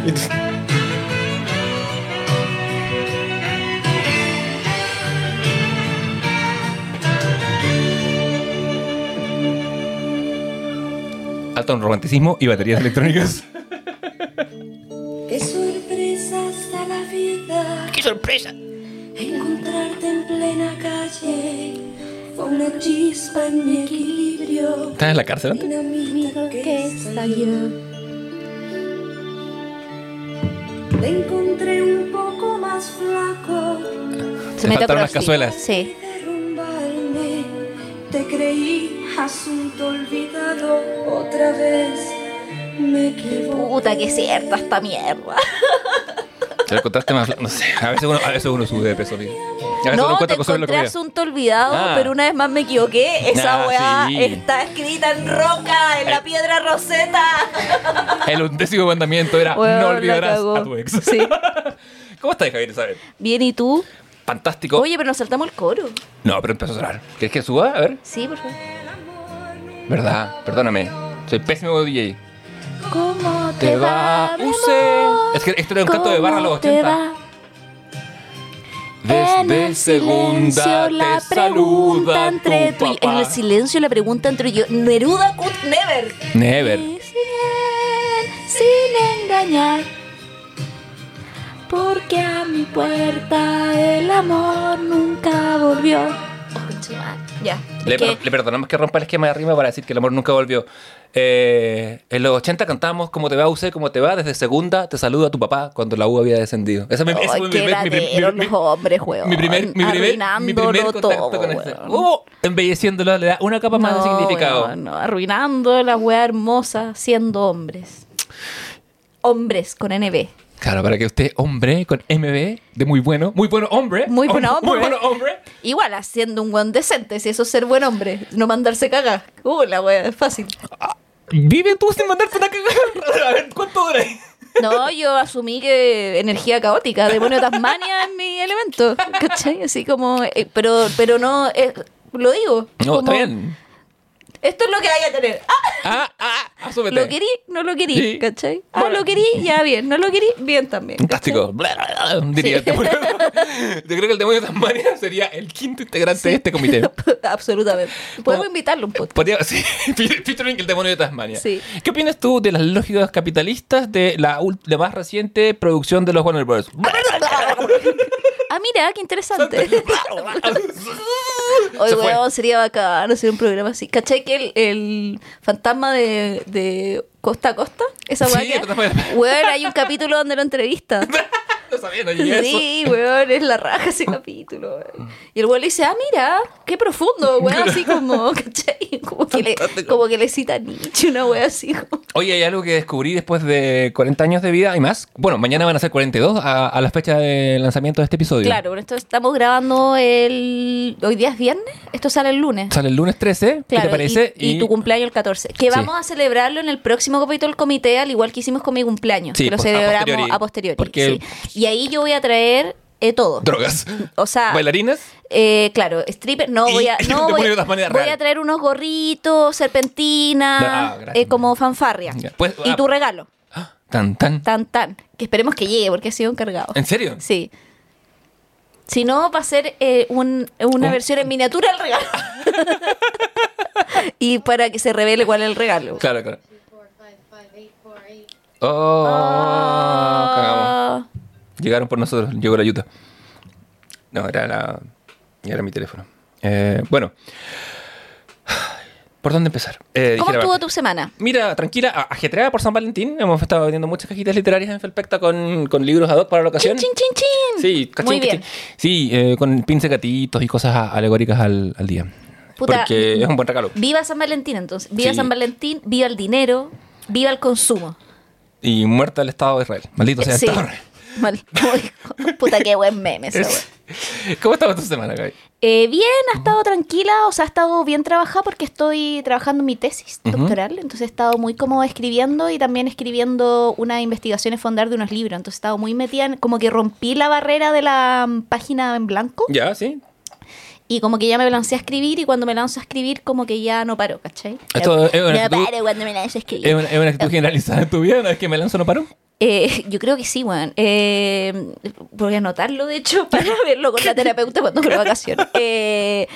Alto en romanticismo y baterías electrónicas. Qué sorpresas da la vida. ¡Qué sorpresa! Encontrarte en plena calle fue una chispa en mi equilibrio. ¿Estás en la cárcel antes? Que estalló. Te encontré un poco más flaco. Se a faltaron las cazuelas. Sí. Te creí asunto olvidado. Otra vez me. Puta, que cierta esta mierda. Te lo contaste más. No sé, a veces uno, a veces uno sube de peso, amigo. A veces uno No, te encuentra cosas encontré asunto olvidado, Ah. pero una vez más me equivoqué. Esa Ah, weá sí. está escrita en roca, en la piedra roseta. El undécimo mandamiento era Weón, no olvidarás a tu ex. Sí. ¿Cómo estás, Javier Isabel? Bien, ¿y tú? Fantástico. Oye, pero nos saltamos el coro. No, pero empezó a sonar. ¿Quieres que suba? A ver. Sí, por favor. ¿Verdad? Perdóname. Soy pésimo DJ. ¿Cómo Te va, mi usé. amor? Es que esto era un canto de barra a los ¿Cómo te 80. va? En Desde el segunda la te saluda entre tu En el silencio la pregunta entre yo. Neruda could never. Never. Sin, sin engañar. Porque a mi puerta el amor nunca volvió. Oh. Ya. Le, que- perdonamos que rompa el esquema de rima para decir que el amor nunca volvió. Eh, en los 80 cantábamos ¿Cómo te va, usted? ¿Cómo te va? Desde segunda te saluda tu papá cuando la U había descendido. Esa Ay, fue mi mi, mi- los hombres, weón. mi primer, mi primer, mi primer Arruinándolo contacto todo, con este. Oh, embelleciéndolo le da una capa más de significado. no, arruinando la weá hermosa siendo hombres. Hombres con NB. Claro, para que usted, hombre, con MB, de muy bueno, muy bueno hombre. Muy hombre. Muy bueno hombre. Igual haciendo un buen decente, si eso es ser buen hombre, no mandarse cagar. Uh, la wea, es fácil. Vive tú sin mandarte una cagada. A ver, ¿cuánto dura ahí? No, yo asumí que energía caótica, demonio de Tasmania es mi elemento. ¿Cachai? Así como. eh, pero, pero no. eh, lo digo. No, como, está bien. Esto es lo que hay a tener. ¡Ah! Ah, ah, asúbete. Lo querí, no lo querí, Sí. ¿cachai? Ah, Bueno. lo querí, ya bien. No lo querí, bien también. ¿cachai? Fantástico. Diría el demonio. Yo creo que el demonio de Tasmania sería el quinto integrante de este comité. Absolutamente. Podemos invitarlo un. Podría, sí, featuring el demonio de Tasmania. Sí. ¿Qué opinas tú de las lógicas capitalistas de la, la más reciente producción de los Warner Bros? Ah, mira, qué interesante. Fue. weón, sería bacán hacer un programa así. ¿Cachai que el, el fantasma de, de Costa a Costa? Esa Sí, weá de- Weón, hay un capítulo donde lo entrevista. no sabía, no llegué a eso. Sí, weón, es la raja ese capítulo. weón. Y el weón le dice, ah, mira, qué profundo, weón, así como, ¿cachai? Como que le, como que le cita Nietzsche, una weón así. como- Oye, hay algo que descubrí después de 40 años de vida y más. Bueno, mañana van a ser 42 a, a la fecha de lanzamiento de este episodio. Claro, bueno, esto estamos grabando el... Hoy día es viernes, esto sale el lunes. Sale el lunes 13, ¿qué te parece? Y, y tu cumpleaños el 14. Que Sí. vamos a celebrarlo en el próximo capítulo del comité, al igual que hicimos con mi cumpleaños. Sí, que lo po- a celebramos posteriori. a posteriori. Porque- sí. Y ahí yo voy a traer eh, todo. Drogas. O sea, ¿Bailarinas? eh, claro, stripper, no voy a, no voy, real. a traer unos gorritos, serpentina, Ah, gracias. eh, como fanfarria. Pues, y ah. tu regalo, Tan, tan. tan tan, que esperemos que llegue porque ha sido encargado. ¿En serio? Sí. Si no, va a ser eh, un- una Un- versión en miniatura del regalo. y para que se revele cuál es el regalo. Claro, claro. Oh, cagamos. Llegaron por nosotros, llegó la ayuda. No, era la. Era mi teléfono. Eh, bueno. ¿Por dónde empezar? Eh, ¿Cómo estuvo tu semana? Mira, tranquila, ajetreada por San Valentín. Hemos estado vendiendo muchas cajitas literarias en Felpecta con, con libros ad hoc para la ocasión. Chin, chin, chin, chin. Sí, cachín, Muy bien. cachín. Sí, eh, con pince gatitos y cosas alegóricas al, al día. Puta, Porque es un buen regalo. Viva San Valentín, entonces. Viva Sí. San Valentín, viva el dinero, viva el consumo. Y muerta el Estado de Israel. Maldito sea el Sí. Estado de Israel. Mal. Puta, qué buen meme esa wea. ¿Cómo estaba tu semana, Gaby? Eh, bien, ha estado tranquila, o sea, ha estado bien trabajada porque estoy trabajando mi tesis doctoral, entonces he estado muy como escribiendo y también escribiendo unas investigaciones fondar de unos libros, entonces he estado muy metida en, como que rompí la barrera de la mm, página en blanco Ya, sí. Y como que ya me lancé a escribir y cuando me lanzo a escribir como que ya no paro, ¿cachai? Esto Ya- es una no actitud- paro cuando me lanzo a escribir. Es una, es una actitud generalizada en tu vida. Una vez que me lanzo, no paro. Eh, yo creo que sí, weón. Eh, voy a anotarlo, de hecho, para verlo con la terapeuta cuando me vacaciones. Eh,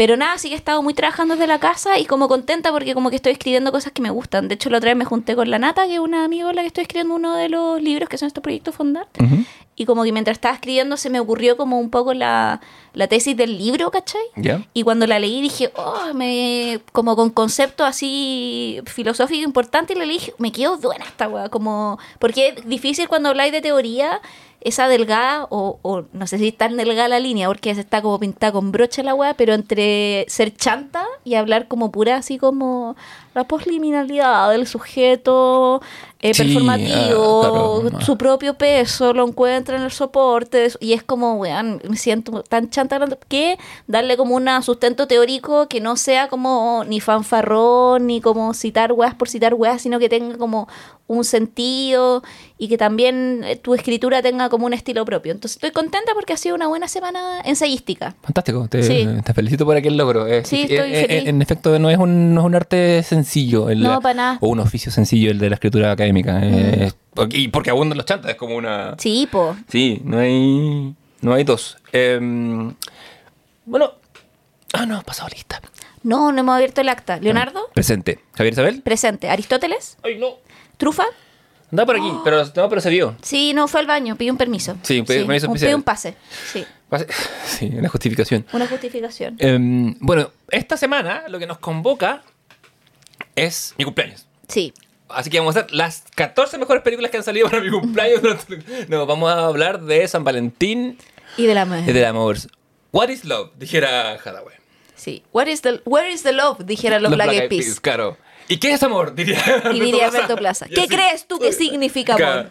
pero nada, sí que he estado muy trabajando desde la casa y como contenta porque como que estoy escribiendo cosas que me gustan. De hecho, la otra vez me junté con la Nata, que es una amiga con la que estoy escribiendo uno de los libros que son estos proyectos Fondar. Ujú. Y como que mientras estaba escribiendo se me ocurrió como un poco la, la tesis del libro, ¿cachai? ¿Ya? Y cuando la leí dije, oh, me, como con conceptos así filosóficos importantes, y la leí, me quedo buena esta weá, como, porque es difícil cuando habláis de teoría, esa delgada, o, o no sé si es tan delgada la línea, porque se está como pintada con broche la weá, pero entre ser chanta y hablar como pura, así como la posliminalidad del sujeto eh, Sí, performativo, ah, claro. su propio peso, lo encuentra en el soporte, y es como, weón, me siento tan chanta que darle como un sustento teórico que no sea como ni fanfarrón, ni como citar weas por citar weas, sino que tenga como un sentido y que también eh, tu escritura tenga como un estilo propio. Entonces estoy contenta porque ha sido una buena semana ensayística. Fantástico, te, Sí. te felicito por aquel logro. Eh, Sí, eh, estoy eh, feliz. En efecto, no es un, no es un arte sencillo. El- No, para nada. O un oficio sencillo el de la escritura académica. eh, y porque abundan los chantas, es como una... Sí, po. Sí, no hay, no hay dos. Em, bueno, ah, no, pasado lista. No, no hemos abierto el acta. Leonardo, Presente. Javier Isabel. presente. Aristóteles, Ay, no. Trufa. Anda por aquí, pero, no, pero se vio. Sí, no fue al baño, pidió un permiso. Sí, pidió permiso un, especial. pidió un pase. Sí, Pase- Sí, una justificación. una justificación. Em, bueno, esta semana lo que nos convoca es mi cumpleaños. Sí. Así que vamos a hacer las 14 mejores películas que han salido para mi cumpleaños. No, vamos a hablar de San Valentín Y de la y del amor. What is love? Dijera Hathaway. Sí. What is the, where is the love? Dijeron los, Black Eyed Peas. Claro. ¿Y qué es amor? Diría Y diría Alberto Plaza. ¿Qué crees tú que significa amor?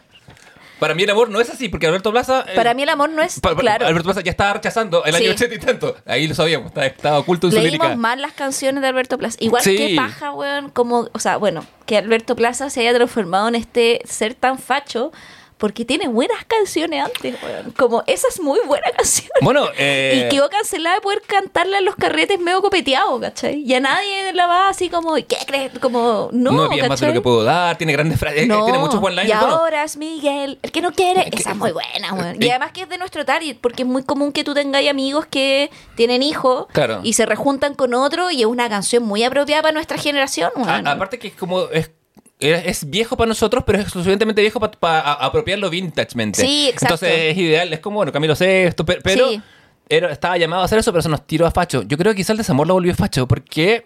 Para mí el amor no es así, porque Alberto Plaza... eh, Para mí el amor no es pa- pa- claro. Alberto Plaza ya estaba rechazando el año Sí. 80 y tanto. Ahí lo sabíamos, estaba, estaba oculto en su Leímos lírica. mal las canciones de Alberto Plaza. Igual Sí. que paja, weón, como, o sea, bueno, que Alberto Plaza se haya transformado en este ser tan facho porque tiene buenas canciones antes, weón. Como esa es muy buena canción. Bueno, eh, Y quedó cancelada de poder cantarla en los carretes medio copeteado, ¿cachai? Ya nadie la va así como, ¿qué crees? Como, no, no, pidas más de lo que puedo dar, tiene grandes frases, eh, No, tiene muchos one y ahora es Miguel, el que no quiere. Esa es muy buena, weón. Eh, Y además que es de nuestro target, porque es muy común que tú tengáis amigos que tienen hijos Claro. y se rejuntan con otro y es una canción muy apropiada para nuestra generación, a- weón. aparte que es como... Es, es- viejo para nosotros, pero es suficientemente viejo para apropiarlo vintagemente. Sí, exacto. Entonces es ideal, es como, bueno, Camilo Sesto, pero, pero Sí. era- estaba llamado a hacer eso, pero se nos tiró a facho. Yo creo que quizá el desamor lo volvió facho, porque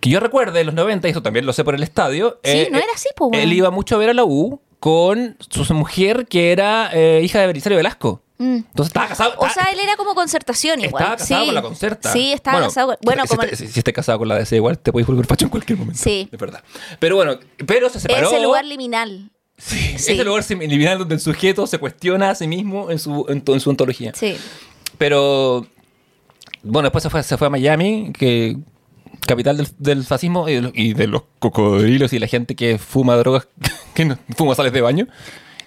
que yo recuerde, en los 90, y eso también lo sé por el estadio. Sí, no era así, weón. Él iba mucho a ver a la U con su mujer que era eh, hija de Belisario Velasco. Mm. Entonces estaba casado. O sea, él era como concertación igual. Estaba casado sí. con la concerta. Sí, estaba casado con... Bueno, si, como... si, si estés casado con la DC, igual te puedes volver facho en cualquier momento. Sí. Es verdad. Pero bueno, pero se separó. Ese lugar liminal. Sí, Sí. ese lugar liminal donde el sujeto se cuestiona a sí mismo en su, en, su ontología. Sí. Pero bueno, después se fue, se fue a Miami, que capital del, del fascismo y de, los, y de los cocodrilos y la gente que fuma drogas, que no, fuma sales de baño.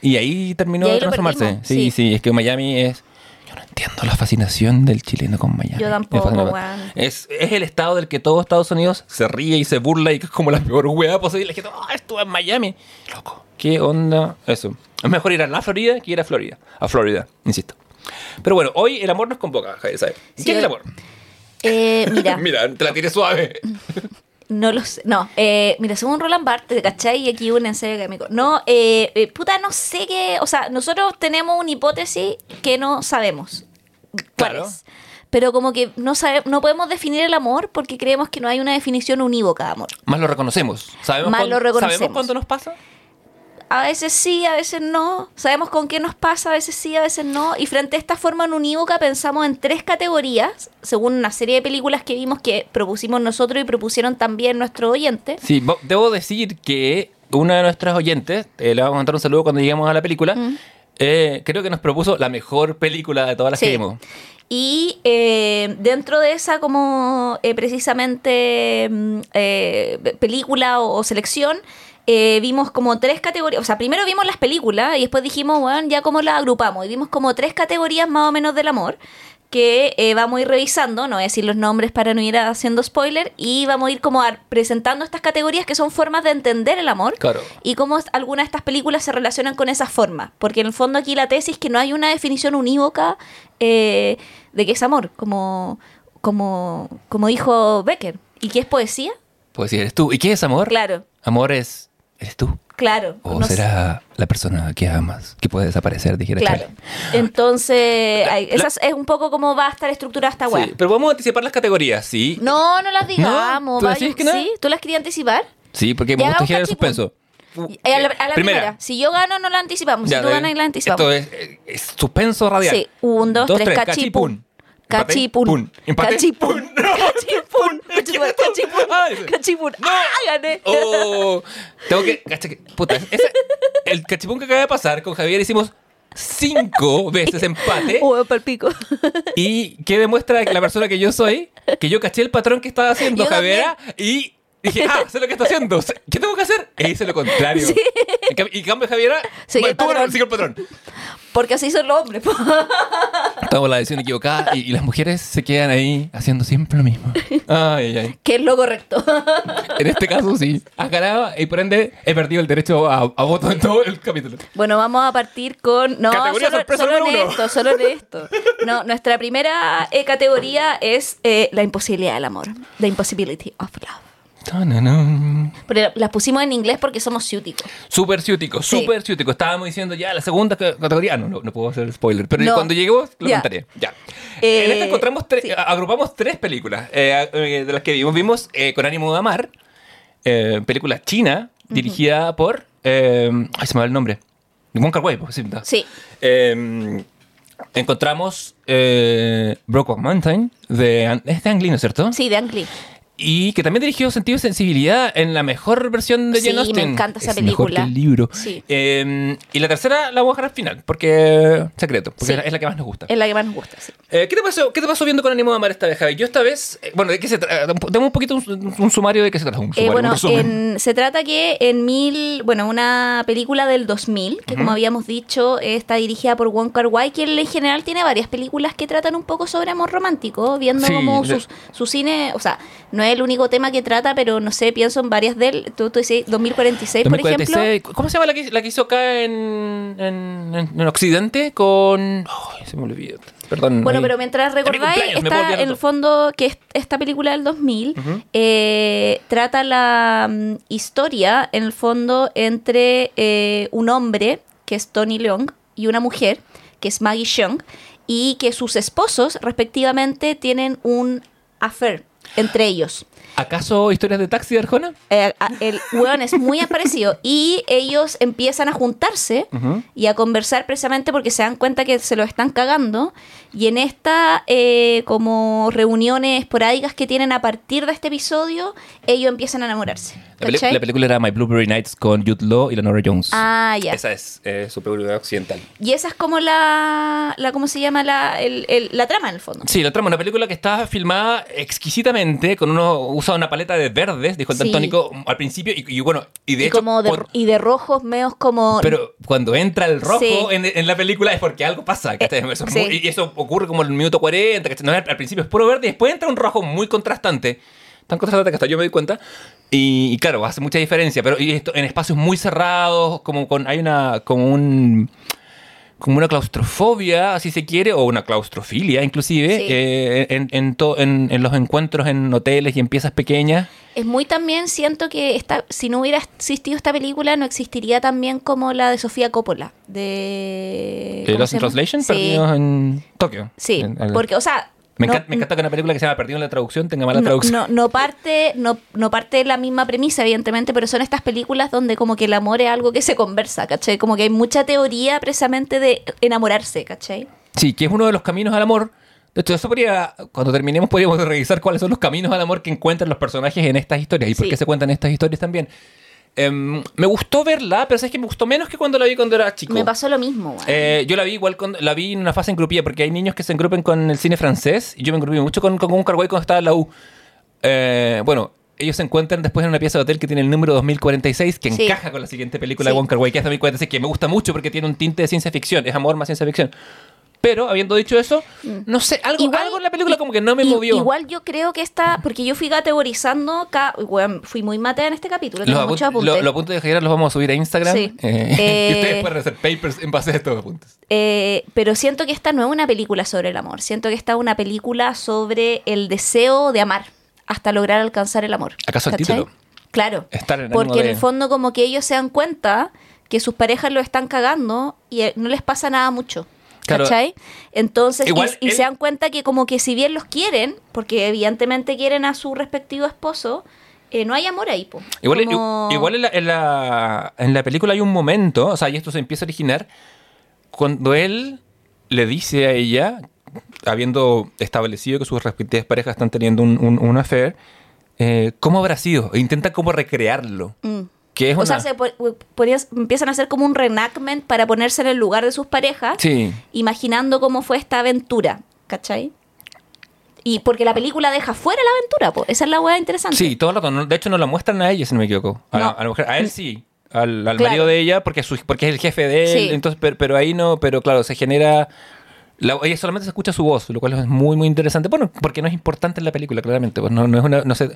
Y ahí terminó Y ahí de transformarse. Sí, sí. sí, es que Miami es... Yo no entiendo la fascinación del chileno con Miami. Yo tampoco, weón. Es, es el estado del que todo Estados Unidos se ríe y se burla y que es como la peor hueá posible. La gente, ah, estuve en Miami. Loco, ¿qué onda eso? Es mejor ir a la Florida que ir a Florida. A Florida, insisto. Pero bueno, hoy el amor nos convoca, ¿sabes? Sí, ¿Qué es el amor? Eh, mira, Mira, te la tiré suave. no lo sé. No, eh, mira, según Roland Barthes, ¿cachai? Y aquí un ensayo académico. No, eh, eh, puta, no sé qué. O sea, nosotros tenemos una hipótesis que no sabemos. ¿Cuál Claro. es? Pero como que no sabe, no podemos definir el amor porque creemos que no hay una definición unívoca de amor. Más lo reconocemos. ¿Sabemos Más cuándo- lo reconocemos. ¿Sabemos cuándo nos pasa? A veces sí, a veces no. Sabemos con qué nos pasa, a veces sí, a veces no. Y frente a esta forma unívoca pensamos en tres categorías, según una serie de películas que vimos que propusimos nosotros y propusieron también nuestros oyentes. Sí, bo- debo decir que una de nuestras oyentes, eh, le vamos a mandar un saludo cuando lleguemos a la película, eh, creo que nos propuso la mejor película de todas las Sí. que vimos. Y eh, dentro de esa como eh, precisamente mm, película o, o selección, eh, vimos como tres categorías. O sea, primero vimos las películas y después dijimos, bueno, ya cómo las agrupamos. Y vimos como tres categorías más o menos del amor. que eh, vamos a ir revisando, no voy a decir los nombres para no ir haciendo spoiler, y vamos a ir como a- presentando estas categorías que son formas de entender el amor Claro. y cómo algunas de estas películas se relacionan con esas formas. Porque en el fondo aquí la tesis es que no hay una definición unívoca eh, de qué es amor, como, como, como dijo Becker. ¿Y qué es poesía? Si eres tú. ¿Y qué es amor? Claro, Amor es. ¿Eres tú? claro. O no sé. será la persona que amas, que puede desaparecer, dijera Claro. Charlie. Entonces, la- esa es, es un poco cómo va a estar estructurada esta web. Sí, pero vamos a anticipar las categorías, ¿sí? No, no las digamos. ¿Tú vaya- decís que no? ¿Sí? ¿Tú las querías anticipar? Sí, porque me gusta girar el suspenso. Eh, a la, a la primera. Si yo gano, no la anticipamos. Ya, si tú de- ganas, la anticipamos. Esto es, eh, es suspenso radial. Sí, un, dos, tres, cachipún. Cachipún. Cachipún. Cachipún. Cachipún. Cachipún. Ah, ese. Cachipún. ¡Ah, gané! Oh, tengo que. Puta, ese- el cachipún que acaba de pasar con Javier hicimos cinco veces empate. Oh, palpico. Y que demuestra la persona que yo soy, que yo caché el patrón que estaba haciendo Javiera y dije, ah, sé lo que está haciendo. ¿Qué tengo que hacer? E hice lo contrario. En Y en cambio Javiera, Sigue el patrón. sigue el patrón. Porque así son los hombres. po. Tomamos la decisión equivocada y, y las mujeres se quedan ahí haciendo siempre lo mismo. Ay, ay, ay. que es lo correcto. En este caso sí, has ganado y por ende he perdido el derecho a, a voto en todo el capítulo. Bueno, vamos a partir con. No, Categoría solo, sorpresa solo en esto, solo en esto. No, nuestra primera eh, categoría es eh, la imposibilidad del amor. The impossibility of love. Pero las pusimos en inglés porque somos ciúticos. Súper ciútico, Sí. súper ciútico. Estábamos diciendo ya la segunda ca- categoría. No, no, no puedo hacer spoiler. Pero No. cuando lleguemos lo Ya. contaré. Ya. Eh, en esta encontramos tres, sí. a- agrupamos tres películas eh, eh, de las que vimos. Vimos eh, Con ánimo de amar, película china, dirigida por. eh, ay, se me va el nombre. Wong Kar Wai, pues, sí. Sí. Eh, encontramos Brokeback Mountain de, es de Ang Lee, ¿no es cierto? Sí, de Ang Lee. Y que también dirigió Sentido y Sensibilidad en la mejor versión de Sí, Jane Austen. me encanta esa Es mejor película. que el libro. Sí. Eh, y la tercera la voy a dejar al final, porque secreto, porque Sí. es la- que más nos gusta. Es la que más nos gusta, sí. Eh, ¿qué, te pasó, ¿Qué te pasó viendo con ánimo de amar esta vez, Javi? Yo esta vez, eh, bueno, ¿de qué se trata? Dame un poquito un, un sumario de qué se trata. Un Eh, sumario, bueno, en- se trata que en mil, bueno, una película del 2000, que como habíamos dicho, eh, está dirigida por Wong Kar Wai, que en general tiene varias películas que tratan un poco sobre amor romántico, viendo como sus, su cine, o sea, no es el único tema que trata, pero no sé, pienso en varias de él. Tú, tú dices 2046, por ejemplo. 2046, ¿Cómo se llama la que, la que hizo acá en, en, en- en Occidente? Con... Se me olvidó. Perdón. Bueno, ahí. pero mientras mi recordáis, está en el fondo que es- esta película del 2000 eh, trata la mm, historia, en el fondo, entre eh, un hombre, que es Tony Leung, y una mujer, que es Maggie Cheung, y que sus esposos, respectivamente, tienen un affair entre ellos. ¿Acaso historias de taxi de Arjona? Eh, el weón es muy parecido y ellos empiezan a juntarse y a conversar precisamente porque se dan cuenta que se lo están cagando y en esta eh, como reuniones esporádicas que tienen a partir de este episodio ellos empiezan a enamorarse La, peli- ¿cachai? la película era My Blueberry Nights con Jude Law y Lenora Jones. ah ya Esa es eh, su película occidental. y esa es como la, la ¿cómo se llama? La, el- el- la trama en el fondo Sí, la trama, una película que está filmada exquisitamente, con uno usa una paleta de verdes, dijo el Sí. Daltónico al principio, y, y bueno, y de y hecho, como de, y de rojos meos como pero cuando entra el rojo Sí. en, en la película es porque algo pasa. Eh, Eso es sí. muy- y eso ocurre como en el minuto 40, ¿cachai? No, al principio es puro verde, y después entra un rojo muy contrastante, tan contrastante que hasta yo me doy cuenta, y, y claro, hace mucha diferencia, pero y esto, en espacios muy cerrados, como con, hay una, como un como una claustrofobia, si se quiere, o una claustrofilia inclusive, Sí. eh, en, en, to- en- en los encuentros en hoteles y en piezas pequeñas. Es muy también, siento que esta, si no hubiera existido esta película, no existiría también como la de Sofía Coppola. De. Eh, ¿cómo Lost in? Translation, Sí, perdidos en Tokio. sí, porque, o sea. Me, no- encanta, me encanta que una película que se llama Perdido en la traducción tenga mala no, traducción. no, no parte, no, no parte de la misma premisa, evidentemente, pero son estas películas donde como que el amor es algo que se conversa, ¿cachai? Como que hay mucha teoría precisamente de enamorarse, ¿cachai? Sí, que es uno de los caminos al amor. De hecho, eso podría, cuando terminemos, podríamos revisar cuáles son los caminos al amor que encuentran los personajes en estas historias y por Sí. qué se cuentan estas historias también. Em, me gustó verla, pero sabes que me gustó menos que cuando la vi cuando era chico. Me pasó lo mismo. Eh, yo la vi igual, con, la vi en una fase engrupida, porque hay niños que se engrupen con el cine francés, y yo me engrupí mucho con, con un carguay cuando estaba en la U. Eh, bueno, ellos se encuentran después en una pieza de hotel que tiene el número 2046, que Sí. encaja con la siguiente película Sí. de Wong Kar Wai, que es 2046, que me gusta mucho porque tiene un tinte de ciencia ficción, es amor más ciencia ficción. Pero, habiendo dicho eso, no sé, algo, Igual- algo en la película como que no me movió. Igual yo creo que esta, porque yo fui categorizando, ca- weón, fui muy matea en este capítulo, tengo Los apuntes. lo- los apuntes de Javier los vamos a subir a Instagram. Sí. eh, Eh, y ustedes pueden hacer papers en base a estos apuntes. Eh, pero siento que esta no es una película sobre el amor, siento que esta es una película sobre el deseo de amar hasta lograr alcanzar el amor. ¿Acaso el ¿Cachai? título? Claro, Estar en el porque en el fondo como que ellos se dan cuenta que sus parejas lo están cagando y eh, no les pasa nada mucho. Claro. ¿Cachai? Entonces, y- Igual y, él- se dan cuenta que como que si bien los quieren, porque evidentemente quieren a su respectivo esposo, eh, no hay amor ahí, po. Igual, Como- igual en, la, en, la, en la película hay un momento, o sea, y esto se empieza a originar, cuando él le dice a ella, habiendo establecido que sus respectivas parejas están teniendo un, un, un affair, eh, ¿cómo habrá sido? E intenta como recrearlo. Mm. Que es O sea, una- se ponías- empiezan a hacer como un reenactment para ponerse en el lugar de sus parejas, Sí. imaginando cómo fue esta aventura, ¿cachai? Y porque la película deja fuera la aventura, po. esa es la hueá interesante. Sí, todo el rato. De hecho, no la muestran a ella, si no me equivoco. A, la- No. a la mujer. A él sí. Al, al Claro. marido de ella, porque, es su- porque es el jefe de él. Sí. Entonces, pero, pero ahí no. Pero claro, se genera. la- ella solamente se escucha su voz, lo cual es muy, muy interesante. Bueno, porque no es importante en la película, claramente. Pues no, no es una, no sé,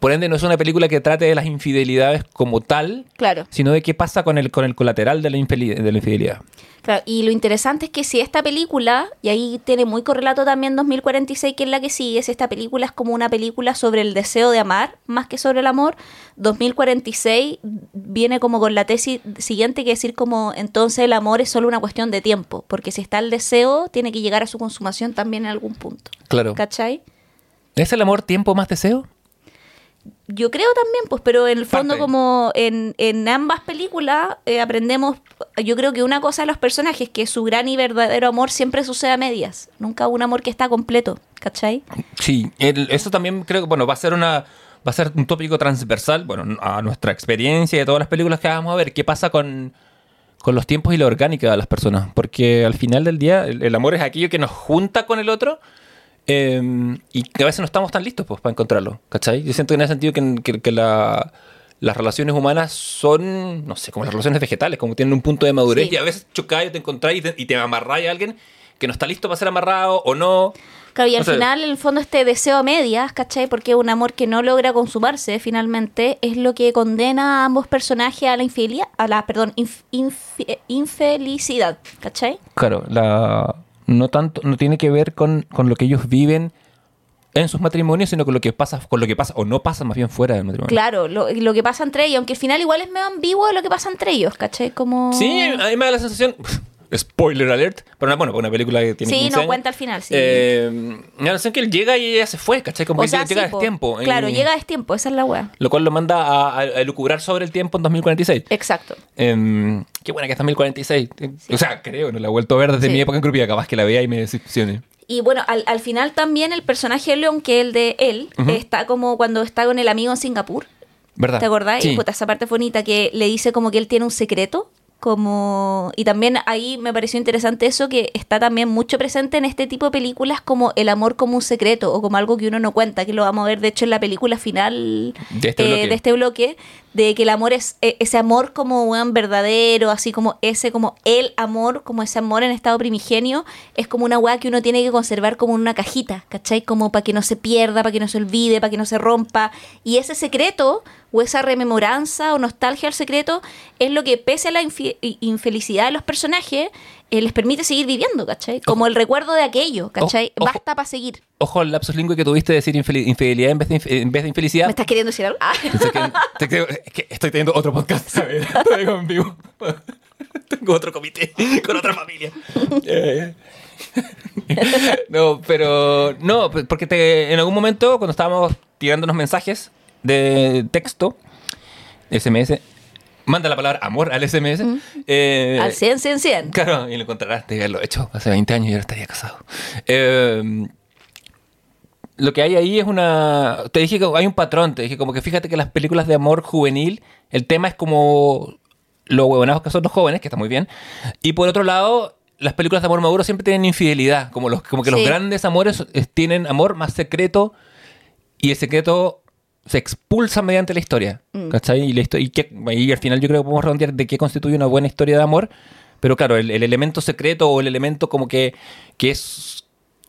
por ende, no es una película que trate de las infidelidades como tal, Claro. sino de qué pasa con el, con el colateral de la, de la infidelidad. Claro, y lo interesante es que si esta película, y ahí tiene muy correlato también 2046, que es la que sigue, si esta película es como una película sobre el deseo de amar más que sobre el amor, 2046 viene como con la tesis siguiente que decir como entonces el amor es solo una cuestión de tiempo, porque si está el deseo, tiene que llegar a su consumación también en algún punto. Claro. ¿Cachai? ¿Es el amor tiempo más deseo? Yo creo también, pues, pero en el fondo Parte. como en, en ambas películas eh, aprendemos, yo creo que una cosa de los personajes, que su gran y verdadero amor siempre sucede a medias, nunca un amor que está completo, ¿cachai? Sí, el- eso también creo que bueno, va a ser una va a ser un tópico transversal, bueno, a nuestra experiencia y a todas las películas que vamos a ver, qué pasa con, con los tiempos y la orgánica de las personas, porque al final del día el, el amor es aquello que nos junta con el otro eh, y a veces no estamos tan listos pues, para encontrarlo, ¿cachai? Yo siento que en ese sentido que, que- que la- las relaciones humanas son, no sé, como las relaciones vegetales, como tienen un punto de madurez Sí. y a veces chocáis te encontráis y te, y te amarráis a alguien que no está listo para ser amarrado o no. Claro, y al final, en el fondo, este deseo a medias, ¿cachai? Porque un amor que no logra consumarse finalmente es lo que condena a ambos personajes a la infidelidad, a la, perdón, inf- infi- infelicidad, ¿cachai? Claro, la, no tanto, no tiene que ver con, con lo que ellos viven en sus matrimonios, sino con lo que pasa, con lo que pasa, o no pasa más bien fuera del matrimonio. Claro, lo, lo que pasa entre ellos, aunque al final igual es medio ambiguo lo que pasa entre ellos, ¿cachai? Como... Sí, a mí me da la sensación. Spoiler alert. Pero una, bueno, para una película que tiene Sí, 15 no años, cuenta al final, sí. Eh, me da la sensación que él llega y ella se fue, ¿cachai? Como o que sea, llega sí, a po. tiempo. Claro, y- llega a tiempo, esa es la weá. Lo cual lo manda a, a, a lucubrar sobre el tiempo en 2046. Exacto. Em, qué buena que es 2046. O sea, creo, no la he vuelto a ver desde Sí. mi época en grupía, capaz que la vea y me decepcione. Y bueno, al, al final también el personaje de León, que es el de él, está como cuando está con el amigo en Singapur. ¿Verdad? ¿Te acordás? Sí. Y puta, esa parte bonita que le dice como que él tiene un secreto. Como... Y también ahí me pareció interesante eso, que está también mucho presente en este tipo de películas como el amor como un secreto o como algo que uno no cuenta, que lo vamos a ver de hecho en la película final De este eh, bloque. de este bloque, de que el amor es eh, ese amor como un verdadero, así como ese, como el amor, como ese amor en estado primigenio, es como una weá que uno tiene que conservar como en una cajita, ¿cachai? Como para que no se pierda, para que no se olvide, para que no se rompa. Y ese secreto, o esa rememoranza o nostalgia al secreto, es lo que pese a la infelicidad de los personajes, eh, les permite seguir viviendo, ¿cachai? Como el recuerdo de aquello, ¿cachai? Ojo. Basta para seguir. Ojo al lapsus lingüe que tuviste de decir infidelidad en vez de, inf- en vez de infelicidad. ¿Me estás queriendo decir algo? Ah. Que- es que estoy teniendo otro podcast, ¿sabes? Estoy en vivo. Tengo otro comité con otra familia. Eh, no, pero no, porque te, en algún momento cuando estábamos tirándonos mensajes de texto, SMS, manda la palabra amor al SMS. eh, Al 100, 100, 100. Claro, y lo encontrarás de haberlo hecho hace 20 años y ahora estaría casado. Eh, lo que hay ahí es una... Te dije que hay un patrón, te dije como que fíjate que las películas de amor juvenil, el tema es como los huevonados que son los jóvenes, que está muy bien. Y por otro lado, las películas de amor maduro siempre tienen infidelidad, como, los, como que los grandes amores eh, tienen amor más secreto y el secreto se expulsa mediante la historia. Mm. ¿Cachai? Y, la histo- y, que- y al final yo creo que podemos redondear de qué constituye una buena historia de amor. Pero claro, el, el elemento secreto o el elemento como que, que es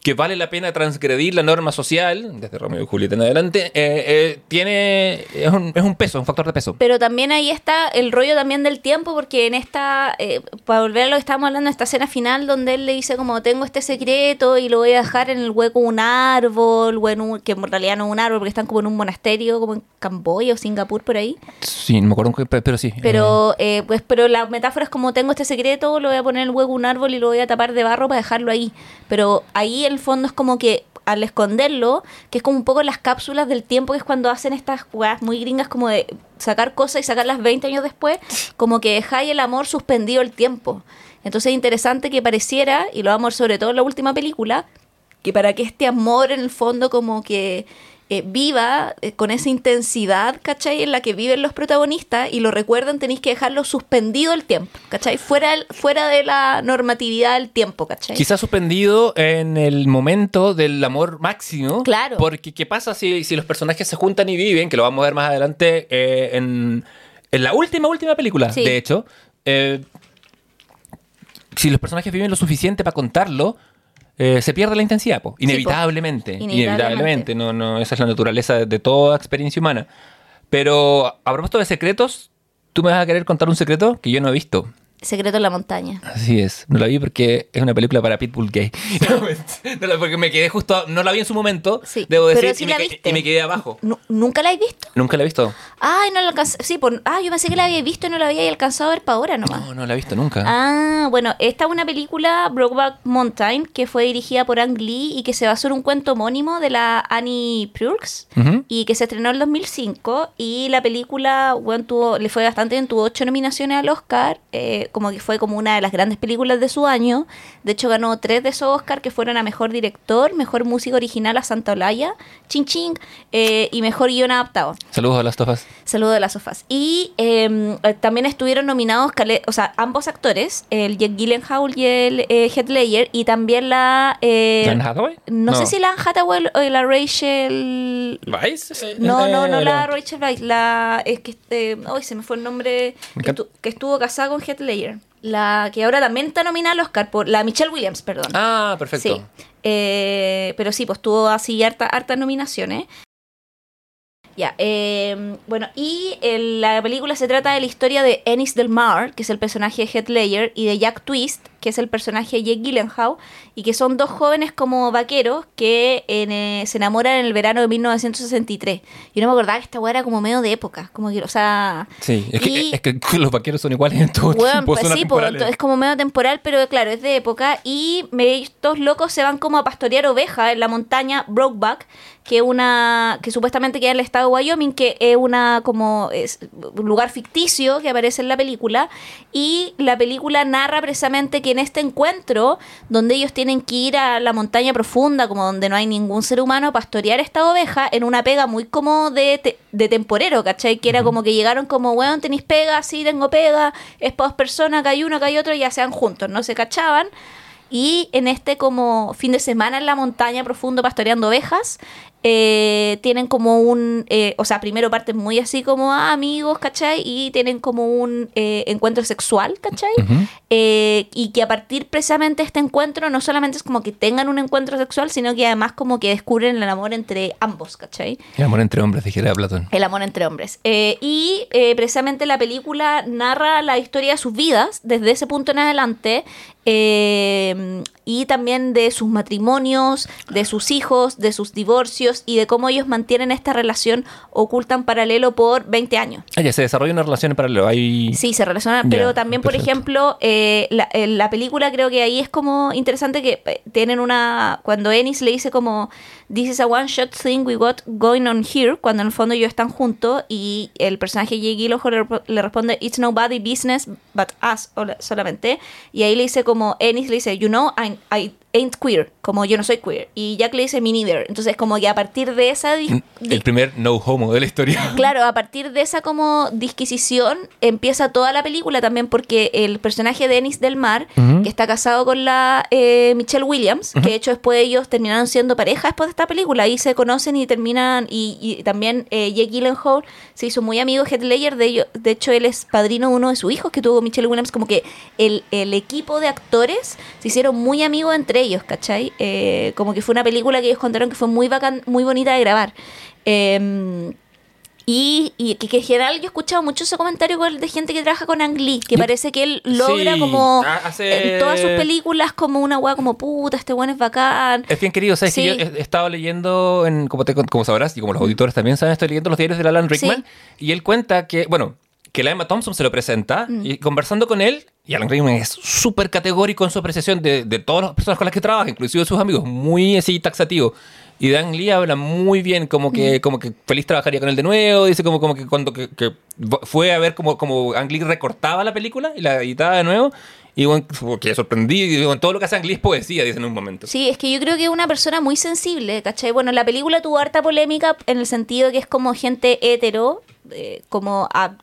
que vale la pena transgredir la norma social, desde Romeo y Julieta en adelante, eh, eh, tiene es un, es un peso, un factor de peso. Pero también ahí está el rollo también del tiempo, porque en esta, eh, para volver a lo que estábamos hablando, esta escena final donde él le dice como tengo este secreto y lo voy a dejar en el hueco de un árbol, o en un- que en realidad no es un árbol, porque están como en un monasterio, como en Camboya o Singapur por ahí. Sí, no me acuerdo, pe- pero sí. Pero, eh, pues, pero la metáfora es como tengo este secreto, lo voy a poner en el hueco de un árbol y lo voy a tapar de barro para dejarlo ahí. Pero ahí en fondo es como que al esconderlo, que es como un poco las cápsulas del tiempo, que es cuando hacen estas jugadas muy gringas como de sacar cosas y sacarlas 20 años después, como que dejáis el amor suspendido el tiempo. Entonces es interesante que pareciera, y lo vamos sobre todo en la última película, que para que este amor en el fondo como que eh, viva eh, con esa intensidad, ¿cachai? En la que viven los protagonistas y lo recuerdan, tenéis que dejarlo suspendido el tiempo, ¿cachai? Fuera, el- fuera de la normatividad del tiempo, ¿cachai? Quizás suspendido en el momento del amor máximo. Claro. Porque ¿qué pasa si, si los personajes se juntan y viven? Que lo vamos a ver más adelante eh, en, en la última, última película, Sí. de hecho. Si los personajes viven lo suficiente para contarlo, eh, se pierde la intensidad, po. inevitablemente. Inevitablemente. Inevitablemente. No, no, esa es la naturaleza de, de toda experiencia humana. Pero a propósito de secretos, tú me vas a querer contar un secreto que yo no he visto. Secreto en la montaña. Así es, no la vi porque es una película para Pitbull gay. No, porque me quedé justo, no la vi en su momento, Sí, debo pero decir, sí y, me, la que- viste. y me quedé abajo. Nu- ¿Nunca la has visto? Nunca la he visto. Ay, no la alcancé. Sí, por... ah, yo pensé que la había visto y no la había alcanzado a ver para ahora nomás. No, no la he visto nunca. Ah, bueno, esta es una película, Brokeback Mountain, que fue dirigida por Ang Lee y que se basó en un cuento homónimo de la Annie Ujú. y que se estrenó en el 2005 y la película, bueno, tuvo, le fue bastante bien, tuvo ocho nominaciones al Oscar, eh, como que fue como una de las grandes películas de su año. De hecho, ganó tres de esos Oscar que fueron a Mejor Director, Mejor Música Original a Santa Olaya, Ching Ching, eh, y Mejor Guión Adaptado. Saludos a las tofas. Saludo de las sofás. Y eh, eh, también estuvieron nominados, o sea, ambos actores, el Jake Gyllenhaal y el eh, Heath Ledger, y también la... eh, ¿Dan Hathaway? no, sé si la Hathaway o la Rachel... ¿Vice? No, no, no Eh, la Rachel Weisz, la... Es que... Eh, hoy se me fue el nombre... Que, encanta. estu- que estuvo casada con Heath La que ahora también está nominada al Oscar, por la Michelle Williams, perdón. Ah, perfecto. Sí. Eh, pero sí, pues tuvo así harta, hartas nominaciones. Ya, eh, bueno, y el- la película se trata de la historia de Ennis Del Mar, que es el personaje de Heath Ledger, y de Jack Twist, que es el personaje de Jake Gyllenhaal, y que son dos jóvenes como vaqueros que en, eh, se enamoran en el verano de 1963. Yo no me acordaba que esta weá era como medio de época, como que, o sea... Sí, es que, Y- es que los vaqueros son iguales en todo Weón, tiempo. pues sí, es como medio temporal, pero claro, es de época. Y me- estos locos se van como a pastorear ovejas en la montaña Brokeback, que una que supuestamente queda en el estado de Wyoming, que es una como es un lugar ficticio que aparece en la película. Y la película narra precisamente que en este encuentro, donde ellos tienen que ir a la montaña profunda, como donde no hay ningún ser humano, a pastorear esta oveja en una pega muy como de, te- de temporero, ¿cachai? Que era como que llegaron como, weón, tenéis pega, sí, tengo pega, es para dos personas, acá hay uno, acá hay otro, y ya sean juntos, no se cachaban. Y en este como fin de semana en la montaña profundo pastoreando ovejas, eh, tienen como un, eh, o sea, primero parten muy así como ah, amigos, ¿cachai? Y tienen como un eh, encuentro sexual, ¿cachai? Y que a partir precisamente de este encuentro no solamente es como que tengan un encuentro sexual, sino que además como que descubren el amor entre ambos, ¿cachai? El amor entre hombres, dijera Platón. El amor entre hombres. Y precisamente la película narra la historia de sus vidas desde ese punto en adelante y también de sus matrimonios, de sus hijos, de sus divorcios y de cómo ellos mantienen esta relación oculta en paralelo por 20 años. Ah, ya se desarrolla una relación en paralelo. Hay... Sí, se relaciona, Ya, pero también, por perfecto. ejemplo, eh, la, eh, la película creo que ahí es como interesante que eh, tienen una... Cuando Ennis le dice como, this is a one-shot thing we got going on here, cuando en el fondo ellos están juntos y el personaje Gyllenhaal le, le responde, it's nobody business but us ola- solamente. Y ahí le dice como, Ennis le dice, you know, I, I ain't queer, como yo no soy queer. Y Jack le dice me neither. Entonces, como que a partir de esa. El primer no homo de la historia. Claro, a partir de esa como disquisición empieza toda la película también porque el personaje de Ennis del Mar, Ujú. que está casado con la eh, Michelle Williams, que de hecho después ellos terminaron siendo pareja después de esta película, ahí se conocen y terminan, y, y también eh, Jake Gyllenhaal se hizo muy amigo de Heath Ledger, de, ello- de hecho él es padrino de uno de sus hijos que tuvo Michelle Williams, como que el, el equipo de actores se hicieron muy amigos entre ellos, ¿cachai? Eh, como que fue una película que ellos contaron que fue muy bacán, muy bonita de grabar. Em, y, y que, que en general yo he escuchado mucho ese comentario de gente que trabaja con Ang Lee, que parece que él logra Sí, como ha- hace- en todas sus películas como una weá como puta, este weón es bacán. Es bien querido, ¿sabes? Sí. Que yo he he estado leyendo, en, como, te, como sabrás, y como los auditores también saben, estoy leyendo los diarios de Alan Rickman, y él cuenta que, bueno, que la Emma Thompson se lo presenta, Mm. y conversando con él, y Alan Rickman es súper categórico en su apreciación de, de todas las personas con las que trabaja, inclusive sus amigos, muy así taxativo. Y Dan Lee habla muy bien, como Mm. que, como que feliz trabajaría con él de nuevo. Dice como, como que cuando que, que fue a ver como, como Ang Lee recortaba la película y la editaba de nuevo. Y bueno, que sorprendí. Y bueno, todo lo que hace Ang Lee es poesía, dice en un momento. Sí, es que yo creo que es una persona muy sensible, ¿cachai? Bueno, la película tuvo harta polémica en el sentido que es como gente hetero, eh, como a-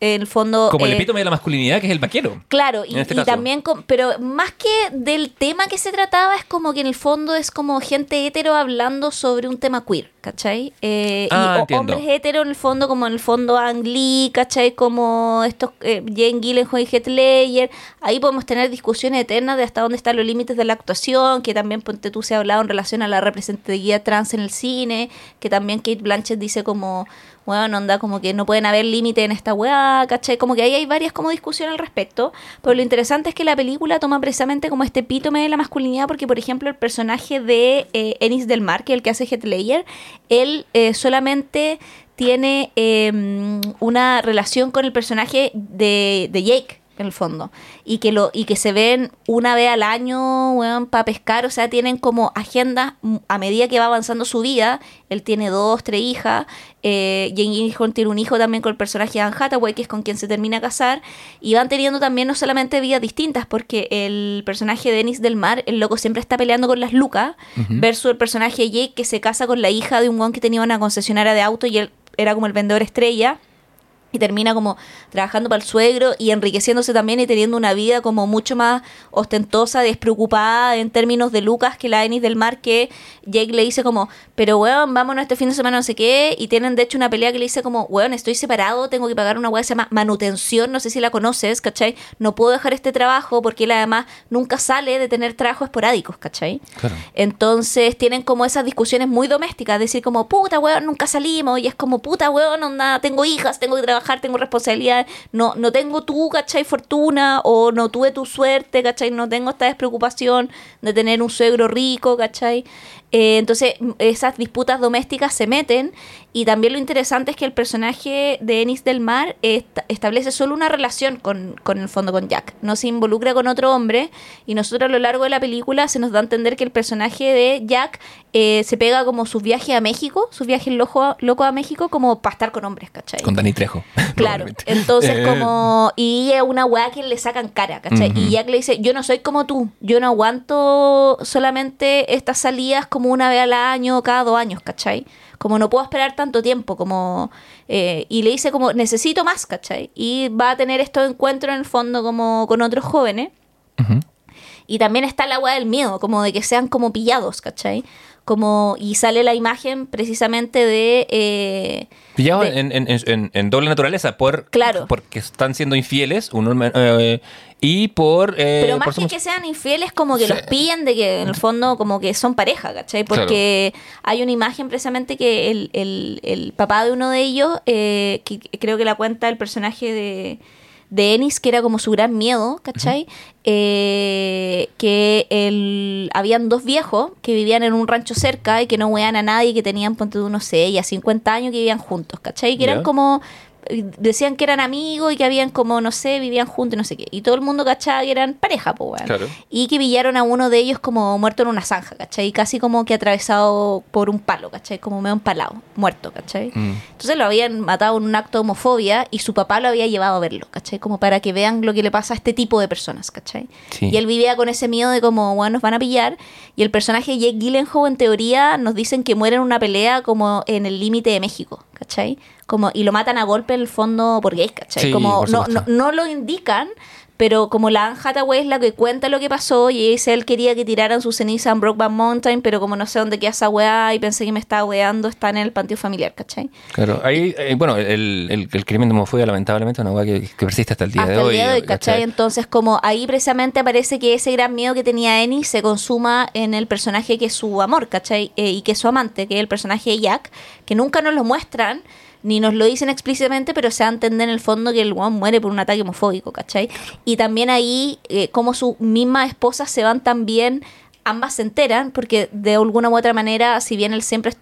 el fondo... Como el eh, epítome de la masculinidad, que es el vaquero. Claro, y, En este y también, pero más que del tema que se trataba, es como que en el fondo es como gente hetero hablando sobre un tema queer, ¿cachai? Eh, Ah, y entiendo. hombres hetero en el fondo, como en el fondo Ang Lee, ¿cachai? Como estos eh, Jane Gyllenhaal y Heath Ledger. Ahí podemos tener discusiones eternas de hasta dónde están los límites de la actuación, que también ponte tú se ha hablado en relación a la representatividad trans en el cine, que también Kate Blanchett dice como, bueno, onda, como que no pueden haber límite en esta weá, ¿cachai? Como que ahí hay varias como discusiones al respecto, pero lo interesante es que la película toma precisamente como este epítome de la masculinidad, porque por ejemplo el personaje de eh, Ennis del Mar, que es el que hace Heath Ledger, él eh, solamente tiene eh, una relación con el personaje de, de Jake en el fondo. Y que lo y que se ven una vez al año para pescar o sea tienen como agendas mm, a medida que va avanzando su vida él tiene dos tres hijas eh, Jane tiene un hijo también con el personaje de Anne Hathaway que es con quien se termina a casar y van teniendo también no solamente vidas distintas porque el personaje de Denis del Mar el loco siempre está peleando con las lucas versus el personaje de Jake que se casa con la hija de un guan que tenía una concesionaria de auto y él era como el vendedor estrella y termina como trabajando para el suegro y enriqueciéndose también y teniendo una vida como mucho más ostentosa, despreocupada en términos de Lucas que la Ennis del Mar que Jake le dice como, pero weón, vámonos este fin de semana no sé qué y tienen de hecho una pelea que le dice como, weón, estoy separado, tengo que pagar una weá que se llama manutención, no sé si la conoces, ¿cachai? No puedo dejar este trabajo porque él además nunca sale de tener trabajos esporádicos, ¿cachai? Claro. Entonces tienen como esas discusiones muy domésticas, decir como, puta weón, nunca salimos, y es como, puta weón, onda, tengo hijas, tengo que trabajar, tengo responsabilidad, no, no tengo tú, ¿cachai? Fortuna, o no tuve tu suerte, ¿cachai? No tengo esta despreocupación de tener un suegro rico, ¿cachai? Eh, entonces esas disputas domésticas se meten y también lo interesante es que el personaje de Ennis del Mar est- establece solo una relación con, con el fondo con Jack, no se involucra con otro hombre y nosotros a lo largo de la película se nos da a entender que el personaje de Jack eh, se pega como sus viajes a México, sus viajes loco, loco a México como para estar con hombres, ¿cachai? Con Dani Trejo. Claro, entonces Eh, como... Y es una weá que le sacan cara, ¿cachai? Y Jack le dice, yo no soy como tú, yo no aguanto solamente estas salidas como una vez al año, cada dos años, ¿cachai? Como no puedo esperar tanto tiempo, como... eh, y le dice como, necesito más, ¿cachai? Y va a tener estos encuentros en el fondo como con otros jóvenes. Y también está la weá del miedo, como de que sean como pillados, ¿cachai? Como, y sale la imagen precisamente de... eh, Pillados en, en- en- en doble naturaleza, por, Claro. porque están siendo infieles uno, eh, y por... eh, Pero más por que que sean infieles, como que Sí. los pillan de que en el fondo como que son pareja, ¿cachai? Porque hay una imagen precisamente que el, el- el papá de uno de ellos, eh, que creo que la cuenta el personaje de, de Ennis, que era como su gran miedo, ¿cachai? Eh, que el, habían dos viejos que vivían en un rancho cerca y que no huean a nadie, que tenían, ponte tú, no sé, ya 50 años que vivían juntos, ¿cachai? Que eran como decían que eran amigos y que habían como, no sé, vivían juntos y no sé qué. Y todo el mundo cachaba que eran pareja, pues, weón. Claro. Y que pillaron a uno de ellos como muerto en una zanja, ¿cachai? Casi como que atravesado por un palo, ¿cachai? Como medio empalado, muerto, ¿cachai? Mm. Entonces lo habían matado en un acto de homofobia y su papá lo había llevado a verlo, ¿cachai? Como para que vean lo que le pasa a este tipo de personas, ¿cachai? Sí. Y él vivía con ese miedo de como, bueno, nos van a pillar. Y el personaje Jake Gyllenhaal, en teoría, nos dicen que muere en una pelea como en el límite de México, ¿cachai? Como, y lo matan a golpe en el fondo por gays, ¿cachai? Sí, como no, no, no lo indican, pero como la Anne Hathaway es la que cuenta lo que pasó y dice él quería que tiraran su ceniza en Brokeback Mountain, pero como no sé dónde queda esa weá y pensé que me estaba weando, está en el panteón familiar, ¿cachai? Claro, ahí, eh, bueno, el, el, el crimen de homofobia lamentablemente es una hueá que, que persiste hasta el día Hasta de el hoy. día de hoy, ¿cachai? Entonces, como ahí precisamente aparece que ese gran miedo que tenía Annie se consuma en el personaje que es su amor, ¿cachai? Eh, y que es su amante, que es el personaje de Jack, que nunca nos lo muestran, ni nos lo dicen explícitamente, pero se da a entender en el fondo que el weón muere por un ataque homofóbico, ¿cachai? Y también ahí, eh, como su misma esposa se van también, ambas se enteran, porque de alguna u otra manera, si bien él siempre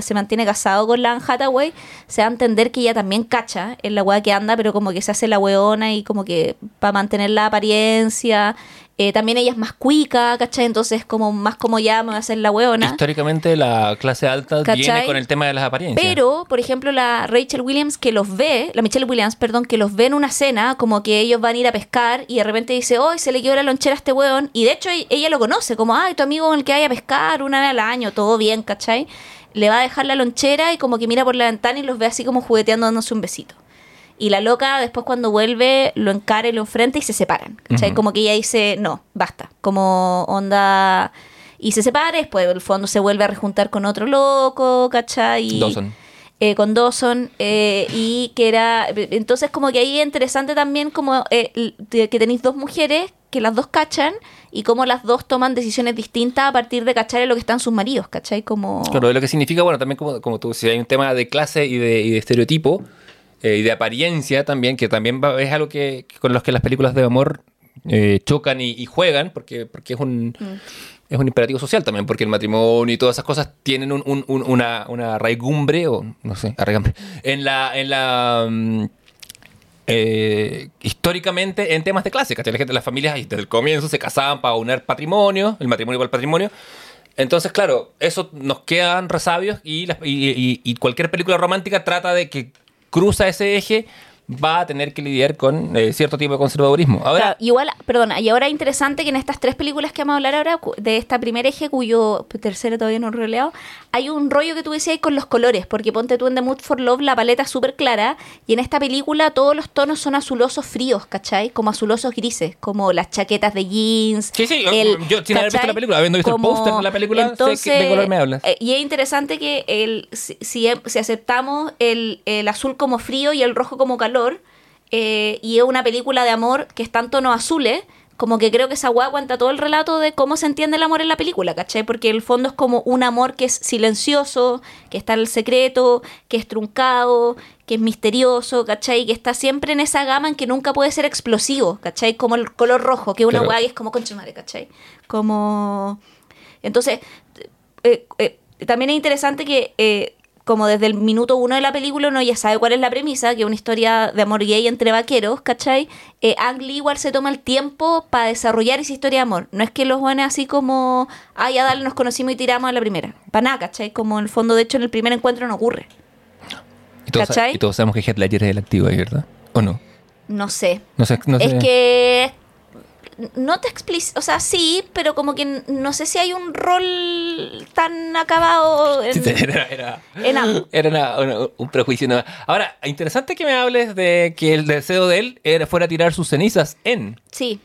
se mantiene casado con la Anne Hathaway, se da a entender que ella también cacha en la weá que anda, pero como que se hace la weona y como que para mantener la apariencia. Eh, también ella es más cuica, ¿cachai? Entonces como más como ya me voy a hacer la weona. Históricamente la clase alta ¿Cachai? viene con el tema de las apariencias. Pero, por ejemplo, la Rachel Williams que los ve, la Michelle Williams, perdón, que los ve en una cena, como que ellos van a ir a pescar y de repente dice, hoy se le quedó la lonchera a este weón. Y de hecho e- ella lo conoce, como, ay, tu amigo con el que vaya a pescar una vez al año, todo bien, ¿cachai? Le va a dejar la lonchera y como que mira por la ventana y los ve así como jugueteando dándose un besito. Y la loca después cuando vuelve lo encara y lo enfrenta y se separan. ¿cachai? Ujú. Como que ella dice, no, basta. Como onda... Y se separa, después el fondo se vuelve a rejuntar con otro loco, ¿cachai? Y- Dawson. eh, con Dawson eh, y que era entonces como que ahí es interesante también como eh, que tenéis dos mujeres que las dos cachan y como las dos toman decisiones distintas a partir de cachar en lo que están sus maridos, ¿cachai? Como... Claro, de lo que significa, bueno, también como, como tú, si hay un tema de clase y de, y de estereotipo eh, y de apariencia también, que también va- es algo que, con los que las películas de amor eh, chocan y, y juegan, porque, porque es un... Es un imperativo social también, porque el matrimonio y todas esas cosas tienen un- un- un- una, una arraigumbre, o no sé, arraigambre, en la, en la mm, eh, históricamente en temas de clase, ¿cachai? La gente, las familias desde el comienzo se casaban para unir patrimonio, el matrimonio para el patrimonio. Entonces, claro, eso nos quedan resabios y, las- y- y- y cualquier película romántica trata de que cruza ese eje, va a tener que lidiar con eh, cierto tipo de conservadurismo. Ahora, Claro, igual, perdona, y ahora es interesante que en estas tres películas que vamos a hablar ahora, de esta primer eje, cuyo tercero todavía no he releado, hay un rollo que tú decías con los colores, porque ponte tú en The Mood for Love, la paleta es súper clara, y en esta película todos los tonos son azulosos fríos, ¿cachai? Como azulosos grises, como las chaquetas de jeans. Sí, sí, el- yo sin haber visto ¿cachai? la película, habiendo visto el Como- póster de la película, sé que- de color me hablas. eh, y es interesante que el, si, si, si aceptamos el, el azul como frío y el rojo como calor, eh, y es una película de amor que está en tonos azules, como que creo que esa weá cuenta todo el relato de cómo se entiende el amor en la película, ¿cachai? Porque el fondo es como un amor que es silencioso, que está en el secreto, que es truncado, que es misterioso, ¿cachai? Que está siempre en esa gama en que nunca puede ser explosivo, ¿cachai? Como el color rojo, que una Claro. weá que es como madre, ¿cachai? Como... Entonces, eh, eh, también es interesante que, como desde el minuto uno de la película, uno ya sabe cuál es la premisa, que es una historia de amor gay entre vaqueros, ¿cachai? Eh, Ang Lee igual se toma el tiempo para desarrollar esa historia de amor. No es que los buenos así como, ah, ya dale, nos conocimos y tiramos a la primera. Para nada, ¿cachai? Como en el fondo, de hecho, en el primer encuentro no ocurre. y, todos, ¿cachai? y todos sabemos que Heath Ledger es el activo ahí, ¿verdad? ¿O no? No sé. No sé, no es sé. que no te explica, o sea, sí, pero como que no sé si hay un rol tan acabado en, Sí, Era, era, en ambos. era una- una- un prejuicio. ¿no? Ahora, interesante que me hables de que el deseo de él era, fuera tirar sus cenizas en. Sí.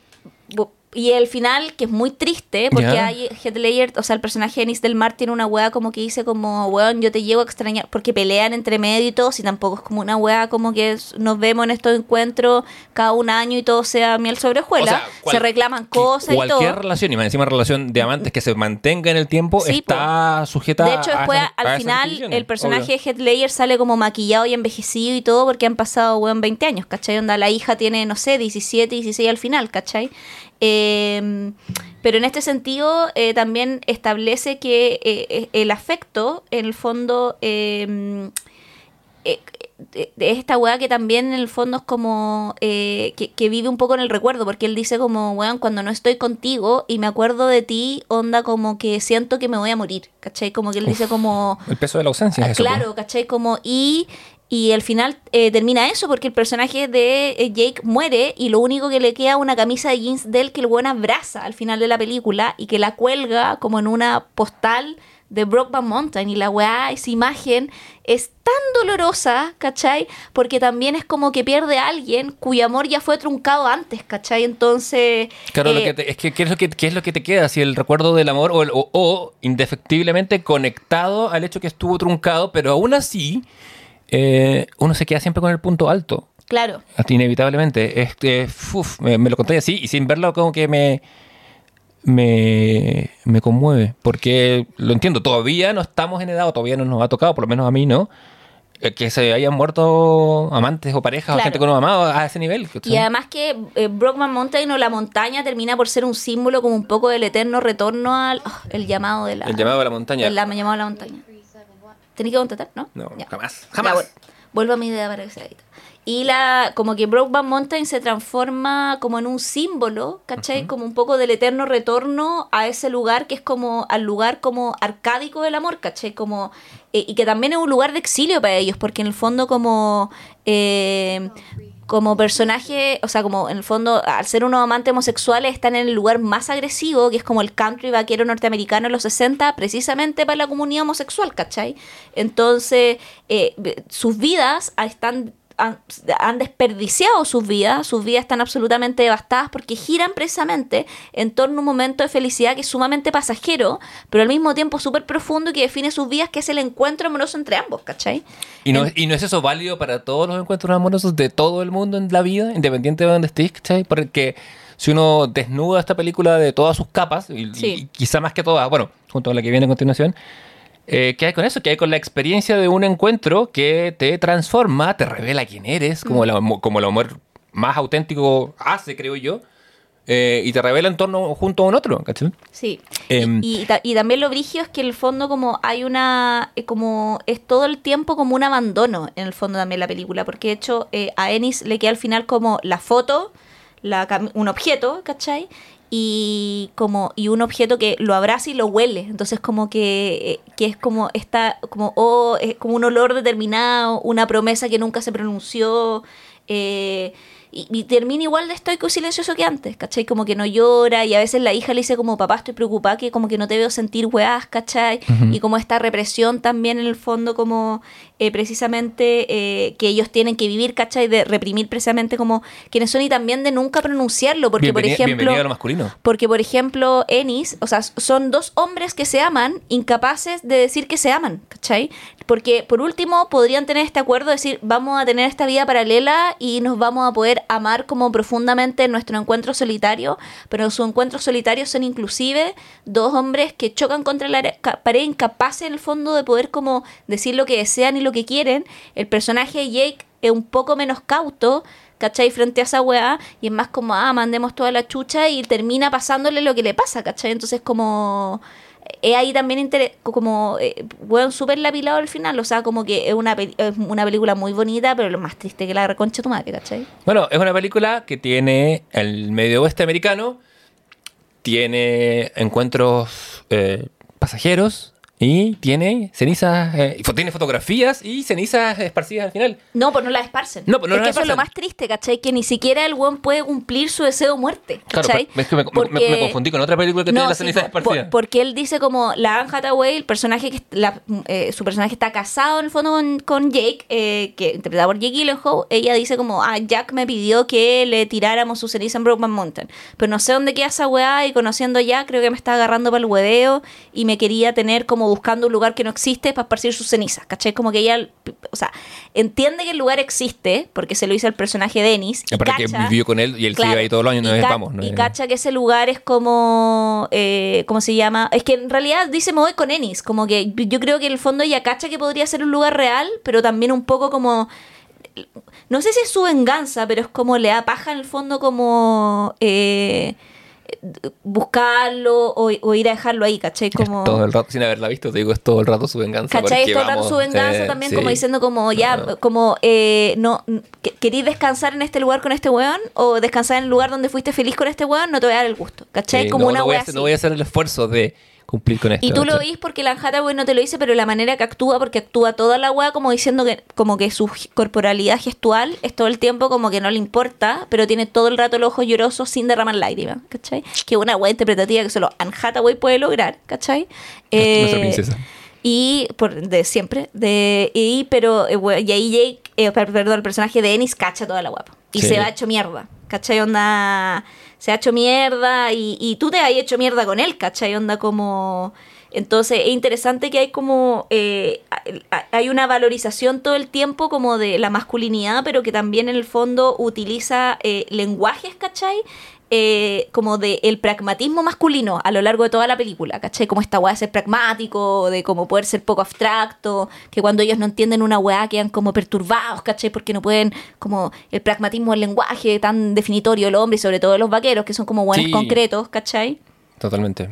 Y el final, que es muy triste, porque hay Heath Ledger, o sea, el personaje de del Mar tiene una weá como que dice como, weón, yo te llego a extrañar, porque pelean entre medio y todo, y tampoco es como una weá como que es- nos vemos en estos encuentros cada un año y todo sea miel sobre hojuela. O sea, cual- Se reclaman cosas y todo. Cualquier relación, y más encima relación de amantes que se mantenga en el tiempo, Sí, está sujeta De hecho, después, a al final, el personaje obvio. de Heath Ledger sale como maquillado y envejecido y todo porque han pasado, weón, 20 años, ¿cachai? Onda, la hija tiene, no sé, 17, 16 al final, ¿cachai? Eh, pero en este sentido, eh, también establece que eh, el afecto, en el fondo, eh, eh, eh, es esta weá que también en el fondo es como eh, que, que vive un poco en el recuerdo, porque él dice como, weón, cuando no estoy contigo y me acuerdo de ti, onda como que siento que me voy a morir, ¿cachai? Como que él dice como... El peso de la ausencia es eso. claro, ¿cachai? Como y... Y al final eh, termina eso porque el personaje de eh, Jake muere y lo único que le queda una camisa de jeans de él que el buen abraza al final de la película y que la cuelga como en una postal de Brokeback Mountain. Y la weá, esa imagen es tan dolorosa, ¿cachai? Porque también es como que pierde a alguien cuyo amor ya fue truncado antes, ¿cachai? Entonces... Claro, lo eh, que te- es que ¿qué es, lo que, qué es lo que te queda? Si el recuerdo del amor o, el- o- o indefectiblemente conectado al hecho que estuvo truncado, pero aún así eh, uno se queda siempre con el punto alto. Claro. Hasta Inevitablemente. Este, uf, me, me lo conté así y sin verlo como que me, me, me conmueve. Porque lo entiendo, todavía no estamos en edad, o todavía no nos ha tocado, por lo menos a mí no, eh, que se hayan muerto amantes o parejas o gente que uno amaba a ese nivel. Y además que eh, Brockman Mountain o la montaña termina por ser un símbolo como un poco del eterno retorno al oh, el llamado de la El llamado de la montaña. el llamado de la montaña. Tenés que contestar, ¿no? No, Ya. jamás. Jamás. bueno, vuelvo a mi idea para que se edite. Y la, como que Brokeback Mountain se transforma como en un símbolo, ¿cachai? Como un poco del eterno retorno a ese lugar que es como, al lugar como arcádico del amor, ¿cachai? Como, eh, y que también es un lugar de exilio para ellos, porque en el fondo como, eh, como personaje, o sea, como en el fondo, al ser unos amantes homosexuales, están en el lugar más agresivo, que es como el country vaquero norteamericano en los 60, precisamente para la comunidad homosexual, ¿cachai? Entonces, eh, sus vidas están han, han desperdiciado sus vidas, sus vidas están absolutamente devastadas porque giran precisamente en torno a un momento de felicidad que es sumamente pasajero, pero al mismo tiempo súper profundo y que define sus vidas, que es el encuentro amoroso entre ambos, ¿cachai? ¿Y no, ¿Y no es eso válido para todos los encuentros amorosos de todo el mundo en la vida, independiente de donde estés? ¿cachai? Porque si uno desnuda esta película de todas sus capas, y, Sí. y quizá más que todas, bueno, junto a la que viene a continuación, eh, ¿qué hay con eso? ¿Qué hay con la experiencia de un encuentro que te transforma, te revela quién eres, como, la, como el amor más auténtico hace, creo yo, eh, y te revela en torno junto a un otro, ¿cachai? Sí. Em, y, y ta- y también lo brigio es que en el fondo como hay una, como es todo el tiempo como un abandono en el fondo también la película, porque de hecho eh, a Ennis le queda al final como la foto, la, un objeto, ¿cachai? Y como y un objeto que lo abraza y lo huele, entonces como que, eh, que es como está como oh, es como un olor determinado, una promesa que nunca se pronunció, eh, y, y termina igual de estoico y silencioso que antes, ¿cachai? Como que no llora y a veces la hija le dice como papá estoy preocupada que como que no te veo sentir weás, ¿cachai? Y como esta represión también en el fondo como eh, precisamente eh, que ellos tienen que vivir, ¿cachai? De reprimir precisamente como quienes son y también de nunca pronunciarlo, porque por ejemplo... bienvenido a lo masculino. Porque, por ejemplo, Ennis, o sea, son dos hombres que se aman, incapaces de decir que se aman, ¿cachai? Porque, por último, podrían tener este acuerdo de decir, vamos a tener esta vida paralela y nos vamos a poder amar como profundamente en nuestro encuentro solitario, pero sus encuentros solitarios son inclusive dos hombres que chocan contra la pared, incapaces en el fondo de poder como decir lo que desean y lo que quieren. El personaje de Jake es un poco menos cauto, ¿cachai? Frente a esa weá, y es más como, ah, mandemos toda la chucha y termina pasándole lo que le pasa, ¿cachai? Entonces como... Es ahí también como, eh, weón, súper lapilado al final, o sea, como que es una, es una película muy bonita, pero lo más triste que la reconcha tu madre, ¿cachai? Bueno, es una película que tiene el medio oeste americano, tiene encuentros eh, pasajeros y tiene cenizas, eh, tiene fotografías y cenizas esparcidas al final. No, pues no la esparcen. No, pues no es que eso es lo más triste, ¿cachai? Que ni siquiera el weón puede cumplir su deseo de muerte, Claro, es que me, Porque- me confundí con otra película que tiene las sí, cenizas po- esparcidas. por- porque él dice como la Anne Hathaway, el personaje que la- eh, su personaje está casado en el fondo con, con Jake, eh, que interpretado por Jake Gyllenhaal, ella dice como, ah, Jack me pidió que le tiráramos su ceniza en Brokeman Mountain, pero no sé dónde queda esa weá y conociendo a Jack creo que me está agarrando para el hueveo y me quería tener como buscando un lugar que no existe para esparcir sus cenizas, ¿cachai? Como que ella, o sea, entiende que el lugar existe porque se lo hizo el personaje de Ennis. y Aparte que cacha- vivió con él y él se Claro, iba ahí todos los años, no vamos. no y es- cacha que ese lugar es como, eh, ¿cómo se llama? Es que en realidad dice me voy con Ennis, como que yo creo que en el fondo ella cacha que podría ser un lugar real, pero también un poco como, no sé si es su venganza, pero es como le da paja en el fondo como eh, buscarlo o, o ir a dejarlo ahí, ¿cachai? es Como... todo el rato, sin haberla visto, te digo, es todo el rato su venganza. ¿Cachai? Es todo el rato su venganza eh, también, sí. como diciendo como ya, como eh, no, que- ¿querís descansar en este lugar con este weón? ¿O descansar en el lugar donde fuiste feliz con este weón? No te voy a dar el gusto, ¿cachai? Sí, como no, una no voy, a wea hacer, así. no voy a hacer el esfuerzo de cumplir con esto. Y tú lo oís porque la Hathaway no te lo dice, pero la manera que actúa, porque actúa toda la weá como diciendo que como que su corporalidad gestual es todo el tiempo como que no le importa, pero tiene todo el rato los ojos llorosos sin derramar lágrimas, ¿cachai? Que una weá interpretativa que solo Anne Hathaway puede lograr, ¿cachai? Nuestra Eh, princesa. Y por, de siempre, de y pero eh, y ahí Jake, eh, per- perdón, el personaje de Ennis cacha toda la guapa. Y Sí. se va hecho mierda. ¿Cachai? Onda. Se ha hecho mierda y, y tú te has hecho mierda con él, ¿cachai? Onda como. Entonces es interesante que hay como. eh, hay una valorización todo el tiempo como de la masculinidad, pero que también en el fondo utiliza eh, lenguajes, ¿cachai? Eh, como de el pragmatismo masculino a lo largo de toda la película, ¿cachai? Como esta weá de ser pragmático, de como poder ser poco abstracto, que cuando ellos no entienden una weá quedan como perturbados, ¿cachai? Porque no pueden, como el pragmatismo del lenguaje tan definitorio del hombre y sobre todo de los vaqueros, que son como buenos Sí. concretos, ¿cachai? Totalmente.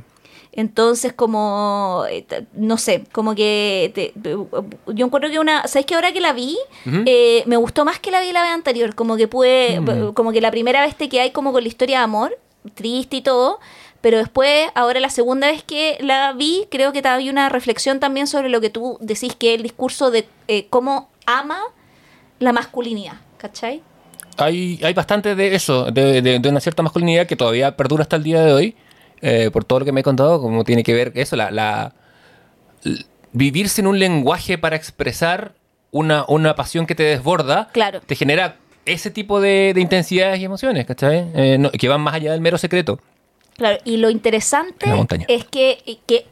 Entonces, como, eh, no sé, como que te- yo encuentro que una, ¿sabes que ahora que la vi, eh, me gustó más que la vi la vez anterior? Como que pude, Mm. como que la primera vez te que hay como con la historia de amor, triste y todo, pero después, ahora la segunda vez que la vi, creo que había una reflexión también sobre lo que tú decís que es el discurso de eh, cómo ama la masculinidad, ¿cachai? Hay, hay bastante de eso, de, de- de una cierta masculinidad que todavía perdura hasta el día de hoy, eh, por todo lo que me he contado, como tiene que ver eso, la, la- vivir sin un lenguaje para expresar una, una pasión que te desborda, Claro. te genera ese tipo de, de intensidades y emociones, ¿cachai? Eh, no- que van más allá del mero secreto. Claro, y lo interesante es que, que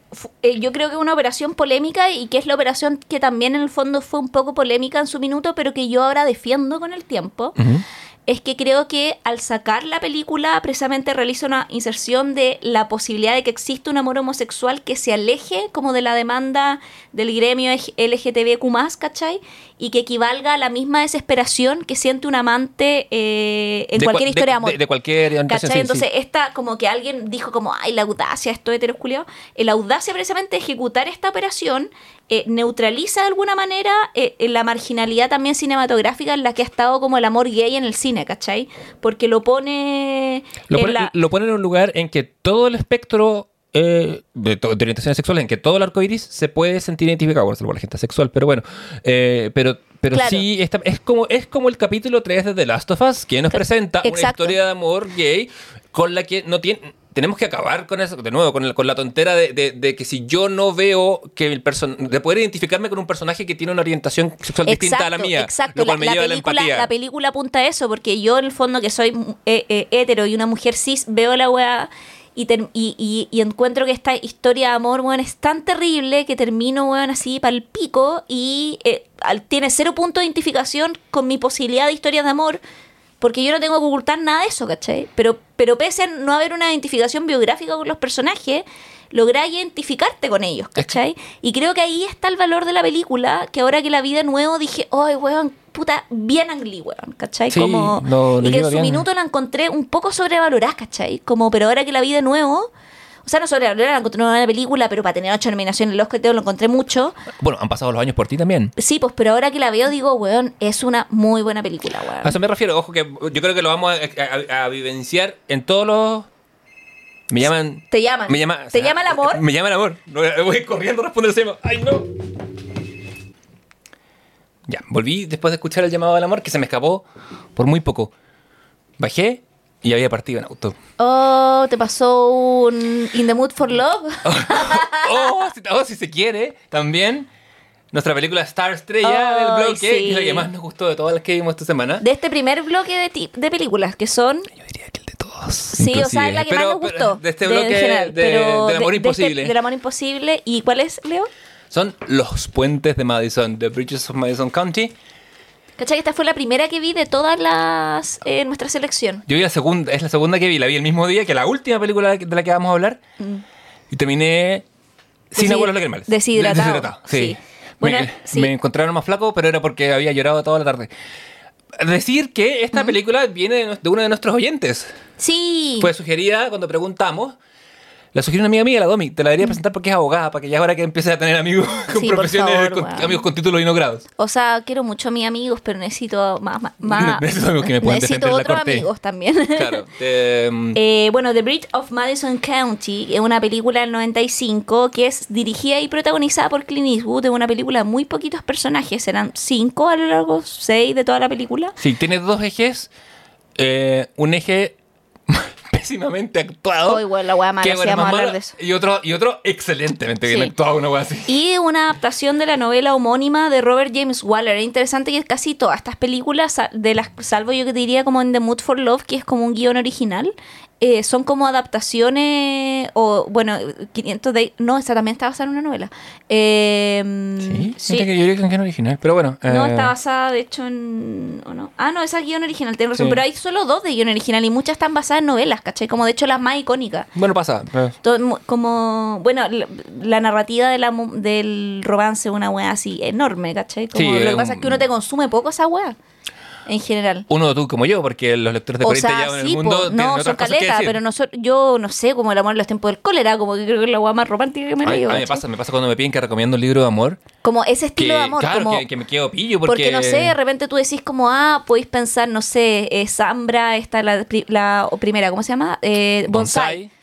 eh, yo creo que es una operación polémica y que es la operación que también en el fondo fue un poco polémica en su minuto, pero que yo ahora defiendo con el tiempo. Ujú. Es que creo que al sacar la película precisamente realiza una inserción de la posibilidad de que exista un amor homosexual que se aleje como de la demanda del gremio LGTBQ+, ¿cachai? Y que equivalga a la misma desesperación que siente un amante eh, en De cualquier cua- historia de amor. De, de cualquier ¿Cachai? sí, sí. Entonces, esta, como que alguien dijo como, ay, la audacia, esto de heterosculiado. La audacia precisamente de ejecutar esta operación eh, neutraliza de alguna manera eh, la marginalidad también cinematográfica en la que ha estado como el amor gay en el cine, ¿cachai? Porque lo pone... Lo en pone, la- lo pone en un lugar en que todo el espectro eh, de, orientaciones sexuales, en que todo el arco iris se puede sentir identificado, bueno, salvo la gente sexual, pero bueno. pero pero Claro. sí, esta- es, como, es como el capítulo 3 de The Last of Us, que nos presenta una historia de amor gay con la que no tiene. Tenemos que acabar con eso, de nuevo, con, el- con la tontera de, de- de que si yo no veo que el person de poder identificarme con un personaje que tiene una orientación sexual distinta a la mía, Exacto, lo cual la, me la lleva a la película, empatía. la película apunta a eso, porque yo en el fondo que soy eh, eh, hetero y una mujer cis, veo la weá y, y, y- y encuentro que esta historia de amor, weón, es tan terrible que termino, weón, así para el pico y eh, tiene cero punto de identificación con mi posibilidad de historias de amor. Porque yo no tengo que ocultar nada de eso, ¿cachai? Pero, pero pese a no haber una identificación biográfica con los personajes, lográs identificarte con ellos, ¿cachai? Y creo que ahí está el valor de la película, que ahora que la vi de nuevo dije, ¡ay, weón! Puta, bien Ang Lee, weón, ¿cachai? Sí, como, lo- lo y que en su bien. minuto la encontré un poco sobrevalorada, ¿cachai? Como, pero ahora que la vi de nuevo, o sea, no sobrevalorada, la encontré una buena película, pero para tener ocho nominaciones en el Oscar, lo encontré mucho. Bueno, han pasado los años por ti también. Sí, pues, pero ahora que la veo, digo, weón, es una muy buena película, weón. A eso me refiero, ojo que yo creo que lo vamos a, a- a vivenciar en todos los. Me llaman. Te llaman. Me llama. ¿Te llama el amor? Me llama el amor. No, Voy corriendo a responder. ¡Ay, no! Ya, volví después de escuchar el llamado del amor que se me escapó por muy poco. Bajé y había partido en auto. Oh, te pasó un In the Mood for Love. oh, si, oh, si se quiere, también. Nuestra película Star Estrella Ay, del bloque, que es la sí. que más nos gustó de todas las que vimos esta semana. De este primer bloque de, de películas, que son. Yo diría que el de todos. Sí, o sea, inclusive. la que Pero- más nos gustó. De este bloque general, de- pero del amor de- de este- imposible. del amor imposible. ¿Y cuál es, Leo? Son los puentes de Madison, The Bridges of Madison County. ¿Cachai? Esta fue la primera que vi de todas las. eh, nuestra selección. Yo vi la segunda, es la segunda que vi, la vi el mismo día que la última película de la que vamos a hablar. Y terminé sin abuelos lagrimales. Mm. deshidratado. sí. Sí. Bueno, me, sí. me encontraron más flaco, pero era porque había llorado toda la tarde. Decir que esta película viene de, de uno de nuestros oyentes. Sí. Fue sugerida cuando preguntamos La sugirió una amiga mía, la Domi. Te la debería presentar porque es abogada, para que ya ahora que empieces a tener amigos con Sí, profesiones, favor, con- weón. amigos con títulos y no grados. O sea, quiero mucho a mis amigos, pero necesito más. más, Necesito amigos que me puedan necesito otros amigos también. Claro. te, mm, Eh, bueno, The Bridge of Madison County es una película del 95 que es dirigida y protagonizada por Clint Eastwood. Es una película de muy poquitos personajes, eran cinco a lo largo, seis de toda la película. Sí, tiene dos ejes. Eh, un eje pésimamente actuado. Oh, igual la wea mala, que, sí, bueno, vamos a más hablar mala, de eso. Y otro, y otro excelentemente bien actuado, una wea así. Y una adaptación de la novela homónima de Robert James Waller. Es interesante que casi todas estas películas, de las salvo yo que diría como en The Mood for Love, que es como un guion original, eh, son como adaptaciones, o bueno, 500 de... No, esa también está basada en una novela. Eh, Sí, sí. Que yo diría que es original, pero bueno. No, eh, está basada de hecho en... ¿o no? Ah, no, esa es guion original, tienes razón. Sí. Pero hay solo dos de guion original y muchas están basadas en novelas, ¿cachai? Como de hecho las más icónicas. Bueno, pasa. eh, Todo como, bueno, la, la narrativa de la, del romance es una wea así enorme, ¿cachai? Como Sí, lo que pasa es que uno te consume poco esa wea, en general. Uno tú como yo, porque los lectores de O 40 sea, ya en el sí, mundo po, no, son decir. pero nosotros, yo no sé, como el amor en los tiempos del cólera, como que creo que es la wea más romántica que me leído. a mí me pasa, me pasa cuando me piden que recomiendo un libro de amor. Como ese estilo que, de amor, claro, como... que, que me quedo pillo porque... Porque, no sé, de repente tú decís como, ah, podéis pensar, no sé, eh, Zambra, está la, pri- la o primera, ¿cómo se llama? Eh, Bonsai. Bonsai.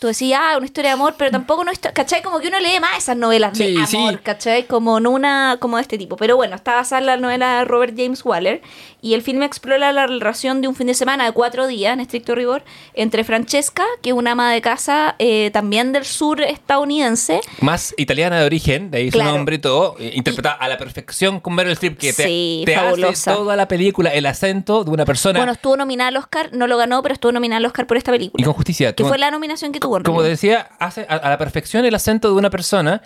Tú decís, ah, una historia de amor, pero tampoco no está, ¿cachai? Como que uno lee más esas novelas de amor, sí. ¿cachai? Como no una como de este tipo. Pero bueno, está basada en la novela de Robert James Waller y el filme explora la relación de un fin de semana de cuatro días, en estricto rigor, entre Francesca, que es una ama de casa eh, también del sur estadounidense, Más italiana de origen, de ahí Claro. su nombre y todo, eh, interpretada a la perfección con Meryl Streep, que te, Sí, te hace toda la película, el acento de una persona. Bueno, estuvo nominada al Oscar, no lo ganó, pero estuvo nominada al Oscar por esta película. y con justicia. que fue la nominación que tuvo. Como decía, hace a, a la perfección el acento de una persona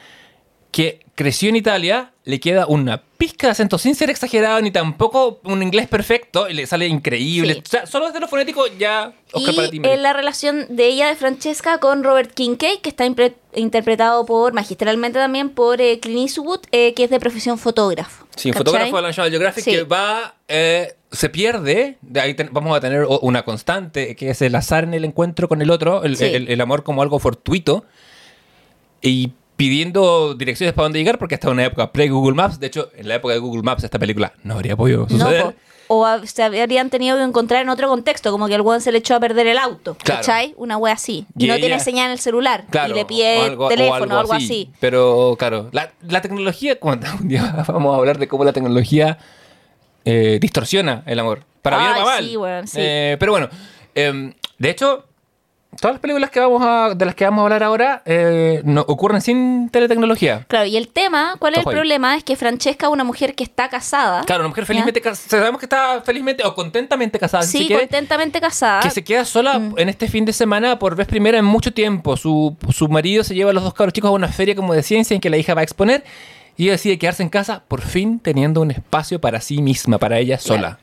que creció en Italia, le queda una pizca de acento sin ser exagerado ni tampoco un inglés perfecto y le sale increíble. Sí. O sea, solo desde lo fonético ya Oscar para ti. Y en la relación de ella, de Francesca, con Robert Kincaid, que está interpretado por, magistralmente también, por eh, Clint Eastwood, eh, que es de profesión fotógrafo. Sí, fotógrafo de la National Geographic Sí. que va, eh, se pierde, de ahí ten- vamos a tener una constante, que es el azar en el encuentro con el otro, el, Sí. el- el amor como algo fortuito, y pidiendo direcciones para dónde llegar, porque hasta una época pre-Google Maps, de hecho, en la época de Google Maps esta película no habría podido suceder. o a- se habrían tenido que encontrar en otro contexto, como que el weón se le echó a perder el auto, Claro. ¿cachai? Una wea así. Y, Y no ella- tiene señal en el celular. Claro, y le pide o algo- o teléfono o algo así. Pero claro, la, la tecnología, como un día vamos a hablar de cómo la tecnología eh, distorsiona el amor. Para bien o Ay, para mal. sí, weón, sí. Eh, pero bueno, em, de hecho, todas las películas que vamos a, de las que vamos a hablar ahora eh, no, ocurren sin teletecnología. Claro, y el tema, ¿cuál es Ojo el ahí. problema? Es que Francesca es una mujer que está casada. Claro, una mujer felizmente casada, sabemos que está felizmente o contentamente casada. Sí, quiere, contentamente casada. que se queda sola Mm. en este fin de semana por vez primera en mucho tiempo. Su, su marido se lleva a los dos cabros chicos a una feria como de ciencia en que la hija va a exponer y ella decide quedarse en casa, por fin teniendo un espacio para sí misma, para ella sola.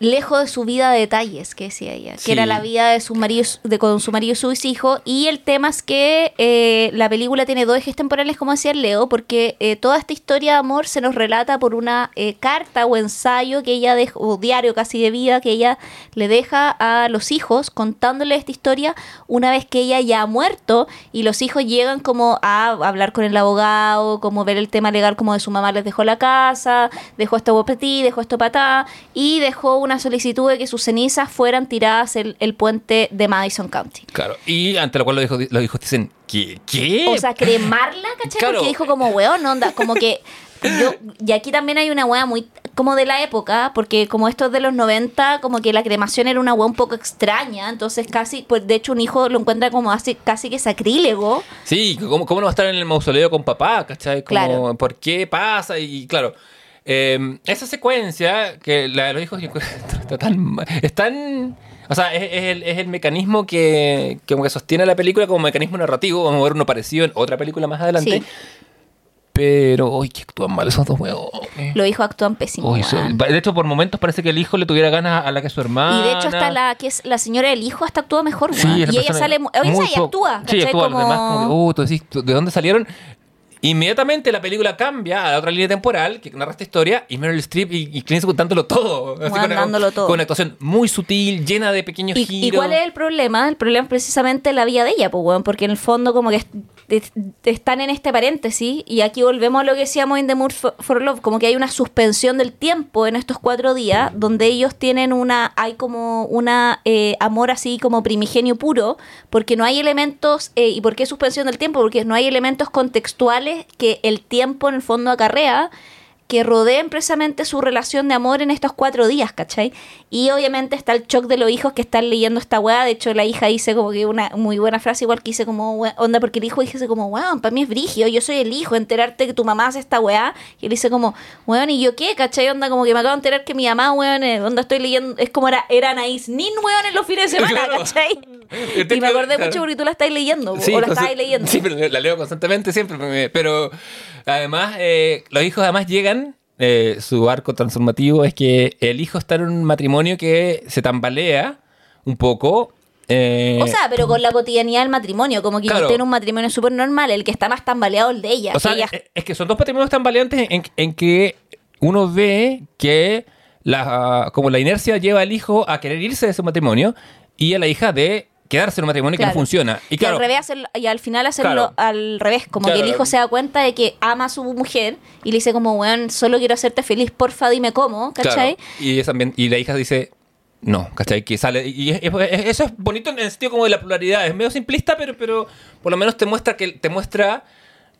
Lejos de su vida de detalles, que decía ella, Sí. que era la vida de su marido, de con su marido y sus hijos. Y el tema es que eh, la película tiene dos ejes temporales, como decía el Leo, porque eh, toda esta historia de amor se nos relata por una eh, carta o ensayo que ella deja, o diario casi de vida, que ella le deja a los hijos contándole esta historia una vez que ella ya ha muerto y los hijos llegan como a hablar con el abogado, como ver el tema legal como de su mamá les dejó la casa, dejó esto ti, dejó esto para y dejó una solicitud de que sus cenizas fueran tiradas el, el puente de Madison County. Claro. Y ante lo cual los hijos, los hijos dicen, ¿qué? ¿Qué? O sea, cremarla, ¿cachai? Claro. Porque dijo como, weón, onda, como que... Yo, y aquí también hay una wea muy como de la época, porque como esto es de los 90, como que la cremación era una wea un poco extraña, entonces casi, pues de hecho un hijo lo encuentra como así, casi que sacrílego. Sí, ¿cómo, ¿cómo no va a estar en el mausoleo con papá? ¿Cachai? Como, Claro. ¿Por qué pasa? Y claro, eh, esa secuencia que la de los hijos está tan, es tan- O sea, es, es el, es el mecanismo que, que como que sostiene la película como mecanismo narrativo. Vamos a ver uno parecido en otra película más adelante. Sí. Pero, uy, que actúan mal esos dos huevos. Los hijos actúan pésimo. Uy, son- weón. de hecho, por momentos parece que el hijo le tuviera ganas a la que su hermana. Y de hecho está la que es la señora del hijo hasta actúa mejor, Sí, es y ella sale, oye, ella actúa, Sí, actúa. Los demás, como, que, uh, tú decís, ¿de dónde salieron? Inmediatamente la película cambia a la otra línea temporal que narra esta historia y Meryl Streep y, y Clint Eastwood dándolo todo. Bueno, con, dándolo todo. con una actuación muy sutil, llena de pequeños ¿Y, giros. y cuál es el problema? El problema es precisamente la vida de ella, pues, weón, porque en el fondo como que est- est- están en este paréntesis y aquí volvemos a lo que decíamos en The Mood for, for Love, como que hay una suspensión del tiempo en estos cuatro días donde ellos tienen una, hay como una eh, amor así como primigenio puro, porque no hay elementos, eh, ¿y por qué suspensión del tiempo? Porque no hay elementos contextuales que el tiempo en el fondo acarrea que rodeen precisamente su relación de amor en estos cuatro días, ¿cachai? Y obviamente está el shock de los hijos que están leyendo esta weá. De hecho, la hija dice como que una muy buena frase, igual que dice como, "Wea- onda, porque el hijo dice como, weón, para mí es brigio, yo soy el hijo, enterarte que tu mamá hace esta weá. Y él dice como, weón, ¿y yo qué? ¿cachai? Onda, como que me acabo de enterar que mi mamá, weón, eh, onda, estoy leyendo, es como era, era Anaís Nin, weón, en los fines de semana, Claro. ¿cachai? Este Y me acordé claro. mucho porque tú la estás leyendo, o la entonces- estabas leyendo. Sí, pero la leo constantemente siempre. Pero además, eh, los hijos además llegan. Eh, su arco transformativo es que el hijo está en un matrimonio que se tambalea un poco. eh, O sea, pero con la cotidianidad del matrimonio, como que Claro. tiene un matrimonio súper normal, el que está más tambaleado el de ella. O sea, ella- eh, es que son dos patrimonios tan valientes en, en que uno ve que la, como la inercia lleva al hijo a querer irse de ese matrimonio y a la hija de quedarse en un matrimonio que no funciona. Y al, revés, hacerlo- y al final hacerlo Claro. al revés, como que el hijo se da cuenta de que ama a su mujer y le dice como, weón, solo quiero hacerte feliz, porfa, dime cómo, ¿cachai? y, esa ambi- y la hija dice, no, ¿cachai? Que sale. Y es- es- eso es bonito en el sentido como de la pluralidad. Es medio simplista, pero, pero por lo menos te muestra que te muestra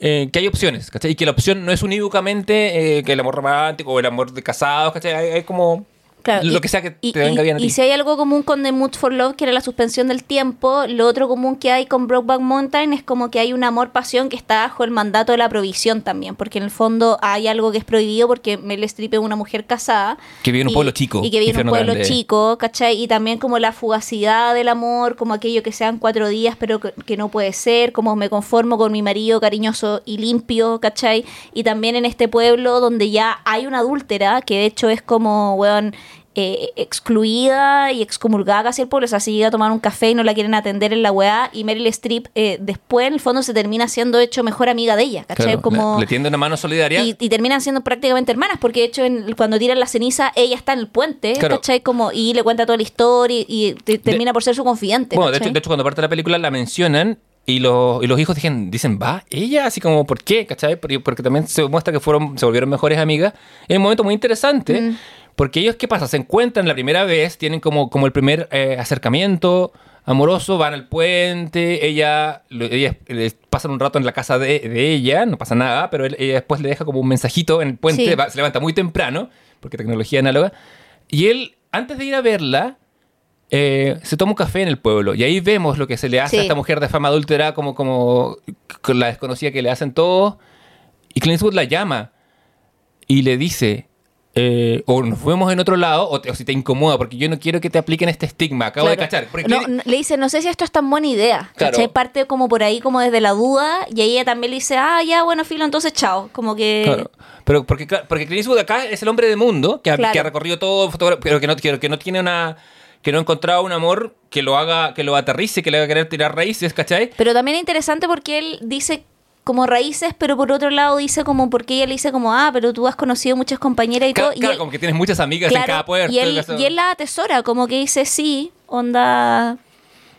eh, que hay opciones, ¿cachai? Y que la opción no es unívocamente eh, que el amor romántico o el amor de casados, ¿cachai? Hay, hay como Claro, lo y- que sea que y, te venga y- bien a y ti. si hay algo común con The Mood for Love, que era la suspensión del tiempo, lo otro común que hay con Brokeback Mountain es como que hay un amor-pasión que está bajo el mandato de la provisión también, porque en el fondo hay algo que es prohibido porque Meryl Streep es una mujer casada. Que vive en un y- pueblo chico, Y que vive en un pueblo grande. chico, ¿cachai? Y también como la fugacidad del amor, como aquello que sean cuatro días, pero que, que no puede ser, como me conformo con mi marido cariñoso y limpio, ¿cachai? Y también en este pueblo donde ya hay una adúltera, que de hecho es como, weón, eh, excluida y excomulgada casi el pueblo, o sea, si llega a tomar un café y no la quieren atender en la weá, y Meryl Streep eh, después en el fondo se termina siendo hecho mejor amiga de ella, ¿cachai? Claro, como... le, le tiende una mano solidaria. Y, y terminan siendo prácticamente hermanas, porque de hecho en- cuando tiran la ceniza, ella está en el puente, Claro. ¿cachai? Como, y le cuenta toda la historia y, y te- termina por ser su confidente. Bueno, de hecho, de hecho, cuando parte la película la mencionan y los, y los hijos dicen, dicen, va, ella, así como, ¿por qué? ¿Cachai? Porque, porque también se muestra que fueron, se volvieron mejores amigas. Es un momento muy interesante, Mm. Porque ellos, ¿qué pasa? Se encuentran la primera vez, tienen como, como el primer eh, acercamiento amoroso, van al puente, ella, pasan un rato en la casa de, de ella, no pasa nada, pero él- ella después le deja como un mensajito en el puente, Sí. va- se levanta muy temprano, porque tecnología análoga, y él, antes de ir a verla, eh, se toma un café en el pueblo y ahí vemos lo que se le hace a Sí. esta mujer de fama adúltera como, como la desconocida que le hacen todos y Clint Eastwood la llama y le dice eh, o nos vemos en otro lado o, te- o si te incomoda porque yo no quiero que te apliquen este estigma acabo de cachar No, le dice, no sé si esto es tan buena idea. Claro. ¿cachai? Parte como por ahí, como desde la duda, y ahí ella también le dice, ah, ya, bueno, filo, entonces chao. Como que. Claro. Pero porque, porque Clint Eastwood acá es el hombre del mundo que ha, que ha recorrido todo, pero que no, que, que no tiene una. que no ha encontrado un amor que lo haga, que lo aterrice, que le haga querer tirar raíces, ¿cachai? Pero también es interesante porque él dice como raíces, pero por otro lado dice como, porque ella le dice como, ah, pero tú has conocido muchas compañeras y Claro, todo. y claro, él- como que tienes muchas amigas en cada puerto. y él, y él la atesora, como que dice sí, onda.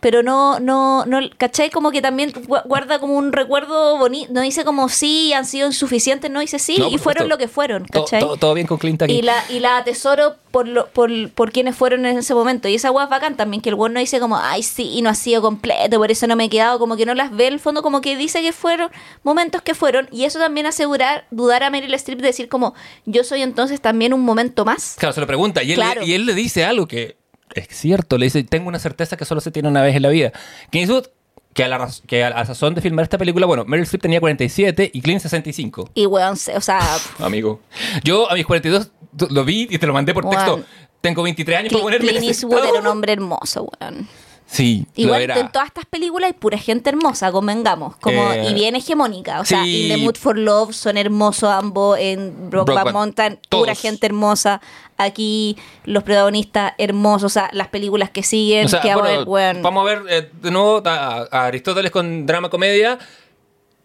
Pero no, no, no, ¿cachai? Como que también gu- guarda como un recuerdo bonito. No dice como sí, han sido insuficientes, no dice sí, No, y fueron lo que fueron, ¿cachai? todo- todo bien con Clint aquí. Y la, y la atesoro por, lo, por, por quienes fueron en ese momento. Y esa es bacán también, que el weón no dice como, ay, sí, y no ha sido completo, por eso no me he quedado, como que no las ve el fondo, como que dice que fueron momentos que fueron. Y eso también asegurar, dudar a Meryl Streep de decir como, yo soy entonces también un momento más. Claro, se lo pregunta. Y él, Claro. y él le dice algo que es cierto. Le dice, tengo una certeza que solo se tiene una vez en la vida. Clint Eastwood, que a la, que a la sazón de filmar esta película, bueno, Meryl Streep tenía 47 y Clint 65. Y weón, o sea, Amigo. Yo a mis 42 t- lo vi y te lo mandé por Weón. texto. Tengo 23 años para Cl- ponerme en Clint Eastwood era un hombre hermoso, weón. Sí, lo Igual era. en todas estas películas hay pura gente hermosa, convengamos. Como, Eh, y bien hegemónica. O sea, sí. In The Mood for Love son hermosos ambos. En Brokeback, Mountain, pura todos. gente hermosa. Aquí los protagonistas hermosos. O sea, las películas que siguen. O sea, que vamos a bueno, ver, vamos a ver eh, de nuevo a, a Aristóteles con drama comedia.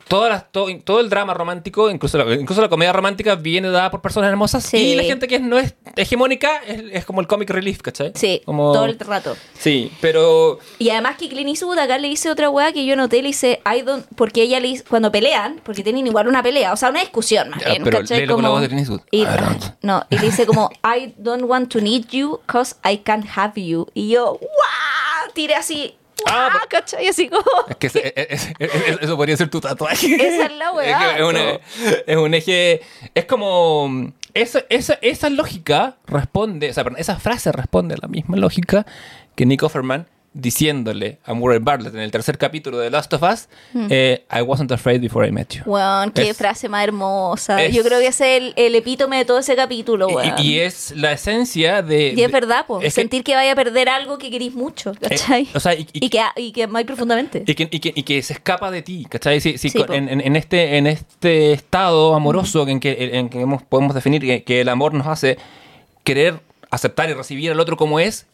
Todas las- todo, todo el drama romántico, incluso la, incluso la comedia romántica, viene dada por personas hermosas. Sí. Y la gente que no es hegemónica es, es como el comic relief, ¿cachai? Sí, Como- todo el rato. Sí, pero. Y además que Clint Eastwood acá le dice otra weá que yo noté, le dice, I don't, porque ella le dice, cuando pelean, porque tienen igual una pelea, o sea, una discusión más Ya, bien, pero ¿cachai? léelo con la voz de Clint Eastwood. y, no, y le dice como, I don't want to need you, cause I can't have you. Y yo, ¡guau! Tiré así, Ah, ¡guau! ¿cachai? Así como... Es que ese- es- es- es- eso podría ser tu tatuaje. Esa es la weá, una- es un eje. Es como. Esa, esa, esa lógica responde. O sea, perdón, esa frase responde a la misma lógica que Nick Offerman diciéndole a Murray Bartlett en el tercer capítulo de Last of Us: eh, I wasn't afraid before I met you. Weón, qué Es- frase más hermosa. es- Yo creo que ese es el, el epítome de todo ese capítulo. Y, y es la esencia de. Y es verdad, po. es que- sentir que vaya a perder algo que querís mucho, ¿cachai? Eh, o sea, y- y- y, que, y que amáis profundamente. Y que, y que- y que se escapa de ti, ¿cachai? Si- si Sí, en, en- en este, en este estado amoroso en que, en que hemos- podemos definir que, que el amor nos hace querer aceptar y recibir al otro como es,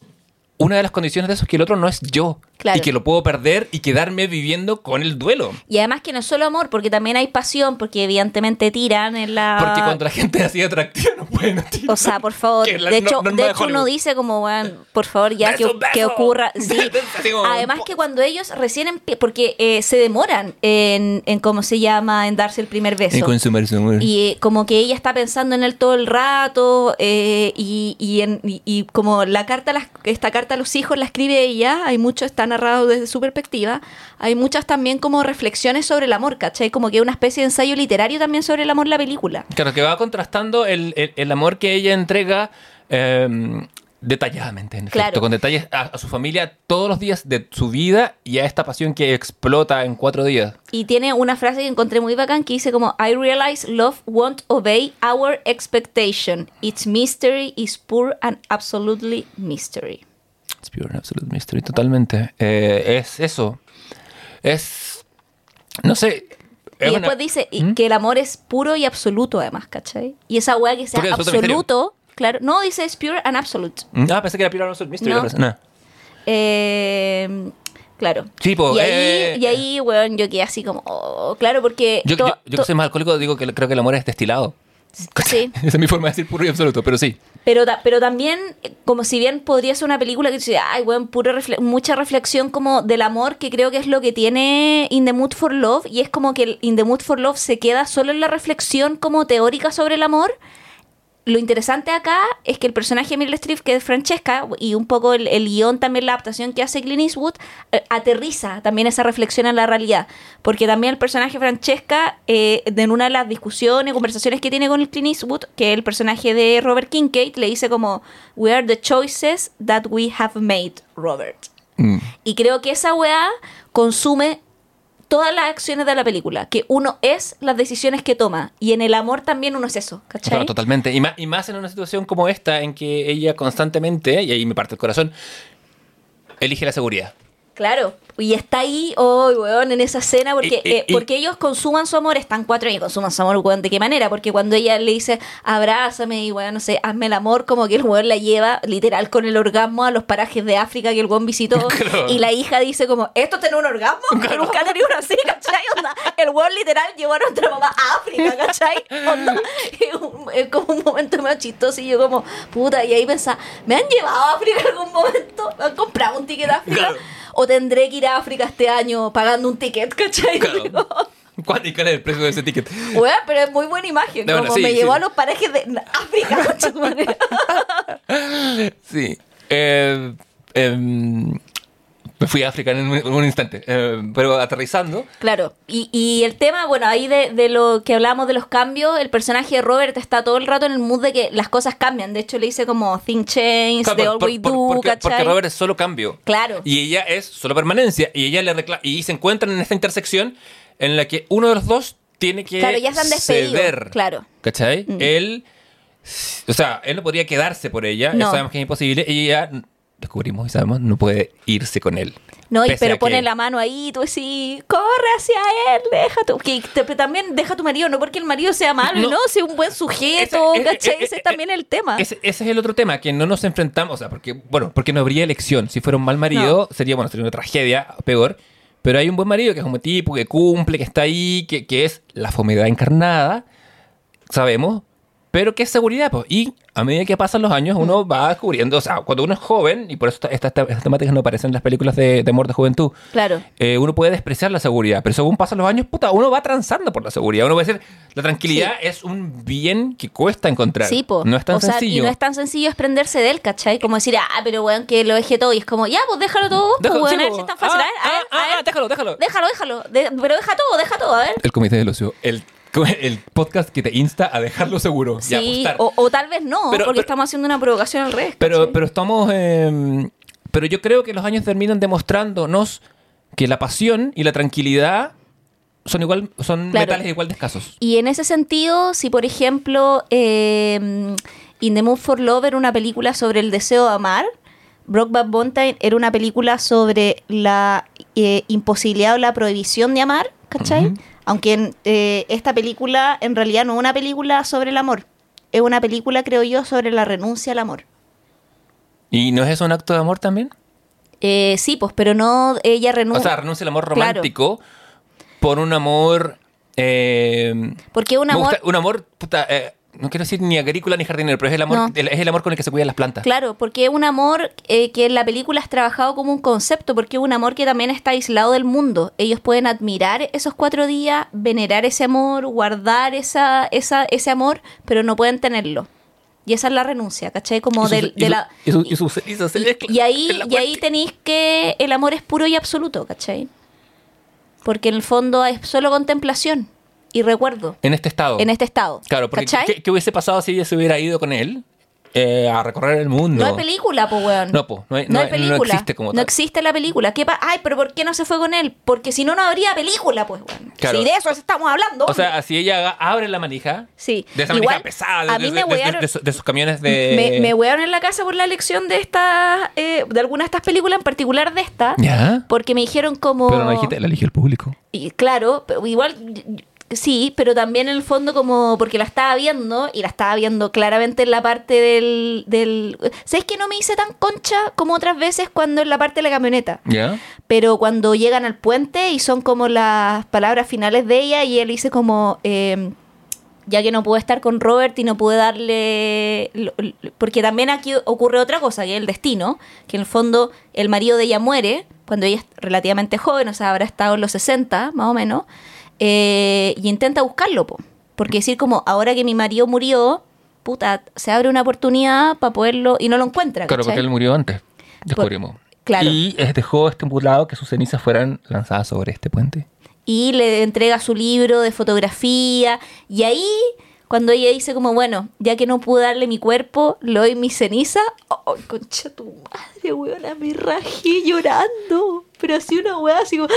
una de las condiciones de eso es que el otro no es yo. Claro. Y que lo puedo perder y quedarme viviendo con el duelo. Y además que no es solo amor, porque también hay pasión, porque evidentemente tiran en la... Porque la gente así atractiva no pueden tirar. O sea, por favor. La de no- hecho, norma de de hecho uno dice como, bueno, por favor, ya que, Beso, que ocurra. Sí. Además que cuando ellos recién empie- porque eh, se demoran en, en cómo se llama, en darse el primer beso. En amor. Y eh, como que ella está pensando en él todo el rato eh, y, y, en- y- y como la carta, las- esta carta a los hijos la escribe ella, hay mucho, está narrado desde su perspectiva, hay muchas también como reflexiones sobre el amor, ¿cachai? Como que una especie de ensayo literario también sobre el amor la película. Claro, que va contrastando el, el- el amor que ella entrega eh, detalladamente, en efecto, Claro. con detalles a, a su familia todos los días de su vida y a esta pasión que explota en cuatro días. Y tiene una frase que encontré muy bacán que dice como I realize love won't obey our expectation. Its mystery is poor and absolutely mystery. It's pure and absolute mystery, totalmente. Eh, es eso. Es. No sé. Y una- después dice ¿Mm? que el amor es puro y absoluto además, ¿cachai? Y esa weá que sea. ¿Absoluto claro, no dice es pure and absolute. Ah, pensé que era pure and absolute mystery. No. Eh, claro. Sí, po, y ahí, eh, y ahí, weón, yo quedé así como, oh, claro, porque... Yo, yo, que soy más alcohólico digo que creo que el amor es destilado. Sí. Esa es mi forma de decir puro y absoluto, pero sí. Pero, pero también, eh, como si bien podría ser una película que dice, ay, weón, pura refle- mucha reflexión como del amor, que creo que es lo que tiene In the Mood for Love, y es como que el In the Mood for Love se queda solo en la reflexión como teórica sobre el amor. Lo interesante acá es que el personaje de Meryl Streep, que es Francesca, y un poco el, el guion, también la adaptación que hace Clint Eastwood, eh, aterriza también esa reflexión en la realidad. Porque también el personaje Francesca, eh, en una de las discusiones, conversaciones que tiene con el Clint Eastwood, que es el personaje de Robert Kincaid, le dice como, We are the choices that we have made, Robert. Mm. Y creo que esa weá consume todas las acciones de la película, que uno es las decisiones que toma, y en el amor también uno es eso, ¿cachai? Claro, totalmente. Y más en una situación como esta, en que ella constantemente, y ahí me parte el corazón, elige la seguridad. Claro, y está ahí, oh, weón, en esa escena, porque, eh, porque ellos consuman su amor, están cuatro y consuman su amor, weón, ¿de qué manera? Porque cuando ella le dice, abrázame y, weón, no sé, hazme el amor, como que el weón la lleva literal con el orgasmo a los parajes de África que el weón visitó, Claro. y la hija dice como, ¿esto tiene un orgasmo? Yo nunca he tenido uno así, ¿cachai? Onda, el weón literal llevó a nuestra mamá a África, ¿cachai? Onda, es, como un momento medio chistoso y yo como, puta, y ahí pensaba, ¿me han llevado a África en algún momento? ¿Me han comprado un ticket a África? Claro. ¿O tendré que ir a África este año pagando un ticket, cachai? Claro. ¿Cuál, ¿Y cuál es el precio de ese ticket? Weón, pero es muy buena imagen. No, como bueno, sí, me sí. llevó a los parajes de África. Sí. Eh, em, me fui a África en un, en un instante. Eh, pero aterrizando. Claro, y, y el tema, bueno, ahí de, de lo que hablamos de los cambios, el personaje de Robert está todo el rato en el mood de que las cosas cambian. De hecho, le dice como think change, Claro, the por- all we por- do, porque, ¿cachai? porque Robert es solo cambio. Claro. Y ella es solo permanencia. Y ella le recla- y se encuentran en esta intersección en la que uno de los dos tiene que Claro, ya despedido, ceder. claro. Mm. ¿Cachai? Él. O sea, él no podría quedarse por ella. No. Sabemos que es imposible. Y ella, descubrimos y sabemos, no puede irse con él. No, y, pero pone que- la mano ahí, tú decís, corre hacia él, deja tu. Que, te- también deja a tu marido, no porque el marido sea malo, No. no, sea un buen sujeto, Ese- eh, eh, Ese eh, es también el tema. Ese, ese es el otro tema, que no nos enfrentamos, o sea, porque, bueno, porque no habría elección. Si fuera un mal marido, sería, bueno, sería una tragedia, peor. Pero hay un buen marido que es un tipo que cumple, que está ahí, que, que es la fomedad encarnada, sabemos, pero es seguridad. Pues. Y a medida que pasan los años, uno va descubriendo, o sea, cuando uno es joven, y por eso esta- esta- estas temáticas no aparecen en las películas de, de amor de juventud, Claro. eh, uno puede despreciar la seguridad, pero según pasan los años, puta, uno va transando por la seguridad. Uno puede decir, la tranquilidad es un bien que cuesta encontrar. Sí, po. No es tan O sea, sencillo. Y no es tan sencillo desprenderse de él, ¿cachai? Como decir, ah, pero weón, que lo deje todo. Y es como, ya, pues déjalo todo. Pues, Déjalo, weón, sí, es tan fácil. Ah, a ver, a ver, ah, a ah, ver. déjalo, déjalo. Déjalo, déjalo. De- pero deja todo, deja todo, a ver. El comité del ocio, el, el podcast que te insta a dejarlo seguro y a Sí, apostar. o, o tal vez no, Pero- porque pero- estamos haciendo una provocación al revés. Pero, pero estamos. eh, pero yo creo que los años terminan demostrándonos que la pasión y la tranquilidad son igual, son Claro. metales igual de escasos. Y en ese sentido, si por ejemplo eh, In the Mood for Love era una película sobre el deseo de amar, Brokeback Mountain era una película sobre la eh, imposibilidad o la prohibición de amar, ¿cachai? Aunque en, eh, esta película en realidad no es una película sobre el amor, es una película, creo yo, sobre la renuncia al amor. ¿Y no es eso un acto de amor también? Eh, sí, pues, pero no ella O renuncia. sea, renuncia al amor Claro. romántico por un amor. eh, porque un amor. gusta- un amor, puta, eh, no quiero decir ni agrícola ni jardinero, pero es el amor, No. el- es el amor con el que se cuidan las plantas. Claro, porque es un amor eh, que en la película es trabajado como un concepto, porque es un amor que también está aislado del mundo. Ellos pueden admirar esos cuatro días, venerar ese amor, guardar esa, esa, ese amor, pero no pueden tenerlo. Y esa es la renuncia, ¿cachai? Como del- de la... y ahí, y ahí tenéis que el amor es puro y absoluto, ¿cachai? Porque en el fondo es solo contemplación y recuerdo En este estado. en este estado. Claro, porque ¿cachai? ¿qué, qué hubiese pasado si ella se hubiera ido con él eh, a recorrer el mundo? No hay película, po, weón. No, po, no hay- no no hay hay- no película. existe como No tal. existe la película. ¿Qué pa- Ay, pero ¿por qué no se fue con él? Porque si no, no habría película, pues, weón. Claro. Si de eso estamos hablando. O sea, si ella abre la manija, sí. de esa Igual, manija pesada, de, a mí me de- wearon- de su- de sus camiones de... me, me wearon en la casa por la elección de estas, eh, de algunas de estas películas, en particular de esta. ¿Ya? Porque me dijeron como... Pero no dijiste, la eligió el público. Y claro, pero igual sí, pero también en el fondo como porque la estaba viendo y la estaba viendo claramente en la parte del... del ¿Sabes que no me hice tan concha como otras veces cuando en la parte de la camioneta? ¿Ya? Pero cuando llegan al puente y son como las palabras finales de ella y él dice como... eh, ya que no pude estar con Robert y no pude darle... Porque también aquí ocurre otra cosa, que es el destino, que en el fondo el marido de ella muere cuando ella es relativamente joven, o sea, habrá estado en los 60, más o menos, eh, y intenta buscarlo, po. porque decir como, ahora que mi marido murió, puta, se abre una oportunidad para poderlo, y no lo encuentra. Claro, porque él murió antes, descubrimos. claro. Y dejó estipulado que sus cenizas fueran lanzadas sobre este puente. y le entrega su libro de fotografía y ahí cuando ella dice como bueno ya que no pude darle mi cuerpo le doy mi ceniza oh concha tu madre weona me rajé llorando pero así una weá así como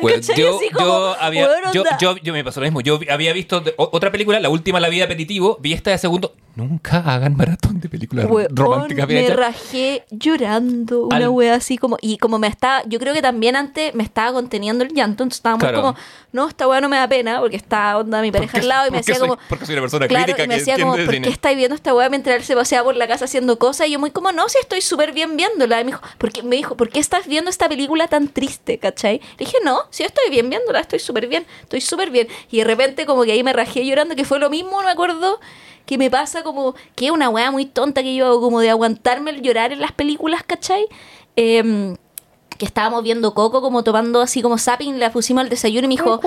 Bueno, ¿cachai? yo, Así como, yo, había, yo, yo, yo me pasó lo mismo. Yo había visto otra película, la última, La vida aperitivo. Vi esta de segundo. Nunca hagan maratón de películas Weón, románticas me hechas. rajé llorando una Al- wea así como y como me estaba yo creo que también antes me estaba conteniendo el llanto entonces estábamos Claro. como no esta wea no me da pena porque está onda mi pareja al lado y me decía soy- como porque soy una persona claro, crítica y me decía como ¿por cine". qué estáis viendo esta wea mientras él se paseaba por la casa haciendo cosas y yo muy como no si estoy súper bien viéndola y me dijo porque me dijo ¿por qué estás viendo esta película tan triste? ¿cachai? Le dije no si estoy bien viéndola estoy súper bien estoy súper bien y de repente como que ahí me rajé llorando que fue lo mismo no me acuerdo que me pasa como que una weá muy tonta que yo hago, como de aguantarme el llorar en las películas, ¿cachai? Em, que estábamos viendo Coco como tomando así como zapping, la pusimos al desayuno y me dijo,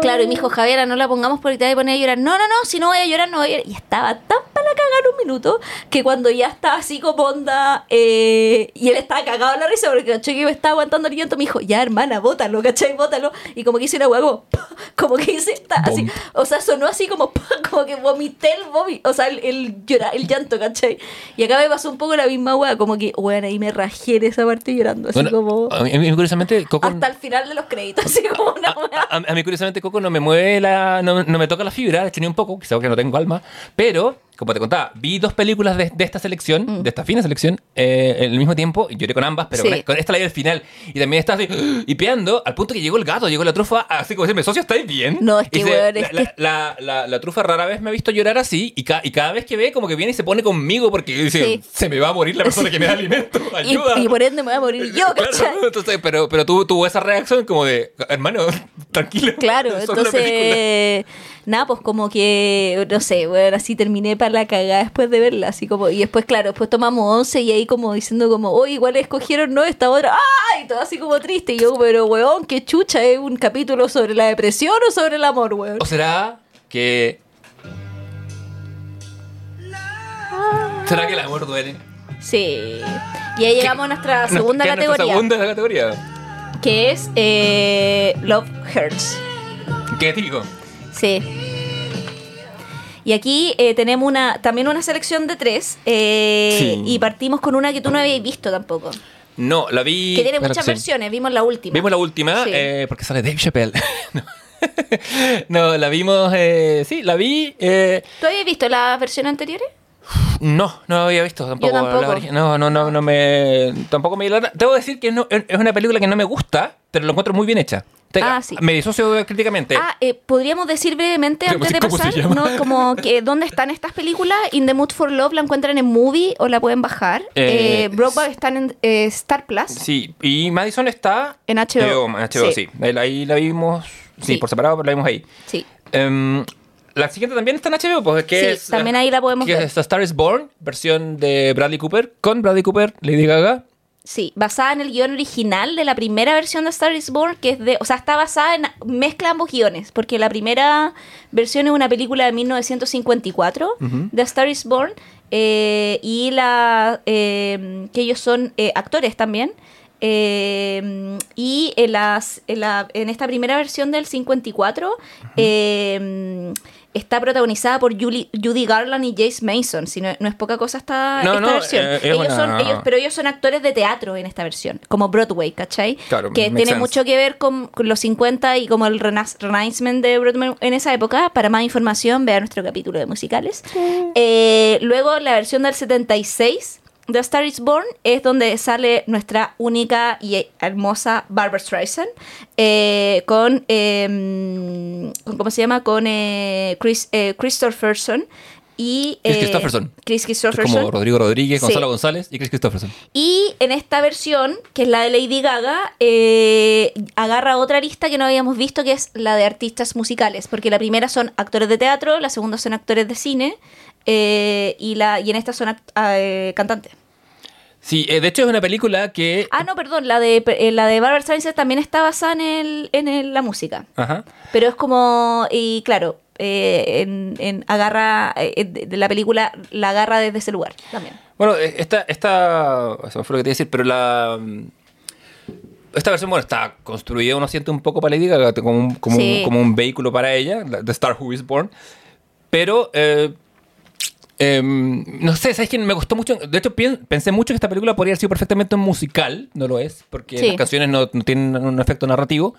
claro, y me dijo, Javiera, no la pongamos porque te voy a poner a llorar. No, no, no, si no voy a llorar, no voy a llorar. Y estaba tan para cagar un minuto que cuando ya estaba así como onda, eh, y él estaba cagado en la risa porque caché que me estaba aguantando el llanto, me dijo, ya hermana, bótalo, ¿cachai? Bótalo. Y como que hice una hueá como, como que hice, ta- así, o sea, sonó así como, como que vomité el vómito, o sea, el, el llorar, el llanto, ¿cachai? Y acá me pasó un poco la misma hueá, como que, bueno, ahí me rajé en esa parte llorando, así Bueno, como a, mí, a curiosamente, Coco, hasta el final de los créditos, así como una hueá. a, a mí curiosamente Coco no me mueve la, no, no me toca la fibra, de hecho ni un poco, quizás que no tengo alma, pero como te contaba, vi dos películas de, de esta selección, de esta fina selección, eh, en el mismo tiempo, y lloré con ambas, pero Mm. Sí. con, con esta la vi al final. Y también estaba así, hipeando, al punto que llegó el gato, llegó la trufa, así como decirme, socio, ¿estáis bien? No, es que, Y weón, la, es la- que- la- la- la trufa rara vez me ha visto llorar así, y, ca- y cada vez que ve, como que viene y se pone conmigo, porque dice, Sí. se me va a morir la persona que me da alimento, Y, ayuda. y por ende me voy a morir yo, Claro, entonces, pero, pero tuvo, tuvo esa reacción como de, hermano, tranquilo. Claro, solo una película". entonces, nada, pues como que, no sé, bueno, así terminé para la cagada después de verla, así como, y después, claro, después tomamos once y ahí como diciendo como, oye, igual escogieron, no, esta otra, ¡ay! Todo así como triste, y yo, pero weón, qué chucha, ¿es un capítulo sobre la depresión o sobre el amor, weón? ¿O será que... ¿Será que el amor duele? Sí. Y ahí llegamos a nuestra segunda ¿qué es nuestra categoría, segunda categoría. que es eh, Love Hurts. ¿Qué típico? Sí. Y aquí eh, tenemos una también una selección de tres. eh, Sí. Y partimos con una que tú no habías visto tampoco. No, la vi... Que tiene muchas sí. versiones. Vimos la última. Vimos la última, Sí. eh, porque sale Dave Chappelle. no. No, la vimos... eh, sí, la vi... eh, ¿Tú habías visto las versiones anteriores? No, no la había visto tampoco. Yo no, no, no, no me. Tampoco me. Debo decir que no- es una película que no me gusta, pero lo encuentro muy bien hecha. Te- Ah, sí. Me disocio críticamente. Ah, eh, podríamos decir brevemente ¿Cómo antes de pasar. Como que dónde están estas películas. In the Mood for Love la encuentran en Movie o la pueden bajar. Eh, Eh, Brokeback están en eh, Star Plus. Sí, y Madison está. En HBO. HBO, sí. Sí. Ahí, la vimos. Sí, Sí. por separado, pero la vimos ahí. Sí. Em, la siguiente también está en HBO, pues que Sí, es. también ahí la podemos que ver. es Star is Born, versión de Bradley Cooper, con Bradley Cooper, Lady Gaga. Sí, basada en el guion original de la primera versión de Star is Born, que es de, o sea, está basada en mezcla ambos guiones, porque la primera versión es una película de 1954 de Star is Born eh, y la eh, que ellos son eh, actores también. eh, y en, las, en, la- en esta primera versión del 54 eh, está protagonizada por Julie- Judy Garland y Jace Mason. Si no, no es poca cosa esta, No, esta no, versión. eh, es ellos una- son, ellos, pero ellos son actores de teatro en esta versión, como Broadway, ¿cachai? Claro, que tiene sense. mucho que ver con, con los 50 y como el Renaissance de Broadway en esa época. Para más información, vea nuestro capítulo de musicales. Eh, luego, la versión del 76 A Star is Born es donde sale nuestra única y hermosa Barbara Streisand eh, con, eh, ¿cómo se llama? Con eh, Chris eh, Christopherson y Chris eh, Christopherson. Chris Es Christopherson como Rodrigo Rodríguez, Sí. Gonzalo González y Chris Christopherson. y en esta versión, que es la de Lady Gaga, eh, agarra otra lista que no habíamos visto, que es la de artistas musicales, porque la primera son actores de teatro, la segunda son actores de cine, eh, y, la, y en esta son ah, eh, cantantes. Sí, eh, de hecho es una película que... Ah, no, perdón, la de, eh, la de Barbara Streisand también está basada en, el, en el- la música, Ajá. pero es como, y claro, eh, en, en agarra, eh, de, la película la agarra desde ese lugar también. Bueno, esta, esta, eso fue lo que te iba a decir, pero la, mm, esta versión, bueno, está construida, uno siente un poco para Lady Gaga, como un, como, Sí. un, como un vehículo para ella, la- The Star Who is Born, pero, eh, em, no sé, ¿sabes quién? Me gustó mucho, de hecho pensé mucho que esta película podría haber sido perfectamente un musical, no lo es, porque Sí. las canciones no, no tienen un efecto narrativo,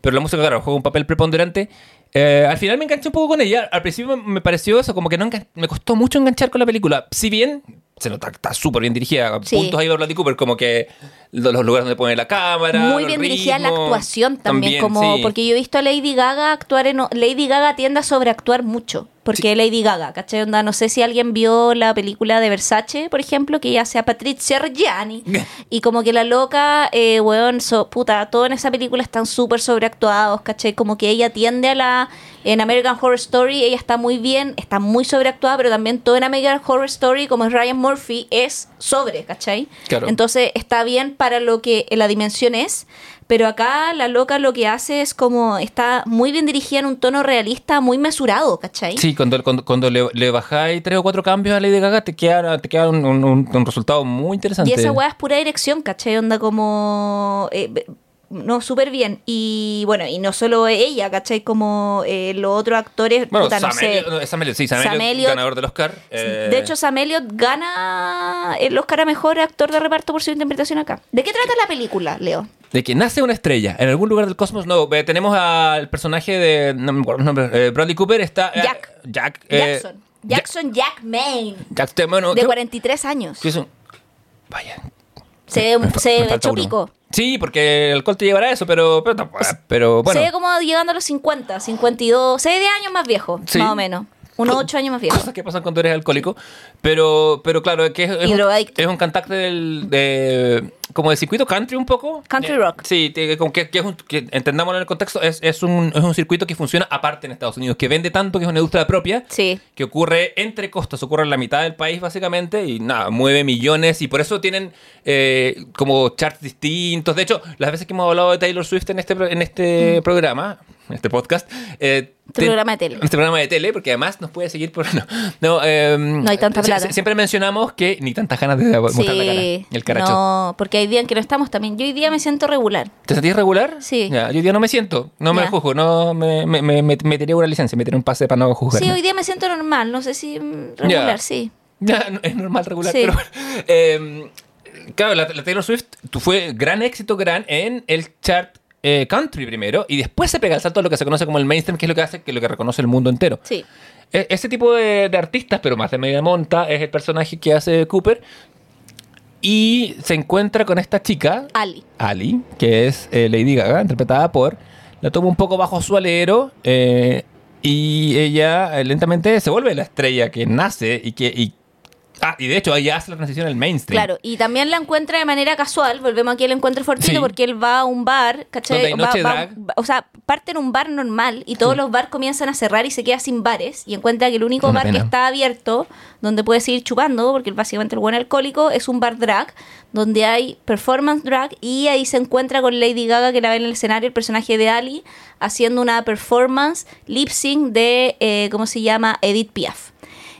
pero la música, claro, juega un papel preponderante. Eh, al final me enganché un poco con ella. Al principio me pareció eso, como que no me costó mucho enganchar con la película. Si bien se nota está súper bien dirigida, Sí. puntos ahí Bradley Cooper, como que los lugares donde pone la cámara. muy bien dirigida la ritmos, actuación también, como sí. porque yo he visto a Lady Gaga actuar en Lady Gaga tiende a sobreactuar mucho porque Lady Gaga ¿cachai? Onda, no sé si alguien vio la película de Versace por ejemplo que ella hace a Patricia Reggiani y como que la loca eh, weón so, puta todo en esa película están súper sobreactuados ¿cachai? como que ella tiende a la en American Horror Story ella está muy bien está muy sobreactuada pero también todo en American Horror Story como es Ryan Murphy es sobre ¿cachai? Claro. entonces está bien para lo que la dimensión es, pero acá la loca lo que hace es como está muy bien dirigida en un tono realista, muy mesurado, ¿cachai? Sí, cuando, cuando, cuando le, le bajáis tres o cuatro cambios a Lady Gaga, te queda, te queda un, un- un- un resultado muy interesante. Y esa weá es pura dirección, ¿cachai? Onda como... eh, no, súper bien. Y bueno, y no solo ella, ¿cachai? Como eh, los otros actores, Bueno, puta, no Sam sé. No, Sam Elliott, sí, Sam, Elliott. ganador del Oscar. eh, De hecho, Sam Elliott gana el Oscar a Mejor Actor de Reparto por su interpretación acá. ¿De qué trata la película, Leo? De que nace una estrella en algún lugar del cosmos. No, eh, tenemos al personaje de. No me acuerdo el nombre. eh, Bradley Cooper está. Jack. Jack. Jackson. Jackson Jack Maine, Jack de ¿qué- 43 años. qué es un- Vaya. Se, me se me echó uno. pico. Sí, porque el alcohol te llevará a eso, pero, pero, pero bueno. Se ve como llegando a los 50, 52, se ve de años más viejo, Sí. más o menos. Unos 8 años más viejo. Cosas que pasan cuando eres alcohólico. Pero, pero claro, es que es, un, es un cantante del, de, como del circuito country un poco. Country Eh, rock. Sí, que, que es un- que entendámoslo en el contexto, es, es, un, es un circuito que funciona aparte en Estados Unidos, que vende tanto que es una industria propia. Sí. que ocurre entre costas, ocurre en la mitad del país básicamente y nada, mueve millones y por eso tienen eh, como charts distintos. De hecho, las veces que hemos hablado de Taylor Swift en este, en este programa, en este podcast, eh, Este programa de tele. Este programa de tele, porque además nos puede seguir por... No, no, eh, No hay tanta plata. sie- Siempre mencionamos que ni tantas ganas de mostrar la cara, Sí. el caracho. No, porque hay días en que no estamos también. Yo hoy día me siento regular. ¿Te sentís regular? Sí. Ya, yo hoy día no me siento, no me Ya. juzgo, no me, me, me, me- me una licencia, me tiré un pase para no juzgar. Sí, hoy día me siento normal. No sé si mm, regular, Ya. sí. Ya, no- es normal regular, Sí. pero. Eh, claro, la, la Taylor Swift fue gran éxito, gran en el chart eh, country primero, y después se pega el salto a lo que se conoce como el mainstream, que es lo que hace que lo que reconoce el mundo entero. Sí. E- ese tipo de, de artistas, pero más de media monta, es el personaje que hace Cooper. Y se encuentra con esta chica, Ali. Ali, que es eh, Lady Gaga, interpretada por. La toma un poco bajo su alero. eh, y ella lentamente se vuelve la estrella que nace y que. Y, ah, y de hecho ella hace la transición al mainstream. Claro, y también la encuentra de manera casual. Volvemos aquí al encuentro fortuito Sí. porque él va a un bar, ¿cachai? Va- noche va- va- o sea, parte en un bar normal y todos los bars comienzan a cerrar y se queda sin bares. Y encuentra que el único Una bar que está abierto, donde puede seguir chupando, porque básicamente el buen alcohólico, es un bar drag, donde hay performance drag. Y ahí se encuentra con Lady Gaga, que la ve en el escenario, el personaje de Ali, haciendo una performance lip sync de, eh, ¿cómo se llama? Edith Piaf.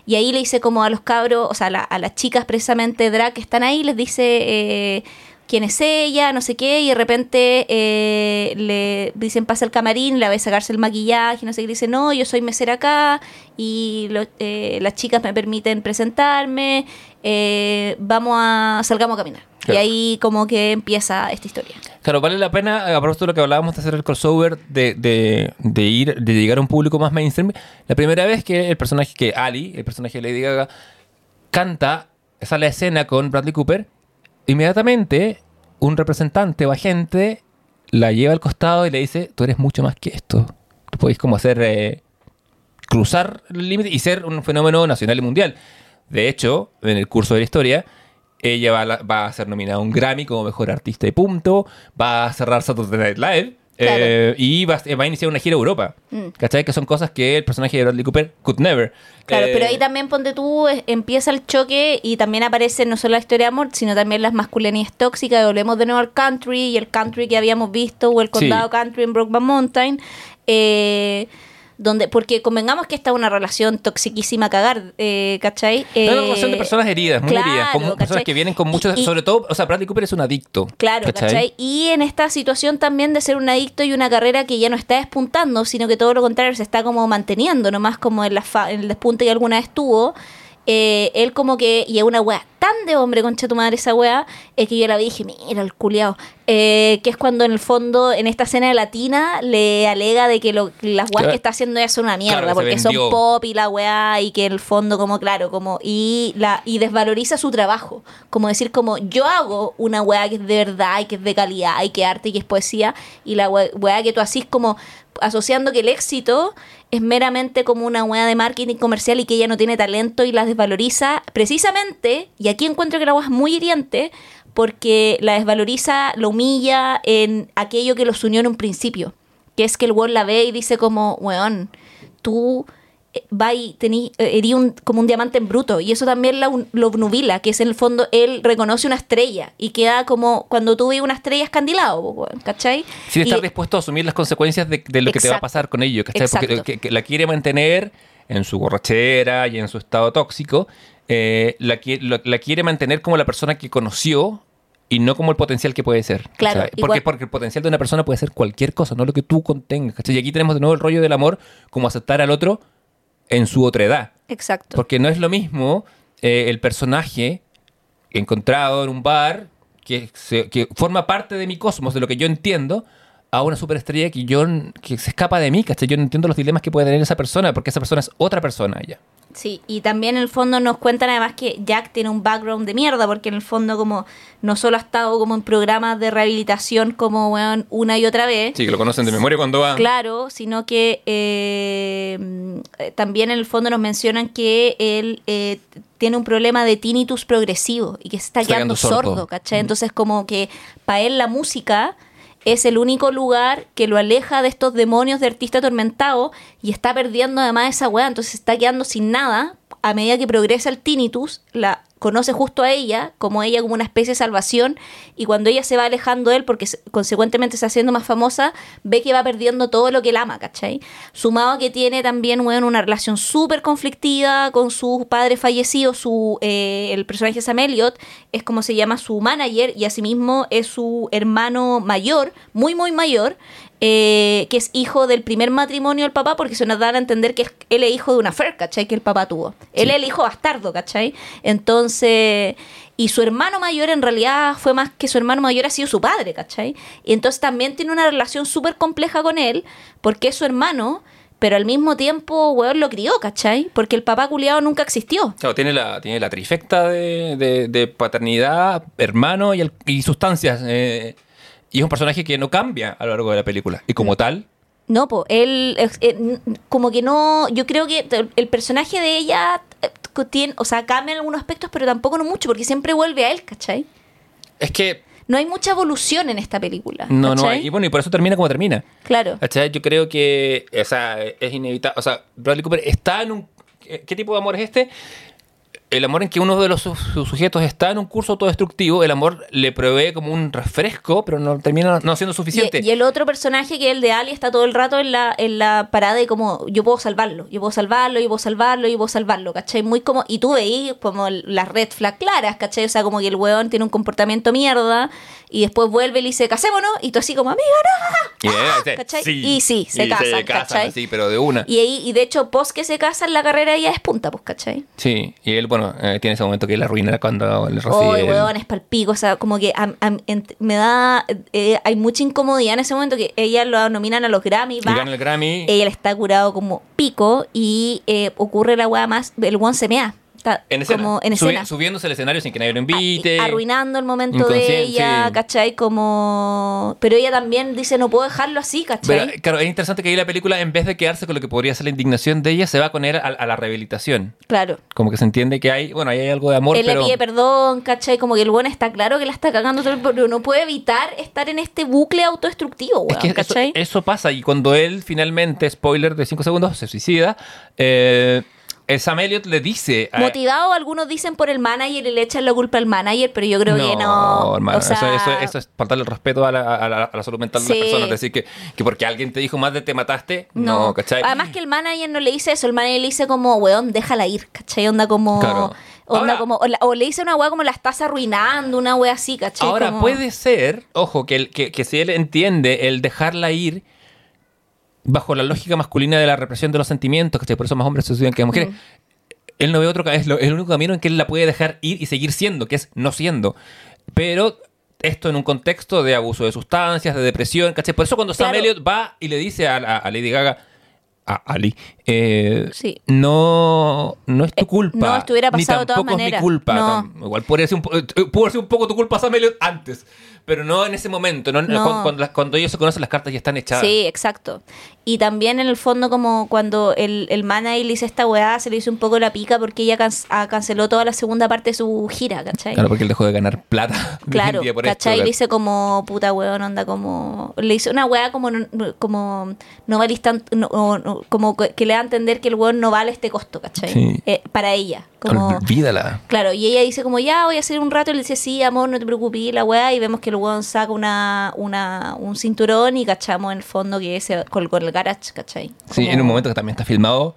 Y ahí le dice como a los cabros, o sea, a, la- a las chicas precisamente drag que están ahí, les dice eh, quién es ella, no sé qué, y de repente eh, le dicen pasa el camarín, la ve sacarse el maquillaje, no sé qué, dice no, yo soy mesera acá, y lo- eh, las chicas me permiten presentarme, eh, vamos a, salgamos a caminar. Claro. Y ahí como que empieza esta historia. Claro, vale la pena, a propósito de lo que hablábamos de hacer el crossover, de, de, de ir, de llegar a un público más mainstream. La primera vez que el personaje, que Ali, el personaje de Lady Gaga, canta, sale a escena con Bradley Cooper, inmediatamente un representante o agente la lleva al costado y le dice, tú eres mucho más que esto. Tú podéis como hacer, eh, cruzar el límite y ser un fenómeno nacional y mundial. De hecho, en el curso de la historia, ella va a, la- va a ser nominada a un Grammy como mejor artista y punto. Va a cerrar Saturday Night Live. Claro. eh, y va, a- va a iniciar una gira a Europa. Mm. ¿Cachai? Que son cosas que el personaje de Bradley Cooper could never. Claro, Eh, pero ahí también ponte tú, es- empieza el choque y también aparece no solo la historia de amor, sino también las masculinidades tóxicas. Volvemos de nuevo al country y el country que habíamos visto, o el Sí. condado country en Brokeback Mountain. Eh, donde, porque convengamos que esta es una relación toxiquísima a cagar, eh, ¿cachai? Es una Eh, relación de personas heridas, muy claro, heridas. Como personas que vienen con muchos. Y- sobre todo, o sea, Bradley Cooper es un adicto. Claro, ¿cachai? Y en esta situación también de ser un adicto y una carrera que ya no está despuntando, sino que todo lo contrario se está como manteniendo, nomás como en, la fa- en el despunte que alguna vez tuvo. Eh, él como que, y es una wea tan de hombre, concha tu madre esa wea, es que yo la vi y dije, mira el culiao. Eh, que es cuando en el fondo, en esta escena latina, le alega de que lo- las weas que está haciendo ella son una mierda, Claro, porque son pop y la weá, y que en el fondo, como claro, como, y la, y desvaloriza su trabajo. Como decir, como, yo hago una weá que es de verdad y que es de calidad y que es arte y que es poesía, y la we- weá que tú asís como asociando que el éxito es meramente como una weá de marketing comercial y que ella no tiene talento y la desvaloriza precisamente, y aquí encuentro que la es muy hiriente, porque la desvaloriza, lo humilla en aquello que los unió en un principio, que es que el weón la ve y dice como, weón, tú va y tení, eh, herí un, como un diamante en bruto. Y eso también la lo obnubila, que es en el fondo, él reconoce una estrella y queda como cuando tú ves una estrella escandilado, ¿cachai? Sin estar Y- dispuesto a asumir las consecuencias de, de lo que te va a pasar con ello. ¿cachai? Porque que- que la quiere mantener en su borrachera y en su estado tóxico. eh, la, lo- la quiere mantener como la persona que conoció y no como el potencial que puede ser. Claro, Porque, porque el potencial de una persona puede ser cualquier cosa, no lo que tú contengas. ¿cachai? Y aquí tenemos de nuevo el rollo del amor como aceptar al otro en su otra edad. Exacto. Porque no es lo mismo eh, el personaje encontrado en un bar que, se- que forma parte de mi cosmos, de lo que yo entiendo, a una superestrella que yo que se escapa de mí, ¿cachai? Yo no entiendo los dilemas que puede tener esa persona, porque esa persona es otra persona ya. Sí, y también en el fondo nos cuentan además que Jack tiene un background de mierda, porque en el fondo como no solo ha estado como en programas de rehabilitación como weón, una y otra vez, Sí, que lo conocen de memoria cuando va. Claro, sino que eh, también en el fondo nos mencionan que él eh, tiene un problema de tinnitus progresivo y que se está, Está quedando quedando sordo, sordo. ¿cachai? Entonces como que para él la música es el único lugar que lo aleja de estos demonios de artista atormentado y está perdiendo además esa weá, entonces está quedando sin nada a medida que progresa el tinnitus, la conoce justo a ella, como ella como una especie de salvación, y cuando ella se va alejando de él, porque se- consecuentemente se está haciendo más famosa, ve que va perdiendo todo lo que él ama, ¿cachai? Sumado a que tiene también, bueno, una relación súper conflictiva con su padre fallecido, su, eh, el personaje Sam Elliott, es como se llama su manager, y asimismo es su hermano mayor, muy, muy mayor, eh, que es hijo del primer matrimonio del papá, porque se nos dan a entender que él es hijo de una fer, ¿cachai? Que el papá tuvo. Él es el hijo bastardo, ¿cachai? Entonces, y su hermano mayor en realidad fue más que su hermano mayor ha sido su padre, ¿cachai? Y entonces también tiene una relación súper compleja con él, porque es su hermano, pero al mismo tiempo, weón, lo crió, ¿cachai? Porque el papá culiado nunca existió. Claro, tiene la, tiene la trifecta de, de- de paternidad, hermano y, el- y sustancias. eh, y es un personaje que no cambia a lo largo de la película. Y como tal, No, pues él, eh, eh, como que no, yo creo que el- personaje de ella eh, tiene, o sea, cambia en algunos aspectos, pero tampoco no mucho, porque siempre vuelve a él, ¿cachai? es que No hay mucha evolución en esta película. no, no hay. Y bueno, y por eso termina como termina. Claro. ¿Cachai? Yo creo que, o sea, es inevitable. O sea, Bradley Cooper está en un. ¿Qué qué tipo de amor es este? El amor en que uno de los su- sus sujetos está en un curso autodestructivo, el amor le provee como un refresco, pero no termina no siendo suficiente. Y, y el otro personaje que es el de Ali está todo el rato en la, en la parada y como yo puedo salvarlo, yo puedo salvarlo, yo puedo salvarlo, yo puedo salvarlo, ¿cachai? Muy como, y tú veís como las red flag claras, ¿cachai? O sea, como que el weón tiene un comportamiento mierda y después vuelve y le dice, casémonos, y tú así como, amiga, no. ¿cachai? Y sí, se Y casan, ¿cachai? Sí, pero de una. Y, ahí, y de hecho, post que se casan, la carrera ya es punta, pues, ¿cachai? Sí, y él, bueno, eh, tiene ese momento que la arruina cuando le recibe. Oh, el- weón, es palpico. O sea, como que me da. eh, hay mucha incomodidad en ese momento que ella lo nominan a los Grammy. Va, el Grammy. ella está curado como pico y eh, ocurre la weá más. El one se mea. Está en escena. como en Subi- escena. subiéndose al escenario sin que nadie lo invite. Ah, Arruinando el momento de ella, sí. ¿cachai? Como. Pero ella también dice, no puedo dejarlo así, ¿cachai? Pero, claro, es interesante que ahí la película, en vez de quedarse con lo que podría ser la indignación de ella, se va con él a, a la rehabilitación. claro. Como que se entiende que hay, bueno, ahí hay algo de amor, Él pero... le pide perdón, ¿cachai? Como que el bueno está claro que la está cagando, todo el- pero no puede evitar estar en este bucle autodestructivo, Es weón, que eso, ¿cachai? eso pasa y cuando él finalmente, spoiler de 5 segundos, se suicida, eh, Sam Elliott le dice... a- Motivado, algunos dicen por el manager y le echan la culpa al manager, pero yo creo que no. hermano, o sea, eso, eso- eso es faltarle el respeto a la, a la- a la salud mental de las personas. Decir que, que porque alguien te dijo más de te mataste, no, no, ¿cachai? Además que el manager no le dice eso, el manager le dice como, weón, déjala ir, ¿cachai? Onda como... Claro. Onda Ahora- como... O, la- o le dice una weá como la estás arruinando, una weá así, ¿cachai? Ahora, Como- puede ser, ojo, que, el- que, que si él entiende el dejarla ir bajo la lógica masculina de la represión de los sentimientos, que por eso más hombres se suicidan que mujeres, él no ve otro camino, es el único camino en que él la puede dejar ir y seguir siendo, que es no siendo. Pero esto en un contexto de abuso de sustancias, de depresión, ¿cachai? Por eso cuando Sam Claro. Elliott va y le dice a, a- a Lady Gaga, a Ali, eh, Sí. no, no es tu Eh, culpa. no, estuviera ni pasado de todas tampoco es maneras. mi culpa. No. Igual podría ser un, po- eh, sido un poco tu culpa, Sam Elliott, antes. Pero no en ese momento. No, No. Cuando, cuando cuando ellos se conocen, las cartas ya están echadas. Sí, exacto. Y también en el fondo como cuando el, el manager le hizo esta weá, se le hizo un poco la pica porque ella can- ah, canceló toda la segunda parte de su gira, ¿cachai? Claro, porque él dejó de ganar plata. Claro, por ¿cachai? esto. le hice como puta weón, onda como. Le hizo una weá como, no- como no valís tan- no- como que le da a entender que el weón no vale este costo, ¿cachai? Sí. Eh, para ella. Como, Olvídala. claro, y ella dice como ya voy a hacer un rato, y le dice sí, amor, no te preocupes, la weá, y vemos que el weón saca una, una, un cinturón y cachamos en el fondo que se colgó el garage, ¿cachai? Sí, en un momento que también está filmado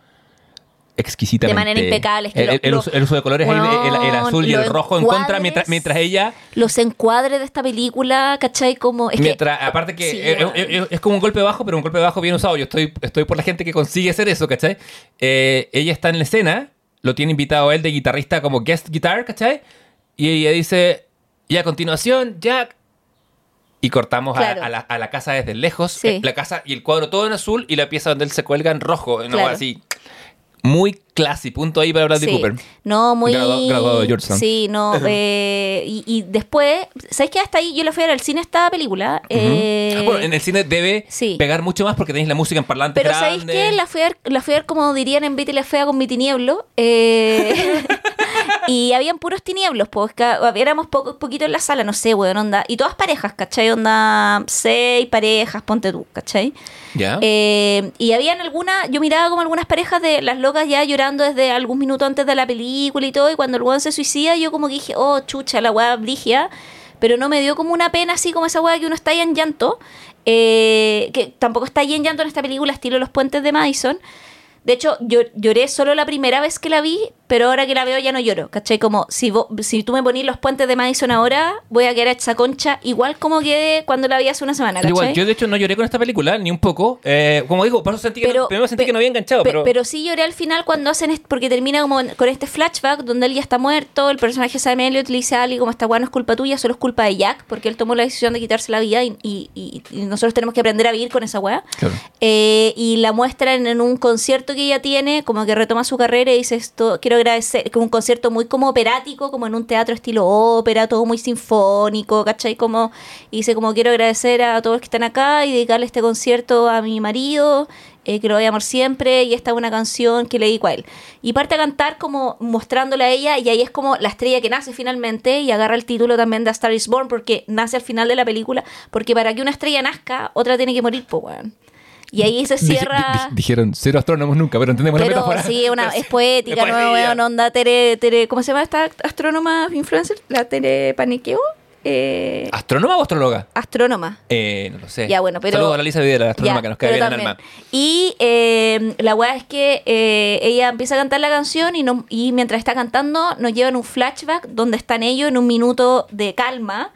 exquisitamente. De manera impecable, es que el, el- el lo- uso, el uso de colores, el, el- el azul y el rojo en contra, mientras, mientras ella... Los encuadres de esta película, ¿cachai? Como. Es que- Mientras, aparte que Sí, es como un golpe bajo, pero un golpe bajo bien usado. Yo estoy, estoy por la gente que consigue hacer eso, ¿cachai? Eh, ella está en la escena, lo tiene invitado él de guitarrista como guest guitar, ¿cachai? Y ella dice, y a continuación, Jack, y cortamos a- Claro. a, la, a la casa desde lejos. Sí. eh, La casa y el cuadro todo en azul y la pieza donde él se cuelga en rojo. Claro. cosa así. Muy classy. Punto ahí para Bradley Sí. Cooper. No, muy. Graduado- graduado de Georgetown. Sí, no. eh, y, y después, ¿sabes qué? Hasta ahí yo la fui a ver al cine esta película. eh, bueno, en el cine debe sí. pegar mucho más porque tenéis la música en parlantes Pero ¿sabéis qué? La fui, a ver, la fui a ver como dirían en Betty la Fea con mi tinieblo. eh, y habían puros tinieblos, pues éramos poco, poquito en la sala, no sé, weón, onda. Y todas parejas, ¿cachai? Onda, seis parejas, ponte tú, ¿cachai? ¿Ya? Eh, y habían algunas, yo miraba como algunas parejas de las locas ya llorando desde algún minuto antes de la película y todo, y cuando el weón se suicida, yo como dije, oh, chucha, la weá brigia, pero no me dio como una pena así como esa weá que uno está ahí en llanto, eh, que tampoco está ahí en llanto en esta película estilo Los Puentes de Madison. De hecho, yo lloré solo la primera vez que la vi, pero ahora que la veo ya no lloro, ¿cachai? Como si, vo- si tú me ponís los puentes de Madison ahora, voy a quedar hecha concha, igual como quedé cuando la vi hace una semana, ¿cachai? igual, yo de hecho no lloré con esta película, ni un poco. Eh, como digo, por eso sentí que, Pero- no, primero sentí que no había enganchado, Pe- pero... pero sí lloré al final cuando hacen est- porque termina como con este flashback donde él ya está muerto, el personaje Sam Elliott le dice a Ali como esta weá no es culpa tuya, solo es culpa de Jack, porque él tomó la decisión de quitarse la vida y, y- y- y nosotros tenemos que aprender a vivir con esa weá. Claro. Eh, y la muestran en un concierto que ella tiene, como que retoma su carrera y dice esto, quiero agradecer, que un concierto muy como operático, como en un teatro estilo ópera, todo muy sinfónico, ¿cachai? Como, y dice como quiero agradecer a todos los que están acá y dedicarle este concierto a mi marido, eh, que lo voy a amar siempre, y esta es una canción que le dedico a él. Y parte a cantar como mostrándola a ella, y ahí es como la estrella que nace finalmente, y agarra el título también de Star is Born, porque nace al final de la película, porque para que una estrella nazca, otra tiene que morir, pues, weón. Y ahí se cierra... di- dijeron cero astrónomos nunca, pero entendemos la Pero metáfora. sí, una, es poética, ¿no? Weón, onda Tere, Tere, ¿cómo se llama esta astrónoma influencer? La Tere Paniqueo. Eh, ¿Astrónoma o astróloga? astrónoma. Eh, no lo sé. Ya, bueno, pero- Saludos a la Lisa Videla, la astrónoma Ya, que nos cae bien en también. alma. Y eh, la weá es que eh, ella empieza a cantar la canción y, no, y mientras está cantando nos llevan un flashback donde están ellos en un minuto de calma.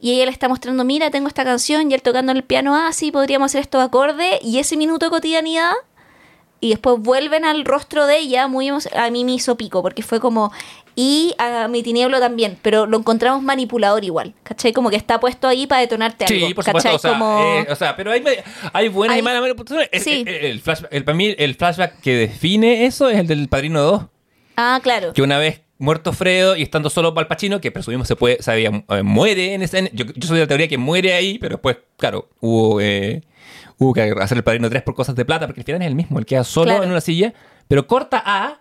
Y ella le está mostrando, mira, tengo esta canción y él tocando el piano, ah, sí, podríamos hacer estos acordes. Y ese minuto de cotidianidad y después vuelven al rostro de ella, muy a mí me hizo pico, porque fue como, y a mi tinieblo también, pero lo encontramos manipulador igual, ¿cachai? Como que está puesto ahí para detonarte algo, Sí, por ¿cachai? supuesto. O sea, Como... eh, o sea, pero hay, hay buenas Hay- y malas sí. El, el flashback, el- para mí, el flashback que define eso es el del Padrino 2. Ah, claro. Que una vez muerto Fredo y estando solo Al Pacino, que presumimos se puede, sabía, eh, muere en ese. Yo, yo soy de la teoría que muere ahí, pero después, claro, hubo, eh, hubo que hacer el Padrino 3 por cosas de plata, porque al final es el mismo, él queda solo Claro. en una silla, pero corta a.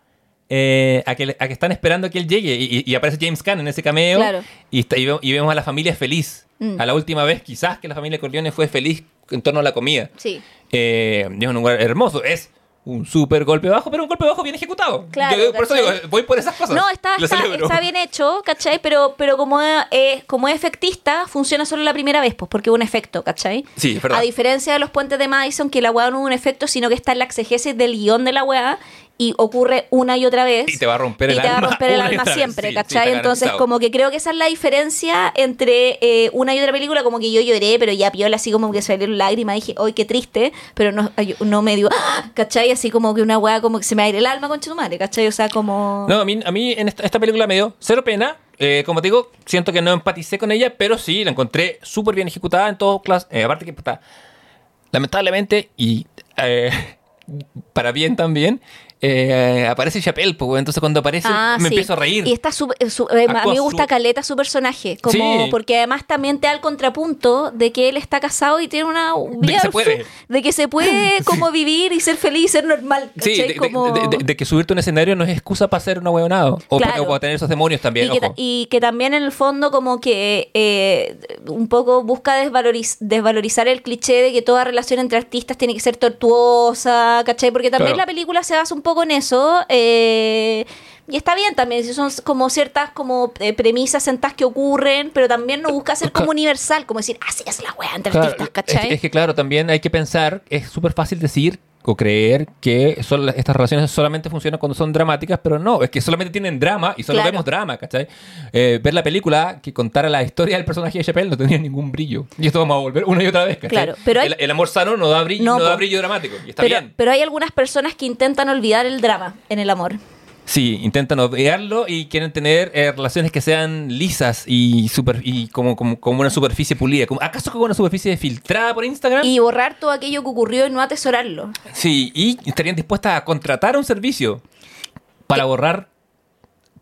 eh, a, que, a que están esperando que él llegue y aparece James Caan en ese cameo Claro. y, está- y ve- y vemos a la familia feliz. Mm. A la última vez, quizás que la familia Corleone fue feliz en torno a la comida. Sí. Eh, es un lugar hermoso. Es un súper golpe bajo, pero un golpe bajo bien ejecutado. Claro, Yo- por eso digo, voy por esas cosas. No, está, está, está bien hecho, ¿cachai? Pero, pero como, es, como es efectista, funciona solo la primera vez, pues, porque hubo un efecto, ¿cachai? Sí, es verdad. A diferencia de los puentes de Madison, que la weá no hubo un efecto, sino que está en la exegesis del guion de la weá y ocurre una y otra vez. Y te va a romper el Y te va a alma romper el alma siempre, sí, ¿cachai? está Entonces, como que creo que esa es la diferencia entre eh, una y otra película, como que yo lloré, pero ya piola, así como que salieron lágrimas, dije, ¡ay, qué triste! Pero no, no me dio, ¡ah! ¿cachai? Así como que una weá, como que se me aire el alma con madre, ¿cachai? O sea, como... No, a mí, a mí en esta, esta película me dio cero pena. Eh, como te digo, siento que no empaticé con ella, pero sí la encontré súper bien ejecutada en todos clases. aparte que puta, lamentablemente, y eh, para bien también, eh, aparece Chappelle, pues, entonces cuando aparece Ah, me sí. empiezo a reír. Y está su- eh, su- eh, a mí me gusta su- caleta su personaje, como Sí. porque además también te da el contrapunto de que él está casado y tiene una que vida se puede. de que se puede como vivir y ser feliz y ser normal, Sí, de, de- Como- de- de- de que subirte a un escenario no es excusa para ser un huevonado. O, Claro. para, o para tener esos demonios también, y, que, ojo. y que también en el fondo como que eh, un poco busca desvaloriz- desvalorizar el cliché de que toda relación entre artistas tiene que ser tortuosa, ¿cachai? Porque también Claro. la película se basa un poco en eso. eh, y está bien también, si son como ciertas como eh, premisas sentadas que ocurren, pero también no busca ser como universal, como decir, así es la wea entre Claro, artistas, es, ¿cachai? que- es que claro, también hay que pensar, es súper fácil decir o creer que son, estas relaciones solamente funcionan cuando son dramáticas, pero no, es que solamente tienen drama y solo Claro. vemos drama, ¿cachai? Eh, ver la película que contara la historia del personaje de Chappelle no tenía ningún brillo. Y esto vamos a volver una y otra vez, ¿cachai? Claro, pero hay- el, el amor sano no da brillo, No, no, da brillo dramático, y está pero, bien. pero hay algunas personas que intentan olvidar el drama en el amor. Sí, intentan obviarlo y quieren tener eh, relaciones que sean lisas y super y como, como, como una superficie pulida. Como, ¿Acaso como una superficie filtrada por Instagram? Y borrar todo aquello que ocurrió y no atesorarlo. Sí, y estarían dispuestas a contratar un servicio para borrar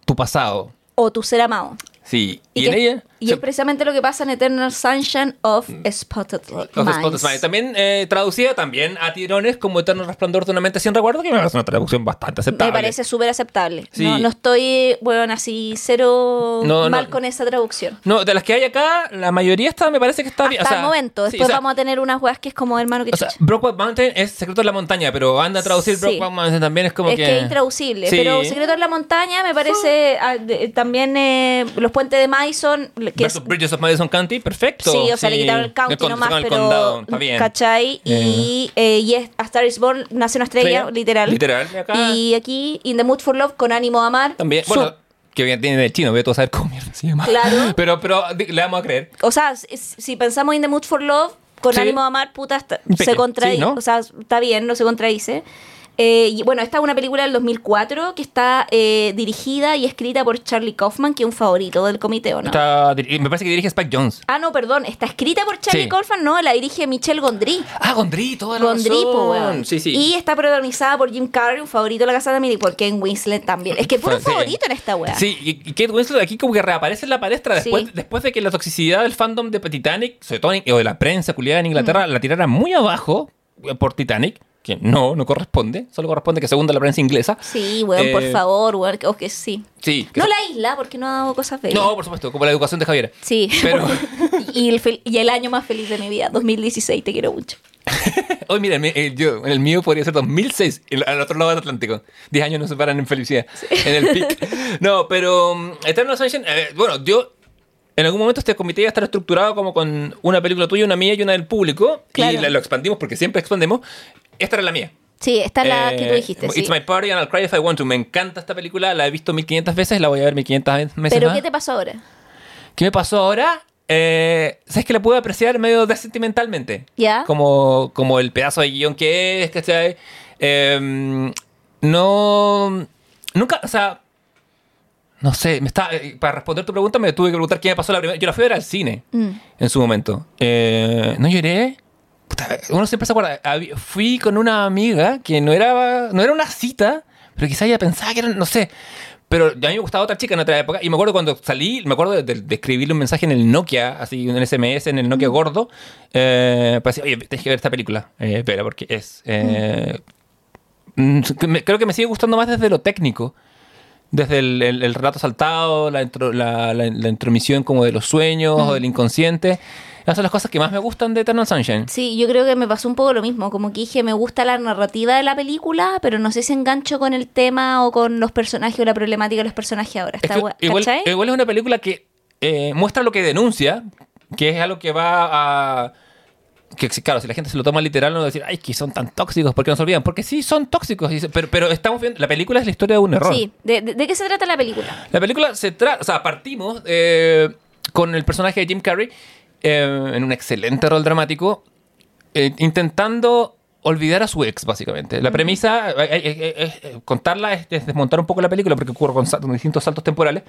tu pasado. O tu ser amado. Sí, y, Y, en que- ella... y se- es precisamente lo que pasa en Eternal Sunshine of Spotted Of Minds. Spotted Mind. También eh, traducida también a tirones como Eterno Resplandor de una mente sin recuerdo, que me parece una traducción bastante aceptable. Me parece súper aceptable. Sí. No, no estoy, bueno, así cero No, no. mal con esa traducción. No, de las que hay acá, la mayoría está, me parece que está bien. Hasta o sea, el momento. sí, Después o sea, vamos a tener unas weas que es como hermano que O sea. Brokeback Mountain es Secreto de la Montaña, pero anda a traducir Sí. Brokeback Mountain también es como es que... que es intraducible. Pero Secreto en la Montaña me parece ah, de- también eh, los puentes de Madison. Que es, Bridges of Madison County, perfecto. sí, o sea, le quitaron el county con- nomás, con el pero. condado, está bien. ¿Cachai? Y, eh, y es A Star is Born, nace una estrella, Estrella, literal. literal, y acá- Y aquí, In the Mood for Love, con ánimo a amar. También, Su- bueno, que bien tiene de chino, voy a todo saber cómo mierda se llama. Claro. Pero, pero le vamos a creer. O sea, si, pensamos In the Mood for Love, con Sí. ánimo a amar, puta, está- se contradice. sí, ¿no? O sea, está bien, no se contradice. Eh, y bueno, esta es una película del 2004 que está eh, dirigida y escrita por Charlie Kaufman, que es un favorito del comité, ¿o no? Está me parece que dirige Spike Jones. Ah, no, perdón, está escrita por Charlie Sí. Kaufman, no, la dirige Michelle Gondry. Ah, Gondry, toda la Gondry, po, weón. Sí, sí. Y está protagonizada por Jim Carrey, un favorito de la casa de Miri, por Ken Winslet también. Es que puro Sí. favorito en esta weá. Sí, y, y Kate Winslet aquí como que reaparece en la palestra después, de que la toxicidad del fandom de Titanic, sobre todo en- o de la prensa culiada en Inglaterra, la tirara muy abajo eh, por Titanic, que no, no corresponde, solo corresponde que se hunda la prensa inglesa. Sí, weón, por Eh, favor, weón, o que sí. Sí. que No se- la isla, porque no ha dado cosas bellas. no, por supuesto, como la educación de Javier. Sí. Pero- y, el fel- y el año más feliz de mi vida, 2016, te quiero mucho. Hoy mira, mi- eh, yo, el mío podría ser 2006, el- al otro lado del Atlántico. 10 años nos separan en felicidad, en el pic. No, pero um, Eternal Sunshine, eh, bueno, yo en algún momento este comité iba a estar estructurado como con una película tuya, una mía y una del público. Y Claro. la- lo expandimos porque siempre expandemos. Esta era la mía. Sí, esta es la Eh, que tú dijiste, sí. It's My Party and I'll Cry If I Want to. Me encanta esta película, la he visto 1500 veces, la voy a ver 1500 veces Pero más. ¿qué te pasó ahora? ¿Qué me pasó ahora? Eh, ¿Sabes que la puedo apreciar medio sentimentalmente? ¿Ya? Como, como el pedazo de guion que es, ¿cachai? Eh, no. Nunca, o sea. No sé, me está, eh, para responder tu pregunta me tuve que preguntar qué me pasó la primera. Yo la fui a ver al cine Mm. en su momento. Eh, no lloré. Puta, uno siempre se acuerda. Fui con una amiga que no era, no era una cita, pero quizá ella pensaba que era, no sé. Pero a mí me gustaba otra chica en otra época. Y me acuerdo cuando salí, me acuerdo de, de- de escribirle un mensaje en el Nokia, así en el SMS, en el Nokia gordo. Eh, para decir, oye, tienes que ver esta película. Eh, espera, porque es. eh, mm, creo que me sigue gustando más desde lo técnico. Desde el, el- el relato saltado, la, intro- la, la- la intromisión como de los sueños o del inconsciente. Esas son las cosas que más me gustan de Eternal Sunshine. Sí, yo creo que me pasó un poco lo mismo. Como que dije, me gusta la narrativa de la película, pero no sé si engancho con el tema o con los personajes o la problemática de los personajes ahora. Es Está que gua- igual, es una película que eh, muestra lo que denuncia, que es algo que va a... Que claro, si la gente se lo toma literal, no va a decir, ay, que son tan tóxicos, ¿por qué no se olvidan? Porque sí, son tóxicos, pero, pero estamos viendo, la película es la historia de un error. Sí, ¿De, de, de qué se trata la película? La película se trata, o sea, partimos eh, con el personaje de Jim Carrey eh, en un excelente rol dramático, eh, intentando olvidar a su ex, básicamente. La premisa, eh, eh, eh, eh, contarla es, es desmontar un poco la película porque ocurre con, con distintos saltos temporales.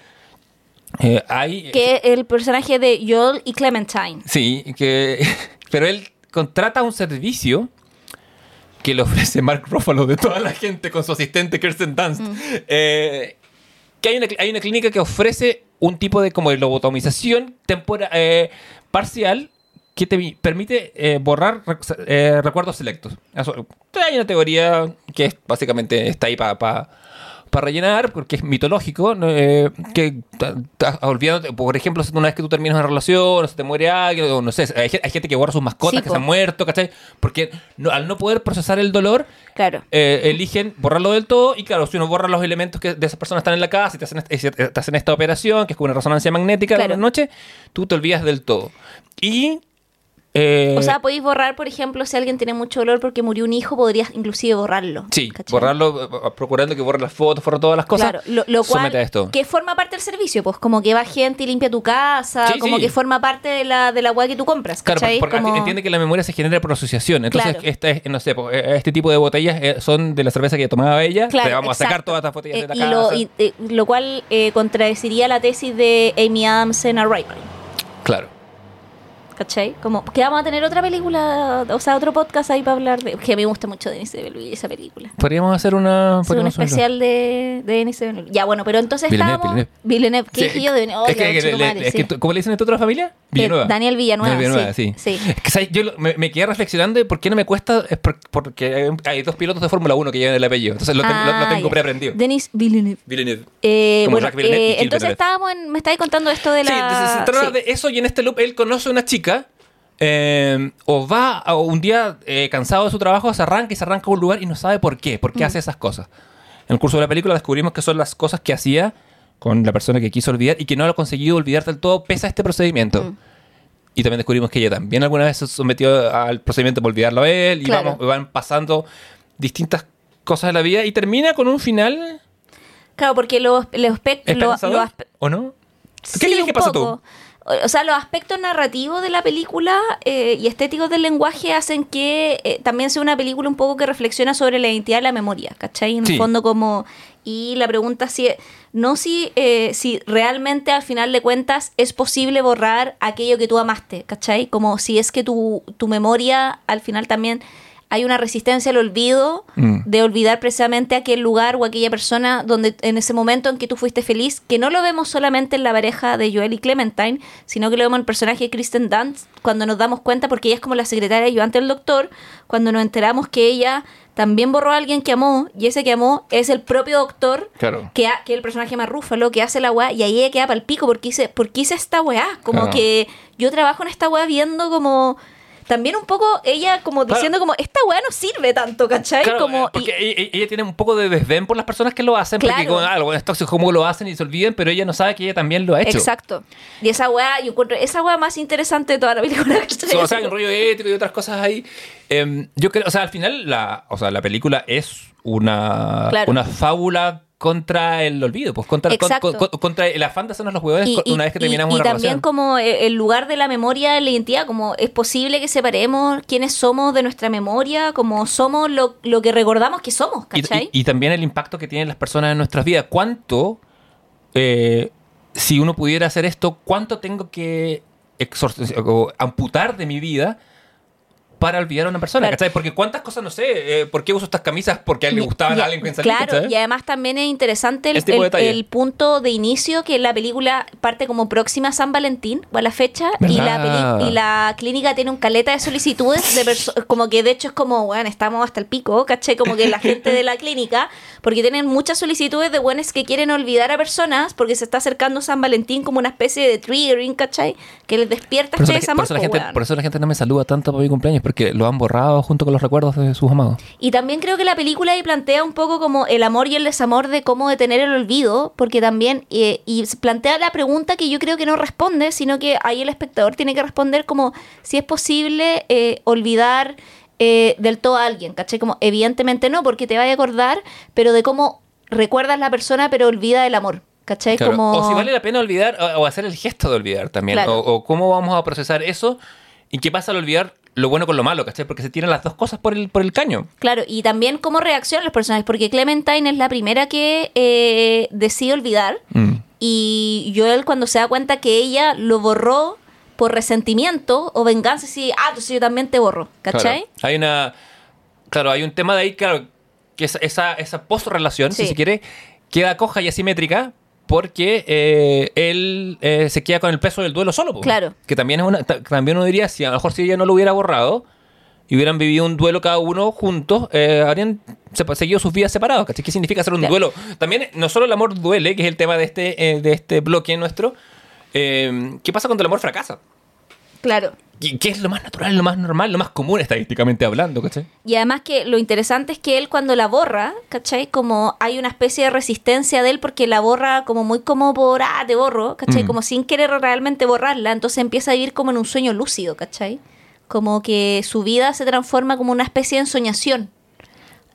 Hay, Que el personaje de Joel y Clementine. Sí, que, pero él contrata un servicio que le ofrece Mark Ruffalo de toda la gente con su asistente Kirsten Dunst. Eh, que hay una, hay una clínica que ofrece un tipo de como de lobotomización tempora- eh, parcial que te permite eh, borrar eh, recuerdos selectos. Eso- hay una teoría que es, básicamente está ahí para rellenar, porque es mitológico. Eh, que ta- olvidándote, por ejemplo, una vez que tú terminas una relación, o se te muere alguien, o no sé, hay, hay gente que borra sus mascotas Sí, que po. se han muerto, ¿cachai? Porque no- al no poder procesar el dolor, Claro. eh, eligen borrarlo del todo y claro, si uno borra los elementos que de esas personas están en la casa y te hacen, est- te hacen esta operación, que es como una resonancia magnética Claro. de la noche, tú te olvidas del todo. Y eh, O sea, podéis borrar, por ejemplo, si alguien tiene mucho dolor porque murió un hijo, podrías inclusive borrarlo. sí, ¿cachai? borrarlo, eh, procurando que borre las fotos, borre todas las cosas. Claro, lo, lo cual somete a esto. que forma parte del servicio, pues como que va gente y limpia tu casa, Sí, como sí. que forma parte de la de la weá que tú compras, Claro, porque Como- entiende que la memoria se genera por asociación. Entonces, Claro. esta es- no sé, eh, este tipo de botellas eh, son de la cerveza que tomaba ella. Claro, Te vamos a sacar todas estas botellas Eh, de la y casa. lo, y, eh, lo cual eh, contradeciría la tesis de Amy Adams en Arrival. Claro. ¿Cachai? Como que vamos a tener otra película, o sea, otro podcast ahí para hablar de. Que a mí me gusta mucho Denis Villeneuve esa película. Podríamos hacer una. Un hacerlo. especial de, de Denis Villeneuve. Ya, bueno, pero entonces Villeneuve, estábamos. Villeneuve. ¿Qué Sí, yo de Villeneuve? es que, que- le- madre, es que sí. tú- ¿Cómo le dicen en tu otra familia? Villanueva. Daniel Villanueva, sí, sí. Es que, ¿sabes? Yo me, me quedé reflexionando de por qué no me cuesta. Es por- porque hay- dos pilotos de Fórmula 1 que llevan el apellido. Entonces lo, tengo- lo- lo Ah, tengo preaprendido. Denis Villeneuve. Villeneuve. Eh, Como bueno, Jacques Villeneuve y eh, entonces Villeneuve. estábamos en, me estáis contando esto de la... Sí, entonces se trata de eso y en este loop él conoce a una chica eh, o va a un día eh, cansado de su trabajo, se arranca y se arranca a un lugar y no sabe por qué, por qué Mm. hace esas cosas. En el curso de la película descubrimos que son las cosas que hacía con la persona que quiso olvidar y que no lo ha conseguido olvidar del todo pese a este procedimiento. Mm. Y también descubrimos que ella también alguna vez se sometió al procedimiento para olvidarlo a él y Claro. vamos, van pasando distintas cosas de la vida y termina con un final Claro, porque los, los ¿o no? Sí, ¿Qué crees un que pasó tú? O sea, los aspectos narrativos de la película eh, y estéticos del lenguaje hacen que eh, también sea una película un poco que reflexiona sobre la identidad de la memoria, ¿cachai? En Sí. el fondo como... Y la pregunta si... No si, eh, si realmente al final de cuentas es posible borrar aquello que tú amaste, ¿cachai? Como si es que tu, tu memoria al final también... Hay una resistencia al olvido Mm. de olvidar precisamente aquel lugar o aquella persona donde en ese momento en que tú fuiste feliz, que no lo vemos solamente en la pareja de Joel y Clementine, sino que lo vemos en el personaje de Kristen Dunst cuando nos damos cuenta, porque ella es como la secretaria ayudante del doctor, cuando nos enteramos que ella también borró a alguien que amó, y ese que amó es el propio doctor, Claro. que, ha- que es el personaje más rúfalo, que hace la weá, y ahí ella queda para el pico, porque hice, porque hice esta weá, como Claro. que yo trabajo en esta weá viendo como... También un poco ella como Claro. diciendo como, esta weá no sirve tanto, ¿cachai? Claro, como, porque y- ella, ella tiene un poco de desdén por las personas que lo hacen, porque Claro. como, ah, lo bueno es cómo lo hacen y se olviden, pero ella no sabe que ella también lo ha hecho. Exacto. Y esa weá, yo encuentro esa weá más interesante de toda la película. So, o sea, un rollo ético y otras cosas ahí. Em, yo creo, o sea, al final la, o sea, la película es una, una fábula contra el olvido, pues contra, con- Exacto. con- contra el afán de hacernos los huevones Y, y- una vez que y- terminamos y una también relación. como eh, el lugar de la memoria de la identidad, como es posible que separemos quiénes somos de nuestra memoria, como somos lo, lo que recordamos que somos, Y, ¿cachai? y- y también el impacto que tienen las personas en nuestras vidas. ¿Cuánto, eh, si uno pudiera hacer esto, cuánto tengo que amputar de mi vida para olvidar a una persona? Claro. ¿cachai? Porque cuántas cosas, no sé, eh, ¿por qué uso estas camisas? Porque a él le gustaban y- a alguien que Claro, ¿cachai? y además también es interesante el, de el- punto de inicio que la película parte como próxima a San Valentín o a la fecha y la, y la clínica tiene un caleta de solicitudes de como que de hecho es como, bueno, estamos hasta el pico, ¿cachai? Como que la gente de la clínica, porque tienen muchas solicitudes de buenos que quieren olvidar a personas porque se está acercando San Valentín como una especie de triggering, ¿cachai? Que les despierta Por eso, este la, por eso la gente, por eso la gente no me saluda tanto para mi cumpleaños, porque lo han borrado junto con los recuerdos de sus amados. Y también creo que la película ahí plantea un poco como el amor y el desamor de cómo detener el olvido, porque también, eh, y plantea la pregunta que yo creo que no responde, sino que ahí el espectador tiene que responder como si es posible eh, olvidar eh, del todo a alguien, ¿cachai? Como evidentemente no, porque te vaya a acordar, pero de cómo recuerdas la persona, pero olvida el amor, ¿cachai? Claro, Como... O si vale la pena olvidar o, o hacer el gesto de olvidar también. Claro. O, o cómo vamos a procesar eso y qué pasa al olvidar lo bueno con lo malo, ¿cachai? Porque se tiran las dos cosas por el, por el caño. Claro, y también cómo reaccionan los personajes, porque Clementine es la primera que eh, decide olvidar. Mm. Y Joel cuando se da cuenta que ella lo borró por resentimiento o venganza, así, ah, entonces yo también te borro, ¿cachai? Claro. Hay una. Claro, hay un tema de ahí, claro, que esa, esa, esa post-relación, si Sí. se quiere, queda coja y asimétrica porque eh, él eh, se queda con el peso del duelo solo. po. Claro. Que también es una. ta- También uno diría, si a lo mejor si ella no lo hubiera borrado y hubieran vivido un duelo cada uno juntos, eh, habrían seguido sus vidas separados. ¿cachai? ¿Qué significa hacer un Claro. duelo? También, no solo el amor duele, que es el tema de este, eh, de este bloque nuestro. ¿Qué pasa cuando el amor fracasa? Claro. ¿Y ¿Qué es lo más natural, lo más normal, lo más común estadísticamente hablando, ¿cachai? Y además que lo interesante es que él cuando la borra, ¿cachai? Como hay una especie de resistencia de él porque la borra como muy como por, ah, te borro, ¿cachai? Mm. Como sin querer realmente borrarla, entonces empieza a vivir como en un sueño lúcido, ¿cachai? como que su vida se transforma como una especie de ensoñación.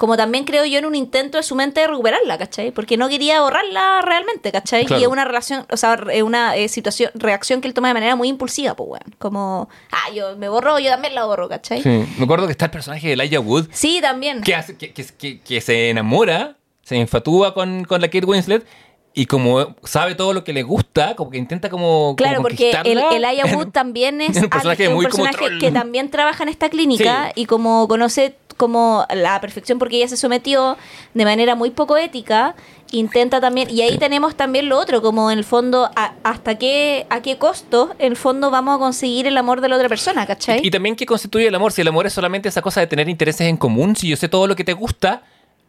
Como también creo yo en un intento de su mente de recuperarla, ¿cachai? Porque no quería borrarla realmente, ¿cachai? Claro. Y es una relación, o sea, es una eh, situación, reacción que él toma de manera muy impulsiva, pues, weón. Como, ah, yo me borro, yo también la borro, ¿cachai? Sí, Sí. Me acuerdo que está el personaje de Elijah Wood también. que, hace, que, que, que- que se enamora, se enfatúa con, con la Kate Winslet y como sabe todo lo que le gusta, como que intenta como Claro, como porque el, el Aya Wood también es un personaje al- un muy como personaje que también trabaja en esta clínica Sí. y como conoce como la perfección porque ella se sometió de manera muy poco ética, intenta también, y ahí tenemos también lo otro, como en el fondo, a- hasta qué, a qué costo, en el fondo vamos a conseguir el amor de la otra persona, ¿cachai? Y también qué constituye el amor. Si el amor es solamente esa cosa de tener intereses en común, si yo sé todo lo que te gusta,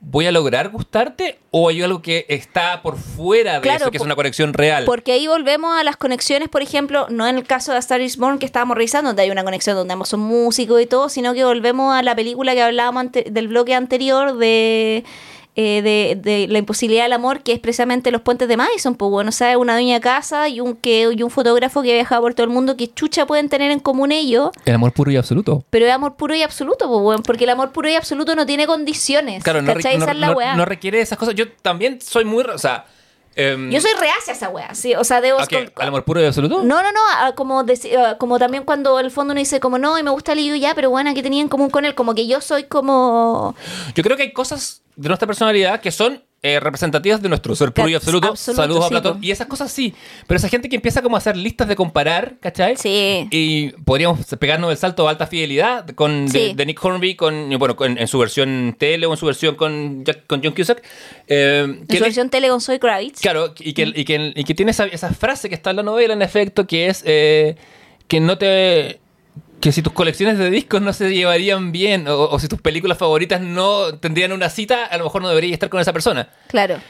¿voy a lograr gustarte? ¿O hay algo que está por fuera de Claro, eso, que es una conexión real? Porque ahí volvemos a las conexiones, por ejemplo, no en el caso de A Star is Born que estábamos revisando, donde hay una conexión donde ambos son músicos y todo, sino que volvemos a la película que hablábamos ante- del bloque anterior de, eh, de, de la imposibilidad del amor, que es precisamente los puentes de Madison, pues bueno, o sea, una dueña de casa y un, que, y un fotógrafo que viaja por todo el mundo, que chucha pueden tener en común ellos, El amor puro y absoluto. pero es amor puro y absoluto, pues bueno, porque el amor puro y absoluto no tiene condiciones, Claro, no, re- no- no- weá. no requiere esas cosas. Yo también soy muy... O sea... em, Yo soy reacia a esa weá, sí, o sea, debo... ¿a qué? ¿Al amor puro y absoluto? No, no, no, como, como también cuando el fondo uno dice como no, y me gusta el Liu ya, pero bueno, ¿qué tenía en común con él? Como que yo soy como... Yo creo que hay cosas de nuestra personalidad que son eh, representativas de nuestro ser puro y absoluto. absoluto, Saludos a Platón. po. Y esas cosas sí. Pero esa gente que empieza como a hacer listas de comparar, ¿cachai? Sí. Y podríamos pegarnos el salto a alta fidelidad con Sí. de Nick Hornby, con, bueno, con- en su versión tele o en su versión con, Jack- con John Cusack. eh, En que su le- versión tele con Zoe Kravitz. Claro, y que, y que, y que tiene esa, esa frase que está en la novela, en efecto, que es eh, que no te. Que si tus colecciones de discos no se llevarían bien, o, o si tus películas favoritas no tendrían una cita, a lo mejor no deberías estar con esa persona. Claro.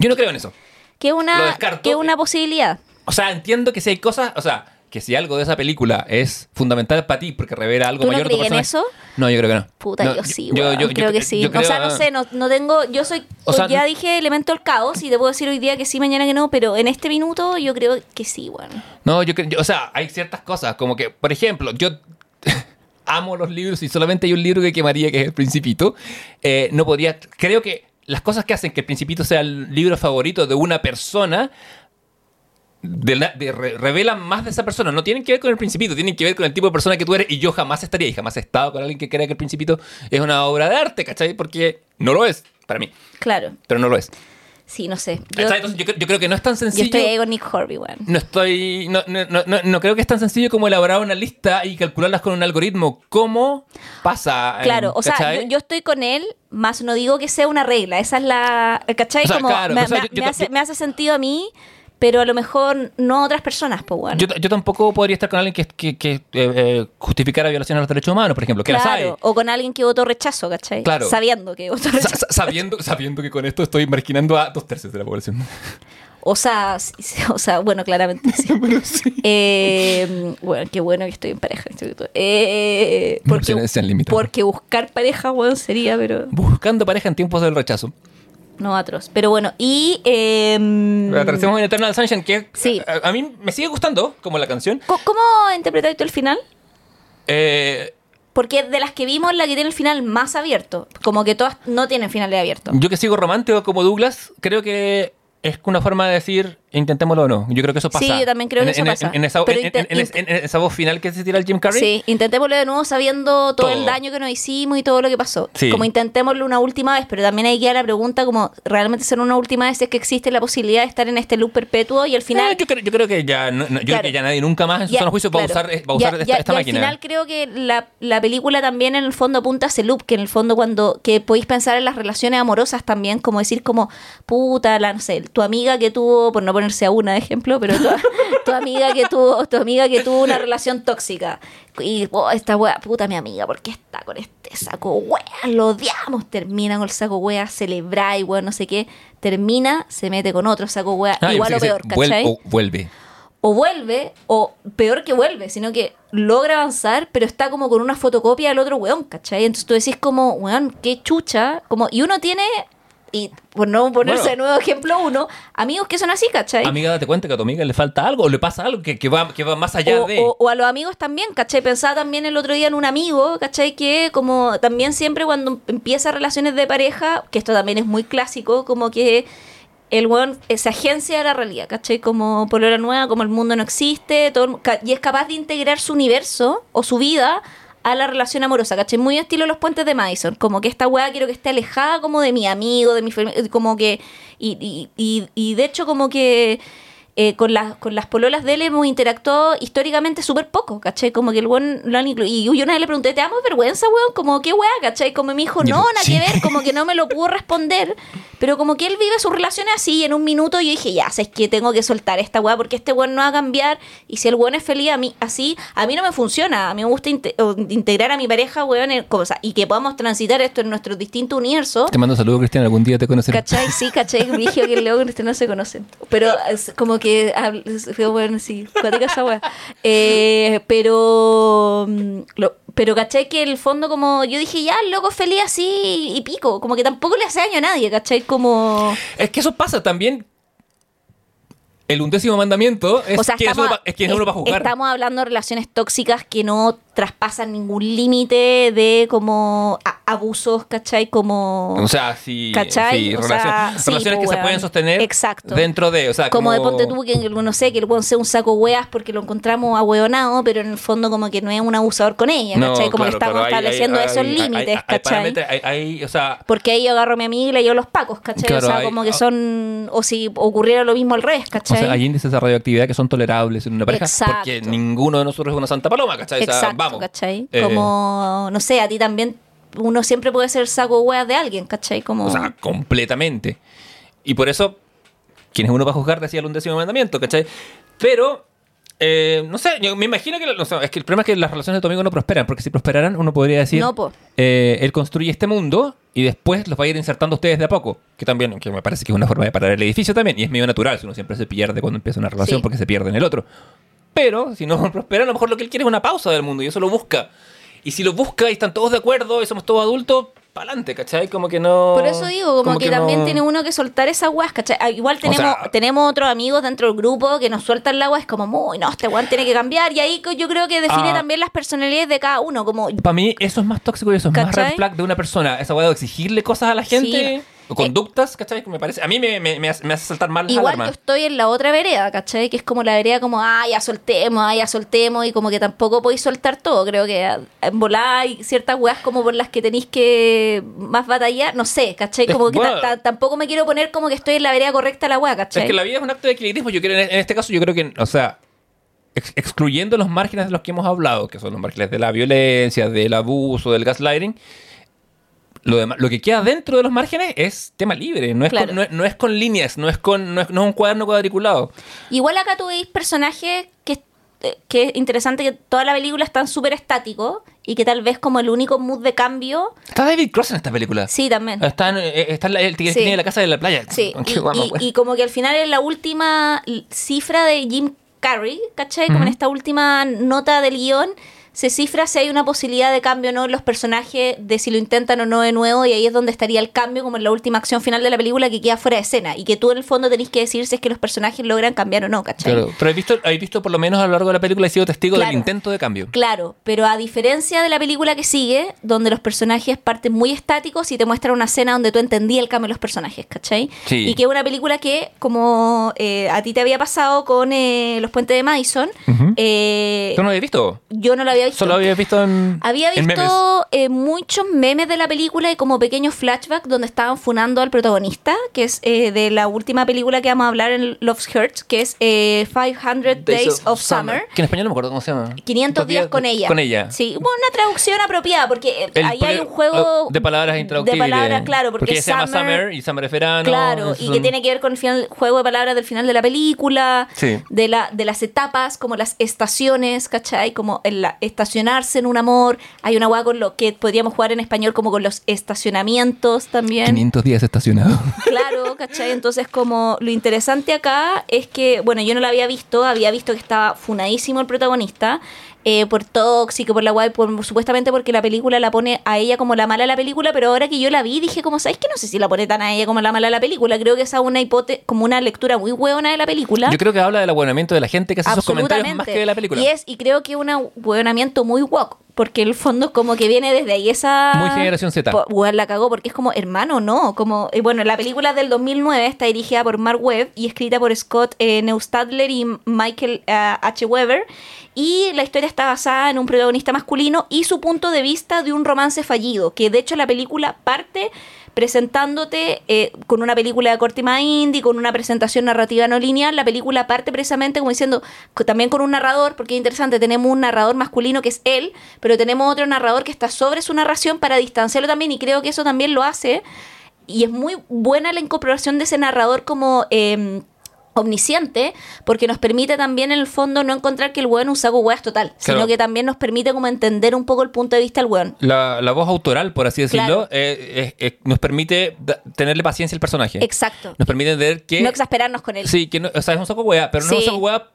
Yo no creo en eso. Que Lo una, descarto. que una posibilidad. O sea, entiendo que si hay cosas. O sea, que si algo de esa película es fundamental para ti porque revela algo ¿Tú no mayor de tu crees en eso? No, yo creo que no. Puta, No, yo sí, weón, creo que sí. yo o sea, no sé, no, no tengo... Yo soy... O sea, ya dije elemento del caos y te puedo decir hoy día que sí, mañana que no, pero en este minuto yo creo que sí, bueno. No, yo creo, yo- o sea, hay ciertas cosas, como que, por ejemplo, yo amo los libros y solamente hay un libro que quemaría, que es El Principito. Eh, no podría, creo que las cosas que hacen que El Principito sea el libro favorito de una persona de la- de- re- revelan más de esa persona. No tienen que ver con El Principito, tienen que ver con el tipo de persona que tú eres. Y yo jamás estaría y jamás he estado con alguien que crea que El Principito es una obra de arte, ¿cachai? Porque no lo es, para mí, Claro. pero no lo es. Sí, no sé. Yo, yo, creo- yo creo que no es tan yo sencillo. estoy ahí con Nick Horby, weón. No estoy. No, no, no, no- creo que es tan sencillo como elaborar una lista y calcularlas con un algoritmo. ¿Cómo pasa? en- Claro, o sea, yo, yo estoy con él, más no digo que sea una regla. Esa es la. ¿Cachai? O sea, Como claro, me, o sea, me- yo- yo me ta- hace, yo- me hace sentido a mí, pero a lo mejor no a otras personas, pues, bueno. Yo, yo tampoco podría estar con alguien que, que, que, eh, eh, justificara violaciones a los derechos humanos, por ejemplo, que las hay. Claro, o con alguien que votó rechazo, ¿cachai? Claro. Sabiendo que votó rechazo. sa- sabiendo, sabiendo que con esto estoy marginando a dos tercios de la población. O sea, sí, sí, o sea, bueno, claramente sí. Pero sí. Eh, bueno, qué bueno que estoy en pareja. este. Eh, porque, porque buscar pareja, bueno, sería, pero Buscando pareja en tiempos del rechazo. No atroz. Pero bueno, y... Eh, Aterricemos en Eternal Sunshine, que Sí. a, a mí me sigue gustando, como la canción. ¿Cómo, cómo interpretaste tú el final? Eh, Porque de las que vimos, la que tiene el final más abierto. Como que todas no tienen finales abiertos. Yo que sigo romántico como Douglas, creo que es una forma de decir intentémoslo o no. Yo creo que eso pasa. Sí, yo también creo que En- eso en- pasa. En, esa, en- voz final que se tira el Jim Carrey. Sí, intentémoslo de nuevo sabiendo todo, Todo. el daño que nos hicimos y todo lo que pasó. Sí. Como intentémoslo una última vez, pero también hay que dar la pregunta como realmente ser una última vez es que existe la posibilidad de estar en este loop perpetuo y al final... Eh, yo, creo, yo creo que ya no- no- yo Claro. creo que ya nadie nunca más en su juicio va a claro. usar, va a usar Ya- esta, ya- esta y máquina. Al final creo que la, la película también en el fondo apunta a ese loop, que en el fondo cuando que podéis pensar en las relaciones amorosas también, como decir como, puta, la, no sé, tu amiga que tuvo, por no ponerse a una de ejemplo, pero tu, tu amiga que tuvo, tu amiga que tuvo una relación tóxica. Y oh, esta wea, puta mi amiga, ¿por qué está con este saco wea? Lo odiamos. Termina con el saco wea, celebra y wea, no sé qué. Termina, se mete con otro saco wea, Ah, igual o peor, ¿cachai? o vuelve. o vuelve, o peor que vuelve, sino que logra avanzar, pero está como con una fotocopia del otro weón, ¿cachai? Entonces tú decís como, weón, qué chucha, como, y uno tiene y por no ponerse Bueno. de nuevo ejemplo uno, amigos que son así, ¿cachai? Amiga, date cuenta que a tu amiga le falta algo o le pasa algo que, que va, que va más allá o, de. o- o a los amigos también, ¿cachai? Pensaba también el otro día en un amigo, ¿cachai? Que como también siempre cuando empieza relaciones de pareja, que esto también es muy clásico, como que el weón eh, se agencia de la realidad, ¿cachai? Como polera nueva, como el mundo no existe, todo, y es capaz de integrar su universo o su vida a la relación amorosa, ¿cachai? Muy estilo los puentes de Madison, como que esta weá quiero que esté alejada como de mi amigo, de mi fami- como que, y, y, y, y de hecho como que eh, con, las con las pololas de él hemos interactuado históricamente súper poco, ¿cachai? Como que el weón lo han incluido. Y yo una vez le pregunté, ¿te damos vergüenza, weón? Como, ¿qué weá, cachai? Como me dijo, no, yo, nada sí. que ver, como que no me lo pudo responder. Pero como que él vive sus relaciones así, y en un minuto yo dije, ya, sabes que tengo que soltar esta weá porque este weón no va a cambiar. Y si el weón es feliz a mí, así, a mí no me funciona. A mí me gusta inte- integrar a mi pareja, weón, en cosas. Y que podamos transitar esto en nuestros distintos universos. Te mando saludos, Cristian. Algún día te conoceré. ¿Cachai? Sí, ¿cachai? Dije que este no se conocen. Pero es como que bueno, sí, cuática esa. Eh, pero, lo- pero ¿cachai? Que el fondo como yo dije, ya, el loco feliz así y pico. Como que tampoco le hace daño a nadie, ¿cachai? Como... Es que eso pasa también. El undécimo mandamiento es o sea, es estamos, uno pa- es quién es uno para juzgar. estamos hablando de relaciones tóxicas que no traspasan ningún límite de como abusos, ¿cachai? Como... O sea, sí, ¿Cachai? sí, O relacion- sea, sí, relaciones que se weón. pueden sostener Exacto. dentro de, o sea, como, como, de ponte tú que no sé que el weón sea un saco weas porque lo encontramos ahueonado pero en el fondo como que no es un abusador con ella No, ¿cachai? como claro, que estamos hay- estableciendo hay- esos hay- límites ¿cachai? o sea, porque ahí yo agarro a mi amiga y le llevo los pacos ¿cachai? Claro, o sea como que ah. son o si ocurriera lo mismo al revés o ¿cachai? sea, hay índices de radioactividad que son tolerables en una pareja Exacto. porque ninguno de nosotros es una santa paloma, ¿cachai? O sea, vamos. ¿cachai? Eh, como no sé a ti también uno siempre puede ser saco weas de alguien ¿cachai? como O sea, completamente. Y por eso, ¿quién es uno para juzgar? Decía el undécimo mandamiento, ¿cachai? Pero, eh, no sé, yo me imagino que, o sea, es que el problema es que las relaciones de tu amigo no prosperan, porque si prosperaran, uno podría decir, No, po. eh, él construye este mundo y después los va a ir insertando ustedes de a poco, que también, que me parece que es una forma de parar el edificio también, y es medio natural, si uno siempre se pierde cuando empieza una relación Sí. porque se pierde en el otro. Pero, si no prospera, a lo mejor lo que él quiere es una pausa del mundo y eso lo busca. Y si lo busca y están todos de acuerdo y somos todos adultos, para adelante, ¿cachai? Como que no... Por eso digo, como, que, también no- tiene uno que soltar esa weas, ¿cachai? Ah, Igual tenemos, sea- tenemos otros amigos dentro del grupo que nos sueltan la wea, es como, muy, no, este weón tiene que cambiar. Y ahí yo creo que define Ah. también las personalidades de cada uno, como... Para mí eso es más tóxico y eso es más red flag de una persona. Esa weá de exigirle cosas a la gente Sí. Conductas, ¿cachai? Que me parece... A mí me, me, me hace, saltar mal las Igual yo alarmas. estoy en la otra vereda, ¿cachai? Que es como la vereda como, ah, ya soltemos, ah, ya soltemos, y como que tampoco podéis soltar todo. Creo que ah, en volada hay ciertas weas como por las que tenéis que más batallar, no sé, ¿cachai? Es- Como que bueno. tampoco me quiero poner como que estoy en la vereda correcta la wea, ¿cachai? Es que la vida es un acto de equilibrismo. Yo creo, en en este caso, yo creo que, o sea, ex- excluyendo los márgenes de los que hemos hablado, que son los márgenes de la violencia, del abuso, del gaslighting, lo, demás, lo que queda dentro de los márgenes es tema libre. No es, Claro. con, no, no es con líneas, no es, con, no, es, no es un cuaderno cuadriculado. Igual acá tú veis personajes que, eh, que es interesante que toda la película están súper estáticos y que tal vez como el único mood de cambio. Está David Cross en esta película. Sí, también. Está, en- eh, está en la- el tigre Sí. tiene la casa de la playa. Sí, y, guapa, y- güey. y como que al final es la última cifra de Jim Carrey, ¿cachai? Como en esta última nota del guion, se cifra si hay una posibilidad de cambio o no en los personajes, de si lo intentan o no de nuevo, y ahí es donde estaría el cambio, como en la última acción final de la película, que queda fuera de escena, y que tú en el fondo tenés que decir si es que los personajes logran cambiar o no, ¿cachai? Claro, pero has visto, has visto por lo menos a lo largo de la película, he sido testigo Claro. del intento de cambio. Claro, pero a diferencia de la película que sigue, donde los personajes parten muy estáticos y te muestran una escena donde tú entendías el cambio de los personajes, ¿cachai? Sí. Y que es una película que, como eh, a ti te había pasado con eh, Los Puentes de Madison, eh, ¿Tú no lo habías visto? yo no lo había visto. Solo habías visto en. Había en memes. visto eh, muchos memes de la película y como pequeños flashbacks donde estaban funando al protagonista, que es eh, de la última película que vamos a hablar en Love's Hurt, que es eh, 500 Days, of, Summer. Que en español no me acuerdo cómo se llama. 500 días con ella. Con ella. Sí, bueno, una traducción apropiada, porque eh, El ahí hay un juego de palabras intraductibles. De palabras, claro, porque, se llama Summer- Summer y Summer es verano. Claro, y son- que tiene que ver con el final, juego de palabras del final de la película, Sí. de, la, de las etapas, como las estaciones, ¿cachai? Como el la- estacionarse en un amor. Hay una hueá con lo que podríamos jugar en español como con los estacionamientos también. 500 días estacionado. Claro, ¿cachai? Entonces, como lo interesante acá es que, bueno, yo no lo había visto, había visto que estaba funadísimo el protagonista. Eh, por tóxico, por la guay, por, supuestamente porque la película la pone a ella como la mala de la película, pero ahora que yo la vi dije como, ¿sabes que No sé si la pone tan a ella como la mala de la película. Creo que esa es una hipótesis, como una lectura muy hueona de la película. Yo creo que habla del abonamiento de la gente que hace esos comentarios más que de la película. Y, es, y creo que un abonamiento muy woke. Porque el fondo es como que viene desde ahí esa... Muy generación Z. Weón, la cagó porque es como, hermano, no. Como, eh, bueno, la película del 2009 está dirigida por Mark Webb y escrita por Scott eh, Neustadler y Michael eh, H. Weber. Y la historia está basada en un protagonista masculino y su punto de vista de un romance fallido. Que de hecho la película parte presentándote eh, con una película de corte más indie, con una presentación narrativa no lineal. La película parte precisamente como diciendo, también con un narrador, porque es interesante, tenemos un narrador masculino que es él, pero tenemos otro narrador que está sobre su narración para distanciarlo también y creo que eso también lo hace. Y es muy buena la incorporación de ese narrador como... eh, omnisciente, porque nos permite también en el fondo no encontrar que el weón es un saco weas total, Claro. sino que también nos permite como entender un poco el punto de vista del weón. La, la voz autoral, por así decirlo, Claro. eh, eh, eh, nos permite tenerle paciencia al personaje. Exacto. Nos permite entender que... No exasperarnos con él. Sí, que no, o sea, es un saco hueá, pero no es un saco hueá.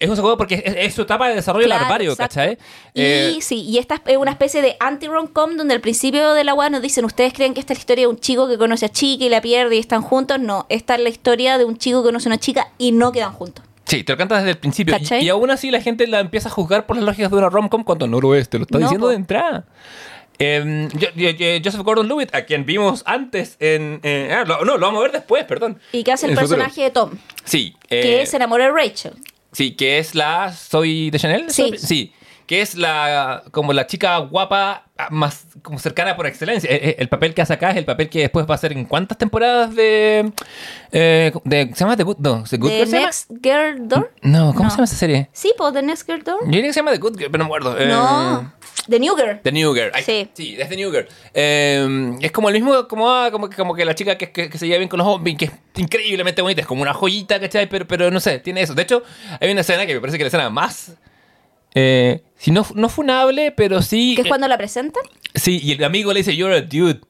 Es un hueá porque es, es su etapa de desarrollo Claro, larvario. ¿cachai? Y Eh, sí, y esta es una especie de anti-rom-com donde al principio de la web nos dicen, ¿ustedes creen que esta es la historia de un chico que conoce a chica y la pierde y están juntos? No, esta es la historia de un chico que conoce a una chica y no quedan juntos. Sí, te lo cantas desde el principio. Y, aún así la gente la empieza a juzgar por las lógicas de una rom-com cuando no lo es. Te lo está No, diciendo po. de entrada. Eh, yo- yo- yo- Joseph Gordon-Levitt, a quien vimos antes en... ah, lo- no, lo vamos a ver después, perdón. Y que hace el futuro. personaje de Tom, Sí. que eh, se enamora de Rachel. Sí, que es la Soy de Chanel. Sí. Sí. Que es la como la chica guapa ah, más como cercana por excelencia. Eh, eh, El, papel que hace acá es el papel que después va a ser en cuántas temporadas de. eh, de- ¿Se llama The Good? No, ¿The Good ¿The Girl se llama? Next Girl Door? No, ¿cómo No. se llama esa serie? Sí, pues The Next Girl Door. Yo diría que se llama The Good Girl, pero no me acuerdo. Eh, No, The New Girl. The New Girl. Ahí Sí. Sí, es The New Girl. Eh, es como el mismo, como, ah, como, que- como que la chica que, que- que se lleva bien con los hombres, que es increíblemente bonita, es como una joyita, ¿cachai? Pero, pero no sé, tiene eso. De hecho, hay una escena que me parece que es la escena más. Eh, si no, no funable, pero sí. Que es eh, cuando la presentan. sí, y el amigo le dice, You're a dude.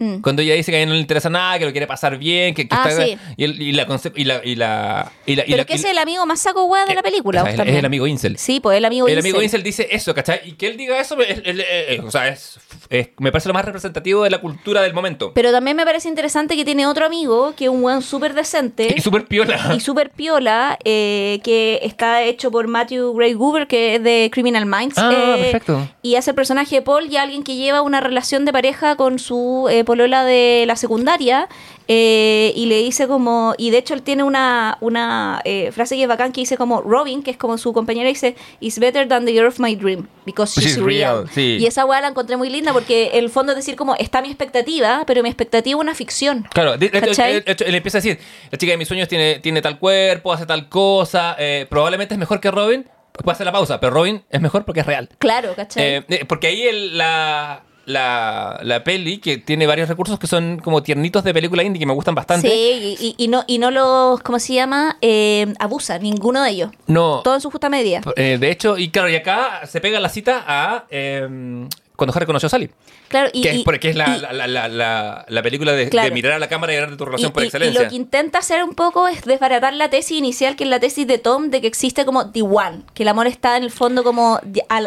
Mm. Cuando ella dice que a ella no le interesa nada, que lo quiere pasar bien, que, que Ah, está. sí. Y, el- y la y la. Y la, y la, y Pero la- que es el amigo más saco hueá de la película. o sea, es, el amigo Incel. Sí, pues el amigo El Incel. amigo Incel dice eso, ¿cachai? Y que él diga eso, es- es- es- o sea, es, es- me parece lo más representativo de la cultura del momento. Pero también me parece interesante que tiene otro amigo, que es un weón súper decente. Y súper piola. y súper piola, eh, que está hecho por Matthew Gray Goober, que es de Criminal Minds. Ah, eh, perfecto. Y hace el personaje de Paul y alguien que lleva una relación de pareja con su eh, polola de la secundaria. eh, y le dice como, y de hecho él tiene una, una eh, frase que es bacán que dice como Robin, que es como su compañera, dice, It's better than the girl of my dream, because she's, She's real. real, sí. Y esa weá la encontré muy linda porque el fondo es decir como, está mi expectativa, pero mi expectativa es una ficción. Claro, de, de hecho, ¿Cachai? de hecho, él empieza a decir, la chica de mis sueños tiene, tiene tal cuerpo, hace tal cosa, eh, probablemente es mejor que Robin, puede hacer la pausa, pero Robin es mejor porque es real. Claro, ¿cachai? Porque ahí el- la, la, la peli, que tiene varios recursos que son como tiernitos de película indie que me gustan bastante. Sí, y, no, y no los, ¿cómo se llama? Eh, abusa, ninguno de ellos. No, Todo en su justa medida. eh, de hecho, y claro, y acá se pega la cita a eh, cuando Harry conoció a Sally. Claro, y, que, es, porque es la, y- la, la, la, la- la película de, de Claro. mirar a la cámara y hablar de tu relación y- por y- y excelencia. lo que intenta hacer un poco es desbaratar la tesis inicial, que es la tesis de Tom, de que existe como The One, que el amor está en el fondo como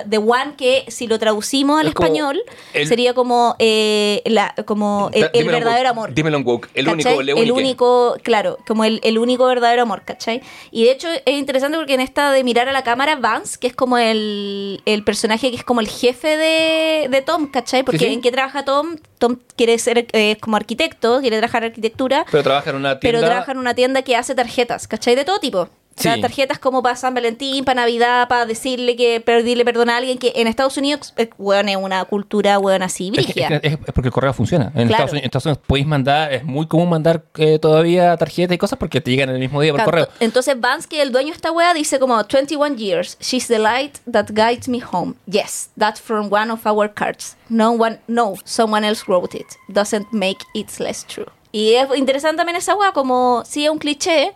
The, One, que si lo traducimos al Es español, el- sería como, eh, la, como el, el verdadero woke, amor. Dímelo en woke, el ¿cachai? único, el único, claro, como el, el único verdadero amor, ¿cachai? Y de hecho es interesante porque en esta de mirar a la cámara, Vance, que es como el, el personaje que es como el jefe de, de Tom, ¿cachai? Porque Sí, sí. En qué trabaja Tom, Tom quiere ser eh, como arquitecto, quiere trabajar arquitectura, Pero trabaja en una tienda. pero trabaja en una tienda que hace tarjetas, ¿cachai? De todo tipo. Sí. tarjetas como para San Valentín, para Navidad, para decirle que pedirle perdón a alguien que en Estados Unidos, eh, weón, es una cultura, weón, así, Es, brígida. es que- es porque el correo funciona. En, Claro. Estados, Unidos, en Estados Unidos podéis mandar, es muy común mandar eh, todavía tarjetas y cosas porque te llegan el mismo día por Claro, correo. Entonces Vance, que es el dueño de esta wea, dice como 21 years, she's the light that guides me home. Yes, that's from one of our cards. No one, no, someone else wrote it. Doesn't make it less true. Y es interesante también esa wea, como sí es un cliché,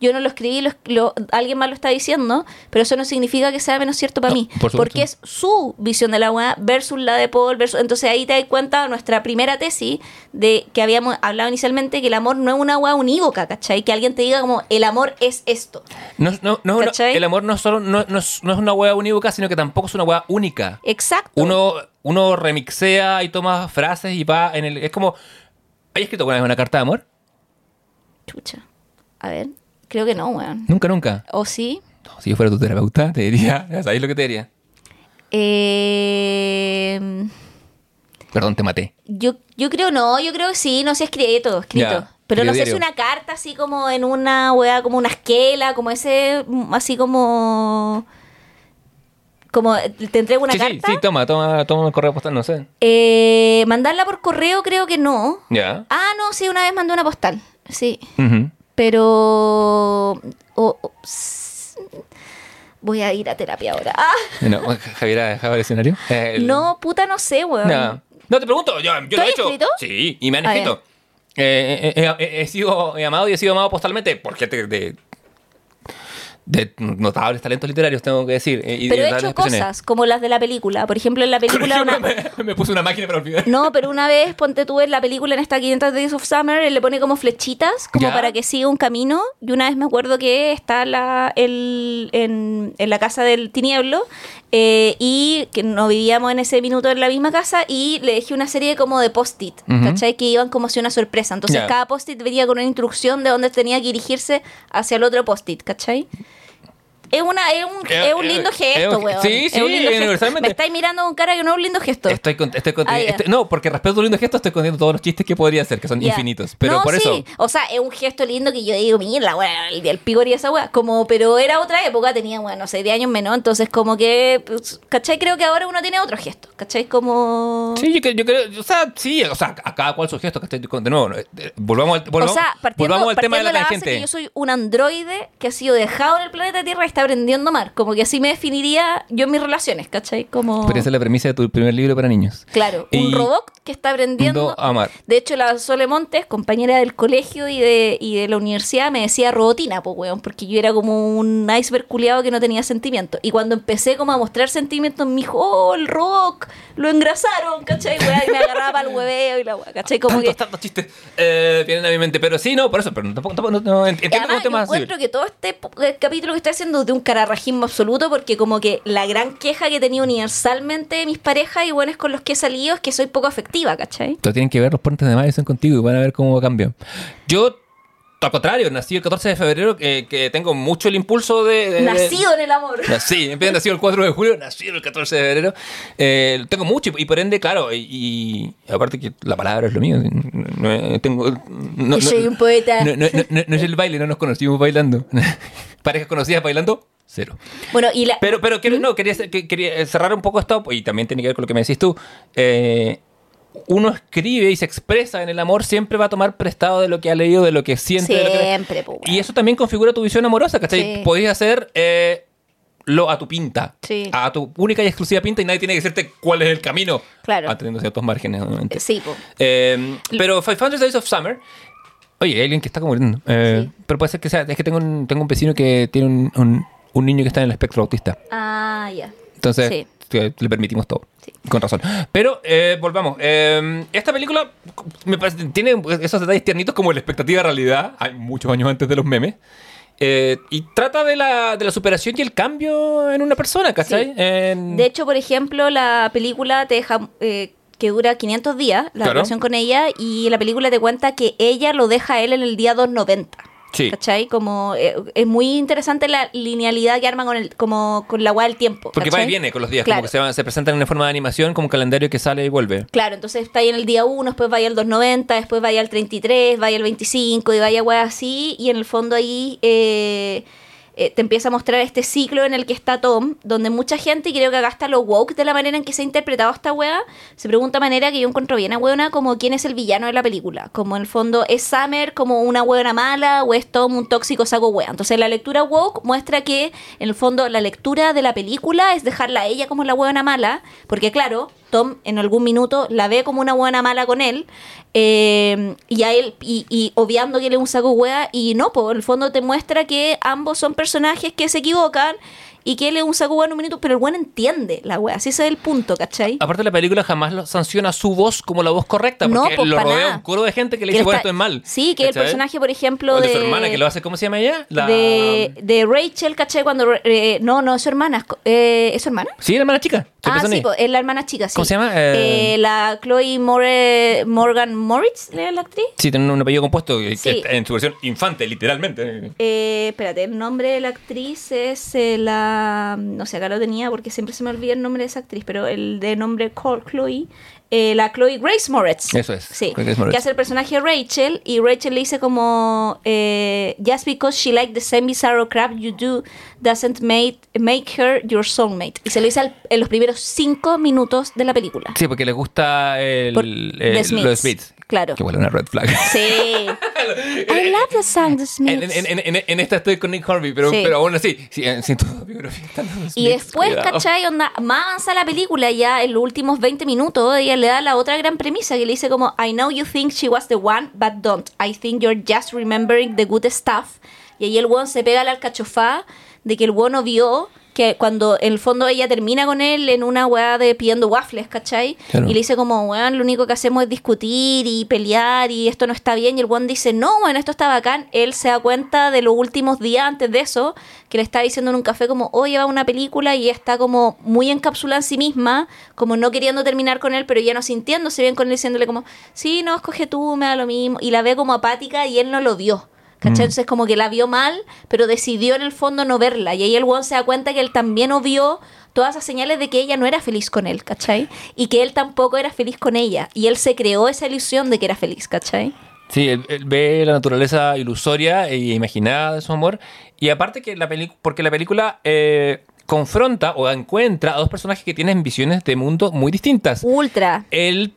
yo no lo escribí, lo, lo- alguien más lo está diciendo, pero eso no significa que sea menos cierto para No, mí. por. Porque es su visión de la weá versus la de Paul. Versus, entonces ahí te das cuenta nuestra primera tesis de que habíamos hablado inicialmente que el amor no es una weá unívoca, ¿cachai? Que alguien te diga como el amor es esto. No, no, no, no, el amor no, solo, no, no es, no es una hueá unívoca, sino que tampoco es una hueá única. Exacto. Uno, uno remixea y toma frases y va en el... Es como... ¿Hay escrito alguna vez una carta de amor? Chucha. A ver, creo que no, weón. Nunca, nunca. ¿O sí? No, si yo fuera tu terapeuta, te diría... ¿Sabéis lo que te diría? Eh, Perdón, te maté. yo, yo creo no, yo creo que sí, no sé, escrito, escrito. Ya, Pero no sé diario. si una carta así como en una weá, como una esquela, como ese, mm, así como... Como te entrego una sí, carta. sí, sí, toma, toma, toma el correo postal, no sé. Eh, mandarla por correo creo que no. Ya. Ah, no, sí, una vez mandé una postal. Sí. Ujú. Pero... o- o- s- voy a ir a terapia ahora. Ah, No, Javier ha dejado el escenario. El- no, puta, no sé, weón. No, no te pregunto, yo, yo ¿Tú lo he hecho. escrito? Sí, y me han escrito. Eh, eh, eh, he, he sido amado y he sido amado postalmente por gente de, de notables talentos literarios, tengo que decir. y Pero he hecho cosas como las de la película. Por ejemplo, en la película... Una- me, me puse una máquina para olvidar. No, pero una vez, ponte tú en la película en esta 500 Days of Summer, él le pone como flechitas, como Ya. para que siga un camino. Y una vez me acuerdo que está la, el, en, en la casa del tinieblo eh, y que no vivíamos en ese minuto en la misma casa y le dejé una serie como de post-it, Ujú. ¿cachai? Que iban como si una sorpresa. Entonces Ya. cada post-it venía con una instrucción de dónde tenía que dirigirse hacia el otro post-it, ¿cachai? Es, una, es, un, Eh, es un lindo es gesto, un- weón. sí, Es sí, un universalmente. Me estáis mirando con cara que no es un lindo gesto. Estoy con, estoy con- Ah, estoy- no, porque respeto tu lindo gesto, estoy contando todos los chistes que podría hacer, que son Ya. infinitos. Pero No, por sí. eso. O sea, es un gesto lindo que yo digo, mira, la weá, el, el pigor y esa weá. Como, pero era otra época, tenía, bueno, no sé, de años menos. Entonces, como que, pues, ¿cachai? Creo que ahora uno tiene otro gesto, ¿cachai? Como. Sí, yo, yo creo, o sea, sí, o sea, a cada cual su gesto, que estoy con- de nuevo, eh, eh, volvamos al, o volvamos, sea, partiendo, volvamos al tema de partiendo la base que yo soy un androide que ha sido dejado en el planeta Tierra y está aprendiendo a amar. Como que así me definiría yo en mis relaciones, ¿cachai? Como. Pero esa es la premisa de tu primer libro para niños. Claro, un robot que está aprendiendo a amar. De hecho, la Sole Montes, compañera del colegio y de, y de la universidad, me decía robotina, pues, weón, porque yo era como un iceberg culiado que no tenía sentimiento. Y cuando empecé como a mostrar sentimientos, me dijo, oh, el rock, lo engrasaron, ¿cachai? Y me agarraba para el hueveo y la weá, ¿cachai? Como tantos, que... tantos chistes eh, vienen a mi mente. Pero sí, no, por eso. Pero tampoco, tampoco no, no, ent- Y entiendo Además, yo encuentro que todo este eh, capítulo que estoy haciendo de un cararrajismo absoluto porque como que la gran queja que he tenido universalmente de mis parejas y buenos con los que he salido es que soy poco afectiva, ¿cachai? Pero tienen que ver los puentes de Madison contigo y van a ver cómo cambia. Yo, al contrario, nací el 14 de febrero, que, que tengo mucho el impulso de... Nacido en el amor. Sí, en vez de nacido el 4 de julio, nacido el 14 de febrero. Eh, tengo mucho y, y por ende, claro, y, y aparte que la palabra es lo mío. No, no- tengo, no, Y soy un poeta. No, es el baile, no nos conocimos bailando. Parejas conocidas bailando, cero. Bueno, y la... Pero, pero quiero- no, quería, que- quería cerrar un poco esto, y también tiene que ver con lo que me decís tú. Eh, uno escribe y se expresa en el amor, siempre va a tomar prestado de lo que ha leído, de lo que siente. de lo que- Siempre, weón. Y eso también configura tu visión amorosa, ¿cachai? Sí. Podéis hacer eh, lo a tu pinta. Sí. A tu única y exclusiva pinta y nadie tiene que decirte cuál es el camino. Claro. Atendiendo ciertos márgenes, obviamente. Sí, po. Eh, pero 500 Days of Summer. Oye, hay alguien que está como. Eh, Sí. Pero puede ser que sea. Es que tengo un, tengo un vecino que tiene un, un- un niño que está en el espectro autista. Ah, ya. Entonces, Sí. que le permitimos todo. Con razón. Pero, eh, volvamos. Eh, esta película me parece- tiene esos detalles tiernitos como la expectativa realidad. Hay muchos años antes de los memes. Eh, y trata de la, de la superación y el cambio en una persona, ¿cachai? Sí. En- De hecho, por ejemplo, la película te deja eh, que dura 500 días, la Claro. relación con ella, y la película te cuenta que ella lo deja a él en el día 290. Sí. ¿Cachai? Como eh, es muy interesante la linealidad que arman con el, como con la weá del tiempo. Porque va y viene con los días, Claro. como que se, van- se presentan en una forma de animación, como un calendario que sale y vuelve. Claro, entonces está ahí en el día 1, después vaya al 290, después vaya al 33, vaya al 25 y vaya weá así. Y en el fondo ahí eh, eh, te empieza a mostrar este ciclo en el que está Tom, donde mucha gente, y creo que acá está lo woke de la manera en que se ha interpretado esta weá, se pregunta de manera que yo encuentro bien a weona como quién es el villano de la película. Como en el fondo es Summer como una weona mala o es Tom un tóxico saco wea. Entonces la lectura woke muestra que en el fondo la lectura de la película es dejarla a ella como la weona mala, porque claro, Tom en algún minuto la ve como una buena mala con él. eh, y a él, y, y obviando que él es un saco hueá, y no, por el fondo te muestra que ambos son personajes que se equivocan y que él es un saco hueá en un minuto, pero el buen entiende la hueá, así ese es el punto, ¿cachai? Aparte la película jamás lo sanciona su voz como la voz correcta, No, porque pues, lo rodea nada. un coro de gente que le Que dice, bueno, esto es mal. Sí, que el personaje, por ejemplo, O de de... su hermana que lo hace, ¿cómo se llama ella? La... de, de Rachel, ¿cachai? Cuando... eh, no, no, es su hermana. Eh, ¿Es su hermana? Sí, la hermana chica. Ah, sí, po, es la hermana chica, sí. ¿Cómo se llama? Eh, Eh, la Chloe More, Morgan Moritz, ¿es la actriz? Sí, tiene un apellido compuesto que, Sí. en su versión infante, literalmente. Eh, espérate, el nombre de la actriz es eh, la... No sé, acá lo tenía porque siempre se me olvida el nombre de esa actriz, pero el de nombre Chloe... eh, la Chloe Grace Moretz. Eso es, Sí. Moretz. Que hace el personaje de Rachel y Rachel le dice como eh, Just because she like the same bizarro crap you do doesn't make, make her your soulmate. Y se lo dice al- en los primeros cinco minutos de la película. Sí, porque le gusta el, Por- el- Smiths, los Smiths. Claro. Que huele una red flag. Sí. I love the song The En, Smiths. en- en- en- en esta estoy con Nick Horby, pero, Sí. pero aún así, sí, en, sin tu biografía están los Y Smiths, después, cuidado. ¿cachai? Onda, más avanza la película ya en los últimos 20 minutos, ella le da la otra gran premisa que le dice como I know you think she was the one, but don't. I think you're just remembering the good stuff. Y ahí el weón se pega la alcachofá de que el weón no vio que cuando en el fondo ella termina con él en una weá de pidiendo waffles, ¿cachai? Claro. Y le dice como, weón, lo único que hacemos es discutir y pelear y esto no está bien. Y el weón dice, no, weón, esto está bacán. Él se da cuenta de los últimos días antes de eso, que le está diciendo en un café como, oye, va una película y está como muy encapsulada en sí misma, como no queriendo terminar con él, pero ya no sintiéndose bien con él, diciéndole como, sí, no, escoge tú, me da lo mismo. Y la ve como apática y él no lo vio. ¿Cachai? Entonces como que la vio mal, pero decidió en el fondo no verla. Y ahí el weón se da cuenta que él también vio todas esas señales de que ella no era feliz con él, ¿cachai? Y que él tampoco era feliz con ella. Y él se creó esa ilusión de que era feliz, ¿cachai? Sí, él, él ve la naturaleza ilusoria e imaginada de su amor. Y aparte que la película, porque la película eh, confronta o encuentra a dos personajes que tienen visiones de mundo muy distintas. Ultra. Él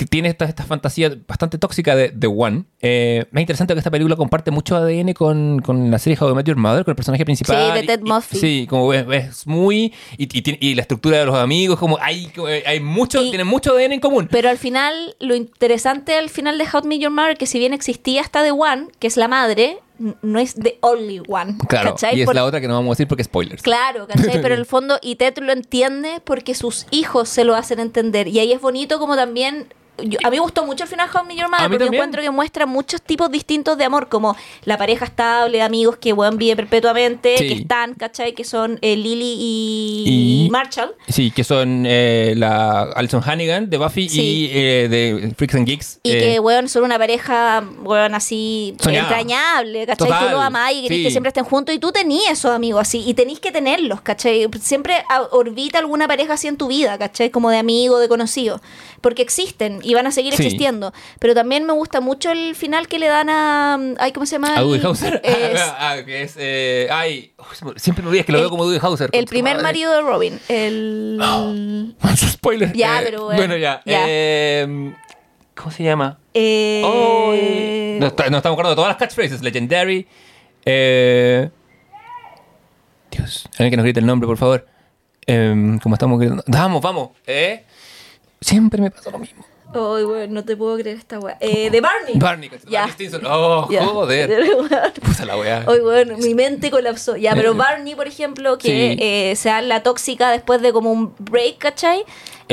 que tiene esta, esta fantasía bastante tóxica de The One. Eh, es interesante que esta película comparte mucho ADN con, con la serie How I Met Your Mother, con el personaje principal. Sí, de Ted Y- y- Mosby. Sí, como es, es muy... Y, y tiene- y la estructura de los amigos, como hay, hay mucho, tienen mucho ADN en común. Pero al final, lo interesante al final de How I Met Your Mother, que si bien existía hasta The One, que es la madre, no es The Only One. Claro, ¿cachai? y es Por- la otra que no vamos a decir porque spoilers. Claro, ¿cachai? Pero en el fondo, y Ted lo entiende porque sus hijos se lo hacen entender. Y ahí es bonito como también... yo- a mí me gustó mucho el final de How I Met Your Mother porque también. encuentro que muestra muchos tipos distintos de amor, como la pareja estable, amigos que weón vive perpetuamente, Sí. que están, ¿cachai? Que son eh, Lily y, Y- Marshall. Sí, que son eh, la Alison Hannigan de Buffy Sí. y eh, de Freaks and Geeks. Y eh, que, weón, son una pareja, weón, así Soñada. entrañable, ¿cachai? Total, Tú los amás y querés sí. que siempre estén juntos y tú tenías esos amigos así y tenés que tenerlos, ¿cachai? Siempre orbita alguna pareja así en tu vida, ¿cachai? Como de amigo, de conocido. Porque existen y van a seguir Sí. existiendo. Pero también me gusta mucho el final que le dan a... Ay, ¿cómo se llama? a Dewey Hauser. es Ah, que es. eh, ay, siempre me olvidas que lo El- veo como Dewey Hauser. el primer madre. marido de Robin. El... Manso spoiler. Ya, Eh, pero bueno, Bueno, ya. ya. eh, ¿Cómo se llama? Eh, Oh, eh, no, está- no estamos acordando de todas las catchphrases. Legendary. Eh, Dios, alguien que nos grite el nombre, por favor. Eh, como estamos gritando. Vamos, vamos. Eh. Siempre me pasa lo mismo. Ay, weón, no te puedo creer esta weá. Eh, de Barney. Barney, Ya. Stinson. Oh, Ya. joder. Puta la weá. Ay, bueno, mi mente colapsó. Ya, pero Barney, por ejemplo, que Sí. eh, se da la tóxica después de como un break, ¿cachai?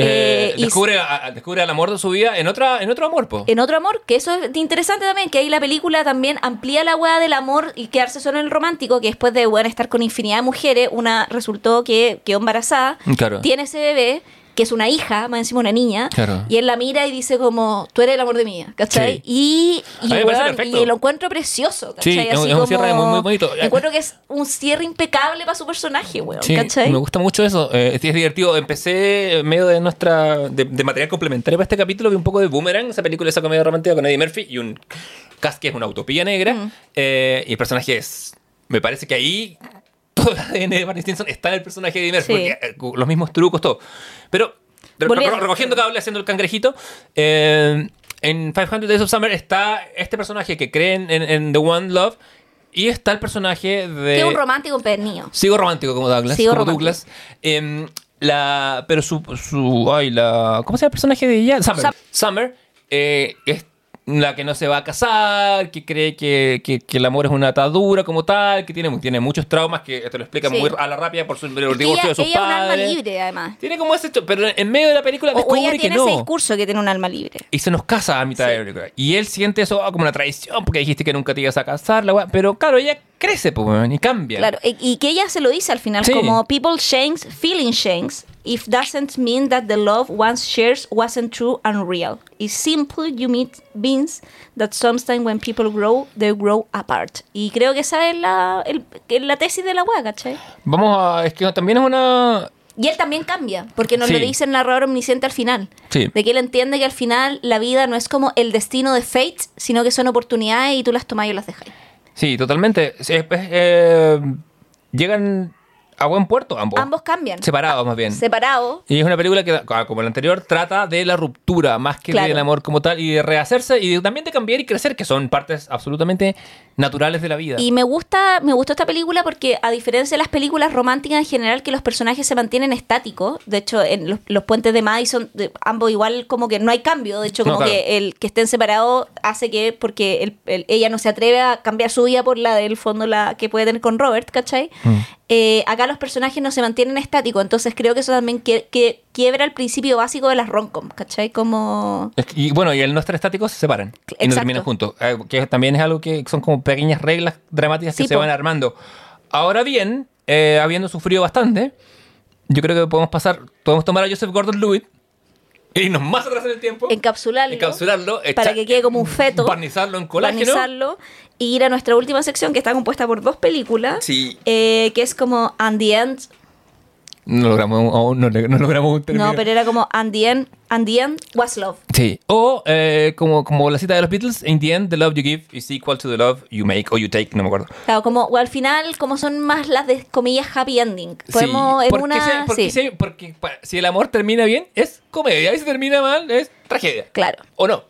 Eh, Eh, y descubre, a- descubre el amor de su vida en, otra, en otro amor, po. en otro amor, que eso es interesante también, que ahí la película también amplía la weá del amor y quedarse solo en el romántico, que después de bueno, estar con infinidad de mujeres, una resultó que quedó embarazada, Claro. tiene ese bebé, que es una hija, más encima una niña, Claro. y él la mira y dice como, tú eres el amor de vida, ¿cachai? Sí. Y, y, weón, y lo encuentro precioso, ¿cachai? Sí, Así es un como- cierre muy- muy bonito. Encuentro que es un cierre impecable para su personaje, weón, Sí, ¿cachai? me gusta mucho eso. Eh, es divertido. Empecé en medio de nuestra. De, de material complementario para este capítulo. Vi un poco de Boomerang, esa película, esa comedia romántica con Eddie Murphy y un cast que es una utopía negra. Mm. Eh, y el personaje es. Me parece que ahí todo el ADN de Barney Stinson está en el personaje de. Sí. porque, eh, los mismos trucos, todo. Pero. Volviendo. recogiendo cable, haciendo el cangrejito. eh, en 500 Days of Summer está este personaje que cree en, The One Love. Y está el personaje de. Que un romántico empedernido. Sigo romántico como Douglas. Sigo como romántico. Douglas. Eh, la, pero su, su, ay, la, ¿cómo se llama el personaje de ella? Summer. Sum- Summer eh, es la que no se va a casar, que cree que, que- que el amor es una atadura como tal, que tiene, tiene muchos traumas, que esto lo explica Sí. muy a la rápida por su el divorcio ella, de sus ella es un alma padres. libre, además. Tiene como ese, pero en medio de la película o descubre que tiene no. ese discurso que tiene un alma libre. Y se nos casa a mitad de la película. Y él siente eso como una traición, porque dijiste que nunca te ibas a casar, la weá. Pero claro, ella crece, pues, y cambia. Claro, y, que ella se lo dice al final, Sí. como people change, feeling change, if doesn't mean that the love once shares wasn't true and real. It simply you meet means that sometimes when people grow, they grow apart. Y creo que esa es la, el- la tesis de la wea, ¿cachai? Vamos a. Es que también es una. Y él también cambia, porque nos Sí. lo dice el narrador omnisciente al final. Sí. De que él entiende que al final la vida no es como el destino de fate, sino que son oportunidades y tú las tomas y las dejas. Sí, totalmente. Eh, llegan a buen puerto ambos. Ambos cambian. Separados, más bien. Separados. Y es una película que, ah, como la anterior, trata de la ruptura más que Claro. del amor como tal y de rehacerse y de- también de cambiar y crecer, que son partes absolutamente naturales de la vida. Y me gusta, me gustó esta película porque a diferencia de las películas románticas en general que los personajes se mantienen estáticos, de hecho en los, los puentes de Madison de- ambos igual como que no hay cambio, de hecho No, como claro. que el que estén separados hace que porque el- el- ella no se atreve a cambiar su vida por la del fondo la que puede tener con Robert, ¿cachai? Mm. Eh, acá los personajes no se mantienen estáticos, entonces creo que eso también que, que quiebra el principio básico de las romcom, ¿cachai? Como Y bueno, y al no estar estáticos se separan y no Exacto. terminan juntos. Eh, Que también es algo que son como pequeñas reglas dramáticas que Sí, se van armando. Ahora bien, eh, habiendo sufrido bastante, yo creo que podemos pasar, podemos tomar a Joseph Gordon-Levitt e irnos más atrás en el tiempo. encapsularlo, Encapsularlo, para echa- que quede como un feto. barnizarlo en colágeno. barnizarlo y ir a nuestra última sección que está compuesta por dos películas. Sí. eh, que es como And the End. No logramos no, no logramos un término. No, pero era como And the End, and the end was love. Sí. O eh, como, como la cita de los Beatles, in the end, the love you give is equal to the love you make o you take, no me acuerdo. Claro, como o al final, como son más las de comillas happy ending. Podemos sí. en porque una. si- porque, sí, porque pa- si el amor termina bien, es comedia. Y si termina mal, es tragedia. claro. ¿O no?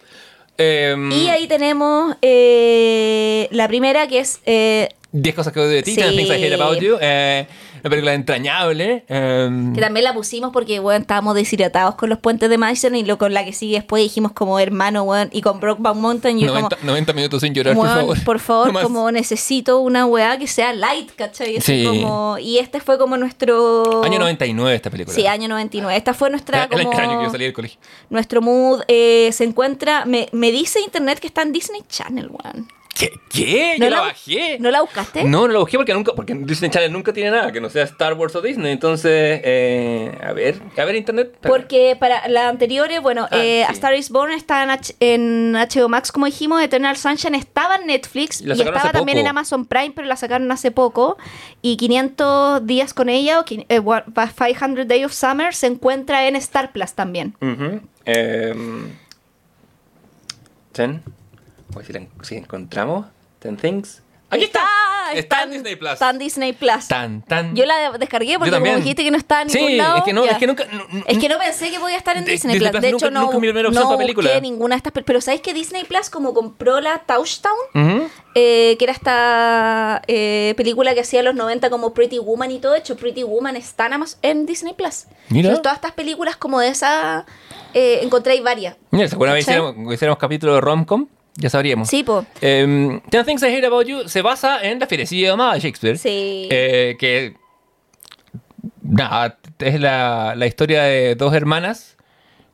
Em, Y ahí tenemos eh, la primera que es eh, 10 cosas que odio de ti, Sí. 10 things I hate about you. Una película entrañable. em, que también la pusimos porque bueno, estábamos deshidratados con los puentes de Madison y lo con la que sigue después dijimos como hermano, weón, y con Brokeback Mountain yo 90, como 90 minutos sin llorar, por favor. por favor, No como necesito una weá que sea light, ¿cachai? Sí. como, y este fue como nuestro... Año 99 esta película. Sí, año 99. Esta fue nuestra Era el como... año que yo salí del colegio. Nuestro mood eh, se encuentra... Me, me dice internet que está en Disney Channel, weón. ¿Qué? ¿Qué? ¿No Yo la, la- bajé. ¿No la buscaste? No, no la busqué porque nunca, porque Disney Channel nunca tiene nada que no sea Star Wars o Disney. Entonces, eh, a ver, a ver internet. Espera. Porque para las anteriores, bueno, Ah, eh, sí. A Star is Born está en, H- en HBO Max, como dijimos, Eternal Sunshine estaba en Netflix Y estaba también en. Amazon Prime, pero la sacaron hace poco. Y 500 días con ella, o eh, what- 500 Days of Summer, se encuentra en Star Plus también. Ujú. Em, ten. Ver si, la- encontramos. Ten things. Aquí está. Está, en Disney Plus. Está en Disney Plus. Tan, tan. Yo la descargué porque como dijiste que no estaba en Sí, ningún lado. es que no, ya. es que nunca. no- no- Es que no pensé que podía estar en De- Disney Plus. Plus De nunca- hecho, no, nunca es mi no para película. busqué ninguna de estas Pero ¿sabéis que Disney Plus como compró la Touchdown? Ujú. eh, que era esta eh, película que hacía en los 90 como Pretty Woman y todo. De hecho, Pretty Woman está en, Amaz- en Disney Plus. Mira. Entonces, todas estas películas como de esa eh, encontréis varias. Mira, vez ¿Cachai? hiciéramos, hiciéramos capítulo de romcom, ya sabríamos. Sí, po. Em, Ten Things I Hate About You se basa en la fierecilla amada de Shakespeare. Sí. Eh, que. Nada, es la, la historia de dos hermanas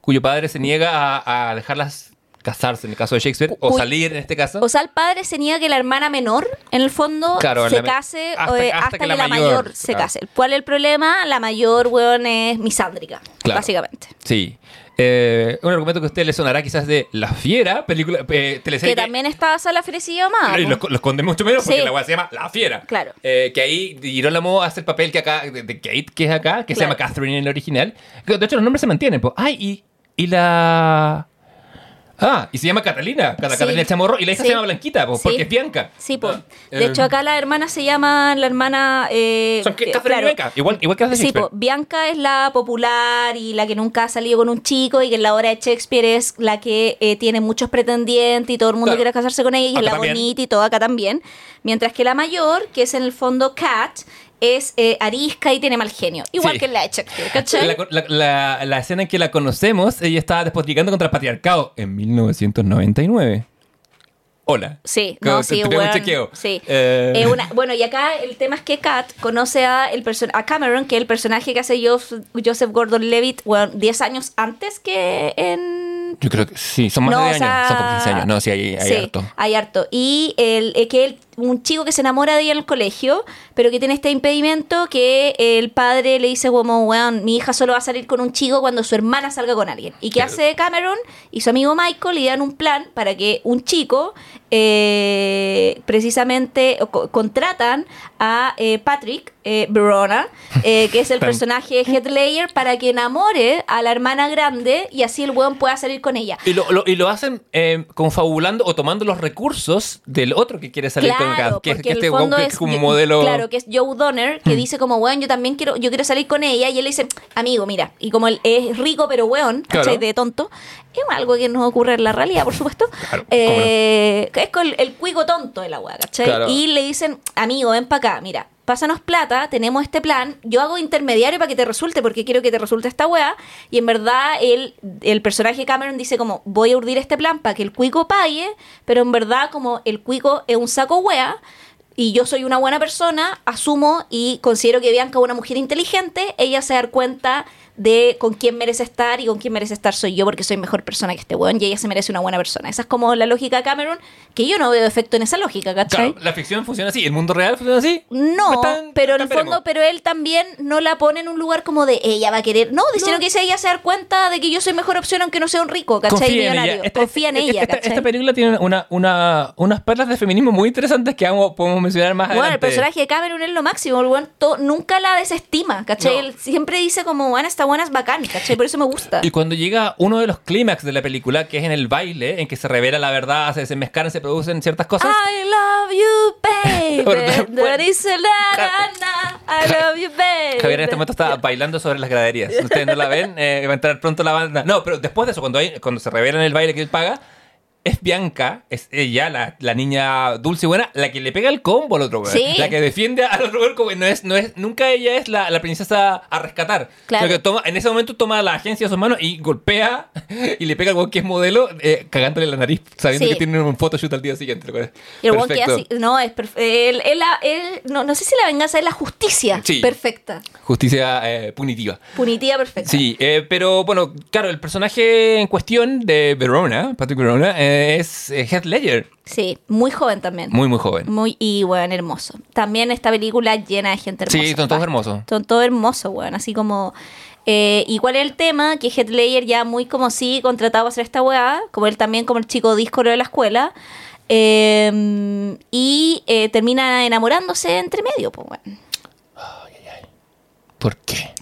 cuyo padre se niega a, a dejarlas casarse en el caso de Shakespeare, o salir en este caso. O sea, el padre se niega que la hermana menor, en el fondo, Claro, se la case hasta- eh, hasta hasta, que que, la la mayor, mayor, se claro. case. ¿Cuál es el problema? La mayor, weón, es misándrica, Claro. básicamente. Sí. Eh, un argumento que a usted le sonará quizás de La Fiera, película, eh, teleserie Que también está basada en la felicidad más. Y lo, lo esconde mucho menos porque Sí. la weá se llama La Fiera. Claro. Eh, que ahí Girolamo hace el papel que acá, de, de Kate, que es acá, que se Claro. llama Catherine en el original. Que, De hecho, los nombres se mantienen. po. Ay, y, y la. Ah, y se llama Catalina, Cata- Sí. Catalina Chamorro, y la hija Sí. se llama Blanquita, Sí. porque es Bianca. Sí, pues. De eh, hecho, acá la hermana se llama la hermana. Eh, Son que- eh, y. Bianca, igual, igual que las de Sí, Shakespeare. po, Bianca es la popular y la que nunca ha salido con un chico y que en la obra de Shakespeare es la que eh, tiene muchos pretendientes y todo el mundo Claro. quiere casarse con ella y Acá es la también. bonita y todo acá también. Mientras que la mayor, que es en el fondo Kat, es eh, arisca y tiene mal genio. Igual Sí. que la ¿cachai? La, la- la- la escena en que la conocemos, ella estaba despotricando contra el patriarcado en 1999. Hola. Sí, no, sí, tenemos un chequeo. sí. Eh, Eh, una- bueno, y acá el tema es que Kat conoce a, el person- a Cameron, que es el personaje que hace Joseph, Gordon-Levitt, bueno, 10 años antes que en... Yo creo que sí, son más No, de o 10 años. sea, Son como 15 años. No, sí, hay, hay sí, harto. hay harto. Y el, eh, que él, un chico que se enamora de ella en el colegio, pero que tiene este impedimento que el padre le dice como, weón, mi hija solo va a salir con un chico cuando su hermana salga con alguien. ¿Y qué Claro. hace Cameron y su amigo Michael? Le dan un plan para que un chico, eh, precisamente, co- contratan a eh, Patrick eh, Verona, eh, que es el personaje de Headlayer, para que enamore a la hermana grande y así el weón pueda salir con ella. Y lo, lo- y lo hacen eh, confabulando o tomando los recursos del otro que quiere salir con Claro, que, que este fondo que es es como modelo. Claro, que es Joe Donner, que Mm. dice como, weón, yo también quiero, yo quiero salir con ella. Y él le dice, amigo, mira. Y como él es rico pero weón, ¿cachai? Claro. De tonto. Es algo que no ocurre en la realidad, por supuesto. Claro, Eh, Es con el, el cuico tonto de la weá, ¿cachai? Y le dicen, amigo, ven para acá, mira. Pásanos plata, tenemos este plan, yo hago intermediario para que te resulte, porque quiero que te resulte esta weá. Y en verdad, él, el personaje Cameron dice como, voy a urdir este plan para que el cuico pague, pero en verdad como el cuico es un saco weá, y yo soy una buena persona, asumo y considero que Bianca es una mujer inteligente, ella se da cuenta de con quién merece estar y con quién merece estar soy yo porque soy mejor persona que este weón y ella se merece una buena persona. Esa es como la lógica de Cameron, que yo no veo efecto en esa lógica, ¿cachai? Claro, la ficción funciona así, el mundo real funciona así. No, pero en el fondo, pero él también no la pone en un lugar como de ella va a querer. No, diciendo No. que ella se da cuenta de que yo soy mejor opción aunque no sea un rico, ¿cachai? Confía en ella. Millonario. Esta- Confía en esta- ella, esta, película tiene una, una, unas perlas de feminismo muy interesantes que vamos, podemos mencionar más Bueno, el adelante. personaje de Cameron es lo máximo, el weón nunca la desestima, ¿cachai? No. Él siempre dice como, bueno, esta buena es bacán, ¿cachai? Por eso me gusta. Y cuando llega uno de los clímax de la película, que es en el baile, en que se revela la verdad, se desenmascaran, se producen ciertas cosas. I love you, ¿Verdad? baby. That is a la, na, I love you, baby. Javier en este momento está bailando sobre las graderías. Ustedes no la ven, eh, va a entrar pronto la banda. No, pero después de eso, cuando, hay, cuando se revela en el baile que él paga, es Bianca, es ella, la, la niña dulce y buena, la que le pega el combo al otro weón. Sí. La que defiende al otro weón como no es, no es, nunca ella es la, la princesa a rescatar. Claro. Que toma, en ese momento toma la agencia a sus manos y golpea y le pega al weón que es modelo, eh, cagándole la nariz, sabiendo Sí. que tiene un photoshoot al día siguiente. Y el weón que así, no, es perfecto. Él, él, él- no, no sé si la venganza es la justicia Sí. perfecta. Justicia eh, punitiva. Punitiva perfecta. Sí, eh, pero bueno, claro, el personaje en cuestión de Verona, Patrick Verona, eh, es eh, Heath Ledger. Sí, muy joven también. Muy, muy joven. Muy, y bueno, hermoso. También esta película llena de gente hermosa. Sí, son todos hermosos. Son todos hermosos, weón. Así como. Eh, ¿Y cuál es el tema? Que Heath Ledger ya muy como sí contratado a hacer esta weá, como él también como el chico díscolo de la escuela. eh, y eh, termina enamorándose entre medio, pues weón. ¿Por qué?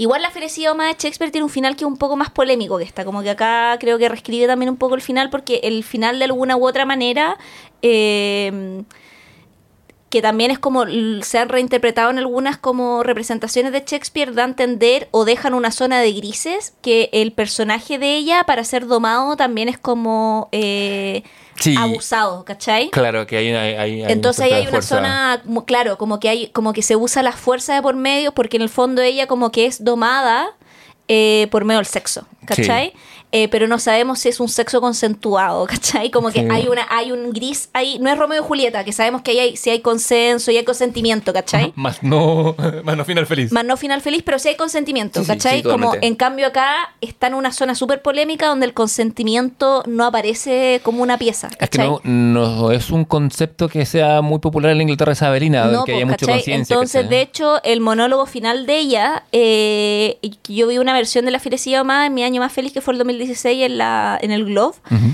Igual la felicidad más de Shakespeare tiene un final que es un poco más polémico que esta. Como que acá creo que reescribe también un poco el final porque el final de alguna u otra manera... eh, que también es como se han reinterpretado en algunas como representaciones de Shakespeare, da a entender o dejan una zona de grises que el personaje de ella para ser domado también es como eh, Sí. abusado, ¿cachai? Claro que hay, hay, hay- hay Entonces ahí hay una fuerza. zona, claro, como que hay, como que se usa la fuerza de por medio, porque en el fondo ella como que es domada eh, por medio del sexo, ¿cachai? Eh, pero no sabemos si es un sexo consensuado, ¿cachai? Como que Sí. hay una, hay un gris ahí, no es Romeo y Julieta, que sabemos que ahí hay, si hay consenso y hay consentimiento, ¿cachai? Más no, más no final feliz. Más no final feliz, pero sí hay consentimiento, Sí, ¿cachai? Como en cambio acá está en una zona súper polémica donde el consentimiento no aparece como una pieza, Es que ¿cachai? no, no es un concepto que sea muy popular en la Inglaterra isabelina, No, que haya pues, mucha ¿cachai? conciencia. Entonces, ¿cachai? de hecho, el monólogo final de ella, eh, yo vi una versión de La Felicidad más en mi año más feliz, que fue el 2016 en, la, en el Globe, Ujú.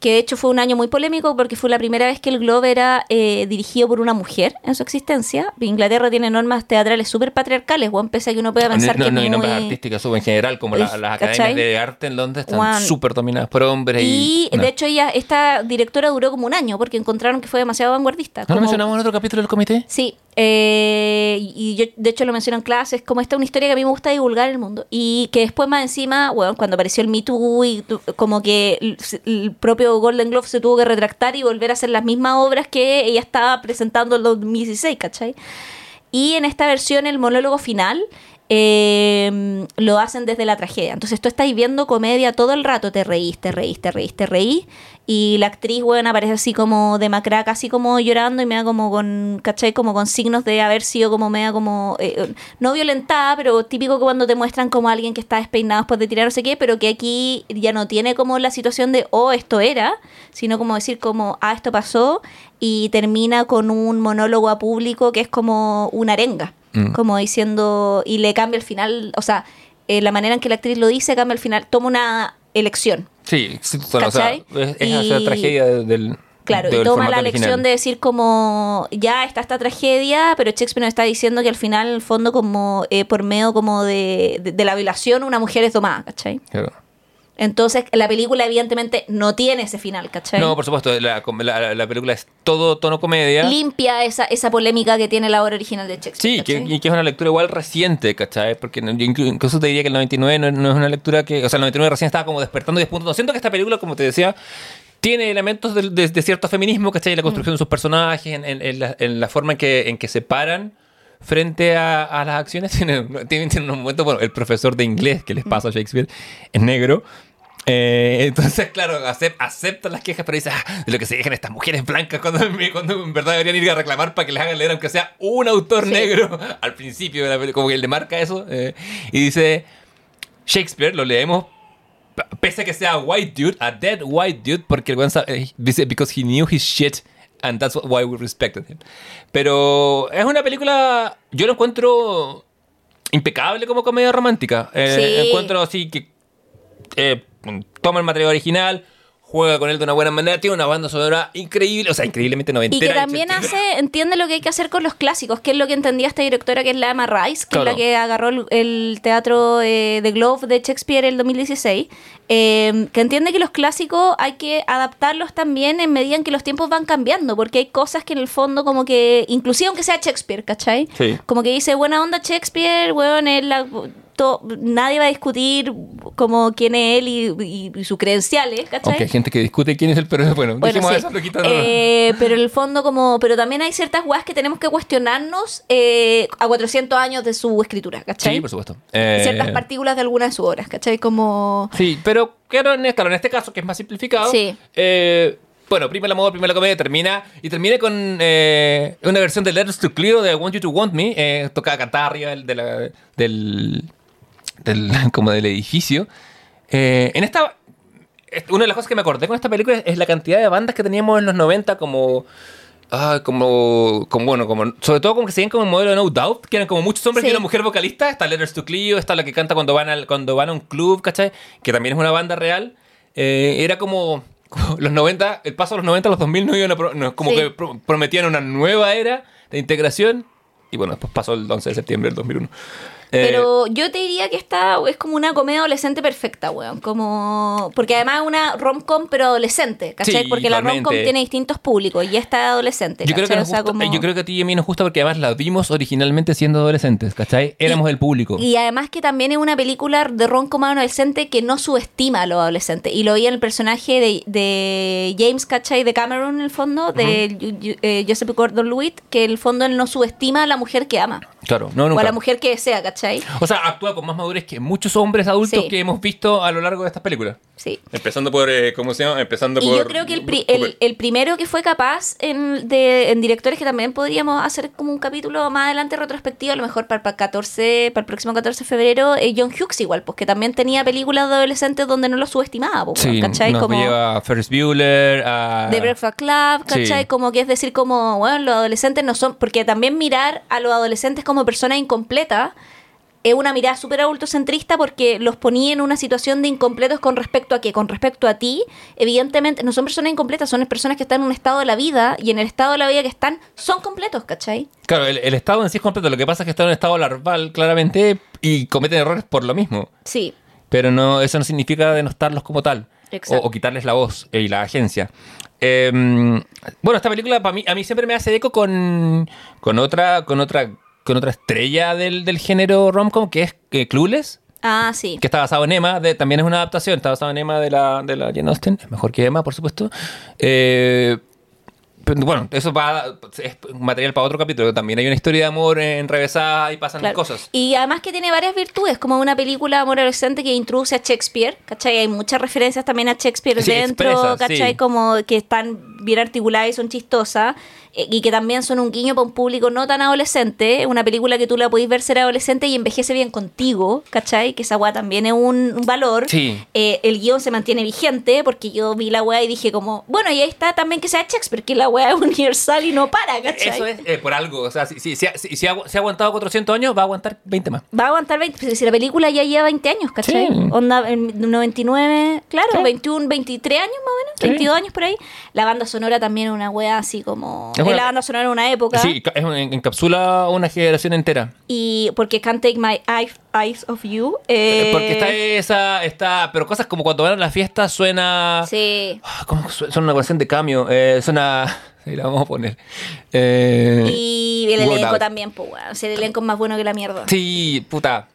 que de hecho fue un año muy polémico porque fue la primera vez que el Globe era eh, dirigido por una mujer en su existencia. Inglaterra tiene normas teatrales súper patriarcales, o pese a que uno pueda pensar no, que no, es y nombres muy- artísticas sub en general, como la- las ¿cachai? academias de arte en Londres están súper dominadas por hombres. Y, Y no. de hecho ella, esta directora duró como un año porque encontraron que fue demasiado vanguardista. ¿No como- mencionamos en otro capítulo del comité? Sí, eh, y yo de hecho lo menciono en clases, como esta es una historia que a mí me gusta divulgar en el mundo. Y que después más encima, bueno, cuando apareció el Me Too y como que el, el propio Golden Globe se tuvo que retractar y volver a hacer las mismas obras que ella estaba presentando en el 2016, ¿cachai? Y en esta versión, el monólogo final eh, lo hacen desde la tragedia. Entonces tú estás viendo comedia todo el rato, te reís, te reís, te reís, te reís. Y la actriz, bueno, aparece así como de macraca, así como llorando y me da como con, ¿cachai? Como con signos de haber sido como media como, eh, no violentada, pero típico que cuando te muestran como alguien que está despeinado después de tirar no sé qué, pero que aquí ya no tiene como la situación de, oh, esto era, sino como decir como, ah, esto pasó y termina con un monólogo a público que es como una arenga, Mm. como diciendo, y le cambia el final, o sea, eh, la manera en que la actriz lo dice cambia el final, toma una elección. Sí, sí, total, o sea, es, hacer tragedia de- del. Claro, y toma la original. lección de decir como ya está esta tragedia, pero Shakespeare nos está diciendo que al final, en el fondo, como eh, por medio como de, de- de la violación, una mujer es domada, ¿cachai? Claro. Entonces, la película evidentemente no tiene ese final, ¿cachai? No, por supuesto, la, la- la película es todo tono comedia. Limpia esa, esa polémica que tiene la obra original de Shakespeare. Sí, que, que es una lectura igual reciente, ¿cachai? Porque incluso te diría que el 99 no, no es una lectura que... O sea, el 99 recién estaba como despertando y despuntando. Siento que esta película, como te decía, tiene elementos de, de- de cierto feminismo, ¿cachai? La construcción de sus personajes, en, en- en la, en la forma en que, en que se paran frente a, a las acciones. Tiene, tiene, tiene unos momentos, bueno, el profesor de inglés que les pasa a Shakespeare es negro. Eh, entonces, claro, acep- aceptan las quejas, pero dice, "Ah, de lo que se dejan estas mujeres blancas cuando, cuando en verdad deberían ir a reclamar para que les hagan leer, aunque sea un autor Sí. negro, al principio de la película, como que él le marca eso, eh, y dice, Shakespeare, lo leemos, pese a que sea white dude, a dead white dude, porque el eh, dice, because he knew his shit, and that's why we respected him. Pero es una película, yo lo encuentro impecable como comedia romántica. Eh, Sí. Encuentro así que eh, toma el material original, juega con él de una buena manera, tiene una banda sonora increíble, o sea, increíblemente Y noventera. que también hace, entiende lo que hay que hacer con los clásicos, que es lo que entendía esta directora, que es la Emma Rice, que Claro. es la que agarró el, el teatro eh, de Globe de Shakespeare en el 2016, eh, que entiende que los clásicos hay que adaptarlos también en medida en que los tiempos van cambiando, porque hay cosas que en el fondo como que, inclusive aunque sea Shakespeare, ¿cachai? Sí. Como que dice, buena onda Shakespeare, weón, es la... to- nadie va a discutir como quién es él y, y- y sus credenciales, ¿cachai? Aunque hay gente que discute quién es el, pero bueno, Bueno, sí. eso, lo quito, no, no. Eh, pero en el fondo como pero también hay ciertas weas que tenemos que cuestionarnos eh, a 400 años de su escritura ¿cachai? Sí, por supuesto. Eh, ciertas partículas de algunas de sus obras ¿cachai? como Sí, pero claro, en, en este caso, que es más simplificado, Sí. eh, bueno, primero el amor, primero la comedia, termina, y termina con eh, una versión de Letters to Cleo de I Want You to Want Me, eh, tocada cantada arriba del, del- como del edificio. Eh, en esta, es- una de las cosas que me acordé con esta película es, la cantidad de bandas que teníamos en los 90 como... ah, como, como, bueno, como, sobre todo como que seguían como el modelo de No Doubt, que eran como muchos hombres Sí. y una mujer vocalista. Está Letters to Cleo, está la que canta cuando van, al, cuando van a un club, ¿cachai? Que también es una banda real. Eh, era como, como los 90, el paso a los 90 a los 2000 no iban a pro- no, como Sí. que pro- prometían una nueva era de integración. Y bueno, después pasó el 11 de septiembre del 2001. Eh, pero yo te diría que esta es como una comedia adolescente perfecta, weón. Como. Porque además es una rom-com, pero adolescente, ¿cachai? Sí, porque la rom-com tiene distintos públicos y esta es adolescente. yo creo, que ¿cachai? nos O sea, gusta- como- yo creo que a ti y a mí nos gusta porque además la vimos originalmente siendo adolescentes, ¿cachai? Éramos el público. Y además que también es una película de rom-com adolescente que no subestima a los adolescentes. Y lo vi en el personaje de, de James, ¿cachai? De Cameron, en el fondo, de eh, Joseph Gordon-Levitt, que en el fondo él no subestima a la mujer que ama. claro, no, O nunca. a la mujer que desea, ¿cachai? O sea, actúa con más madurez que muchos hombres adultos Sí. que hemos visto a lo largo de estas películas. Sí. Empezando por, eh, ¿cómo se llama? Empezando Y por... yo creo que el, pri- el, el primero que fue capaz en, de, en directores que también podríamos hacer como un capítulo más adelante retrospectivo, a lo mejor para, el 14, para el próximo 14 de febrero, eh, John Hughes igual, pues que también tenía películas de adolescentes donde no lo subestimaba, pues, Sí, ¿cachai? nos como lleva a Ferris Bueller, a... The Breakfast Club, ¿cachai? Sí. Como que es decir, como, bueno, los adolescentes no son, porque también mirar a los adolescentes como personas incompletas es una mirada súper adultocentrista porque los ponía en una situación de incompletos con respecto a qué, con respecto a ti, evidentemente no son personas incompletas, son personas que están en un estado de la vida y en el estado de la vida que están son completos, ¿cachai? Claro, el, el estado en sí es completo. Lo que pasa es que está en un estado larval, claramente, y cometen errores por lo mismo. Sí, Pero no, eso no significa denostarlos como tal. O, Exacto. o quitarles la voz eh, y la agencia. Eh, bueno, esta película para mí, a mí siempre me hace eco con, con otra, con otra, con otra estrella del, del género romcom que es eh, Clueless, ah, sí. que está basado en Emma, de, también es una adaptación, está basado en Emma de la, de la Jane Austen, es mejor que Emma, por supuesto. Eh, Pero, bueno, eso va, es material para otro capítulo. También hay una historia de amor enrevesada y pasan Claro. cosas. Y además que tiene varias virtudes, como una película de amor adolescente que introduce a Shakespeare, ¿cachai? Hay muchas referencias también a Shakespeare Sí, dentro, expresas, ¿cachai? sí. Como que están bien articuladas y son chistosas, y que también son un guiño para un público no tan adolescente, una película que tú la podéis ver ser adolescente y envejece bien contigo, ¿cachai? Que esa weá también es un, valor. Sí. Eh, el guion se mantiene vigente, porque yo vi la weá y dije como, bueno, y ahí está también que sea Shakespeare, que la weá es universal y no para, ¿cachai? Eso es eh, por algo. O sea, si, si, si, si- ha, si ha aguantado 400 años, va a aguantar 20 más. Va a aguantar 20, pero si la película ya lleva 20 años, ¿cachai? Sí. Onda, en 99, claro, Sí. 21, 23 años más o menos, Sí. 22 años por ahí. La banda sonora también es una wea así como... Es Es una- la banda sonora de una época. Sí, es en- encapsula una generación entera. Y porque Can't Take My Eyes, Eyes of You. eh, Eh, Porque está esa, está, pero cosas como cuando van a la fiesta suena... Sí. Ah, ¿Cómo su- suena una canción de cambio? Eh, suena... Ahí la vamos a poner. Eh, Y el elenco también, pues, weón. O sea, el elenco es más bueno que la mierda. Sí, puta.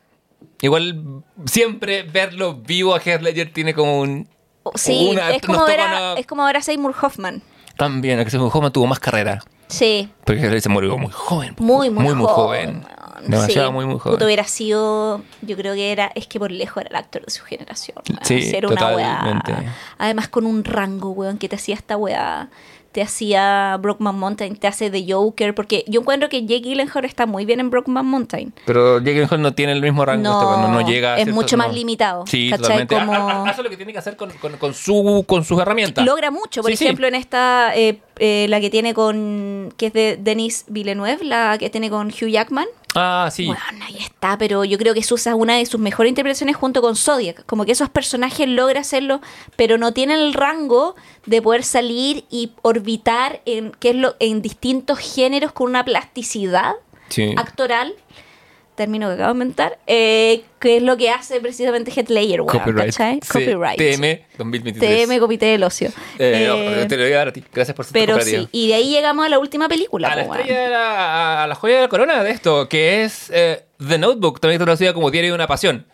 Igual siempre verlo vivo a Heath Ledger tiene como un... Sí, una- es, como ver a, es como ver a Seymour Hoffman. También, a que se Hoffman tuvo más carrera. Sí. Porque se murió muy joven. Muy, muy, muy, muy joven. joven. Demasiado, Sí. muy, muy Puto joven. hubiera sido, yo creo que era, es que por lejos era el actor de su generación. weón. Sí, Era una totalmente. weá. Además con un rango, weón, que te hacía esta weá. Te hacía Brockman Mountain, te hace The Joker, porque yo encuentro que Jake Gyllenhaal está muy bien en Brockman Mountain. Pero Jake Gyllenhaal no tiene el mismo rango. No, este, cuando no llega a es mucho más no. limitado, Sí, totalmente. Como- Ha- ha- Hace lo que tiene que hacer con, con- con su, con sus herramientas. Logra mucho, por Sí, sí. ejemplo, en esta, eh, eh, la que tiene con, que es de Denis Villeneuve, la que tiene con Hugh Jackman. Ah, sí. Bueno, ahí está, pero yo creo que Susa es una de sus mejores interpretaciones junto con Zodiac. Como que esos personajes logra hacerlo, pero no tienen el rango de poder salir y orbitar en, que es lo, en distintos géneros con una plasticidad Sí. actoral. Término que acabo de inventar. eh, que es lo que hace precisamente Heath Ledger, weón, Copyright. Sí, Copyright. TM 2023. TM Comité del Ocio. Eh, no, Eh, te lo voy a dar a ti. Gracias por ser pero sí, y de ahí llegamos a la última película. A la po, weón. estrella de la, a la joya de la corona de esto, que es eh, The Notebook, también traducida como Diario de una Pasión.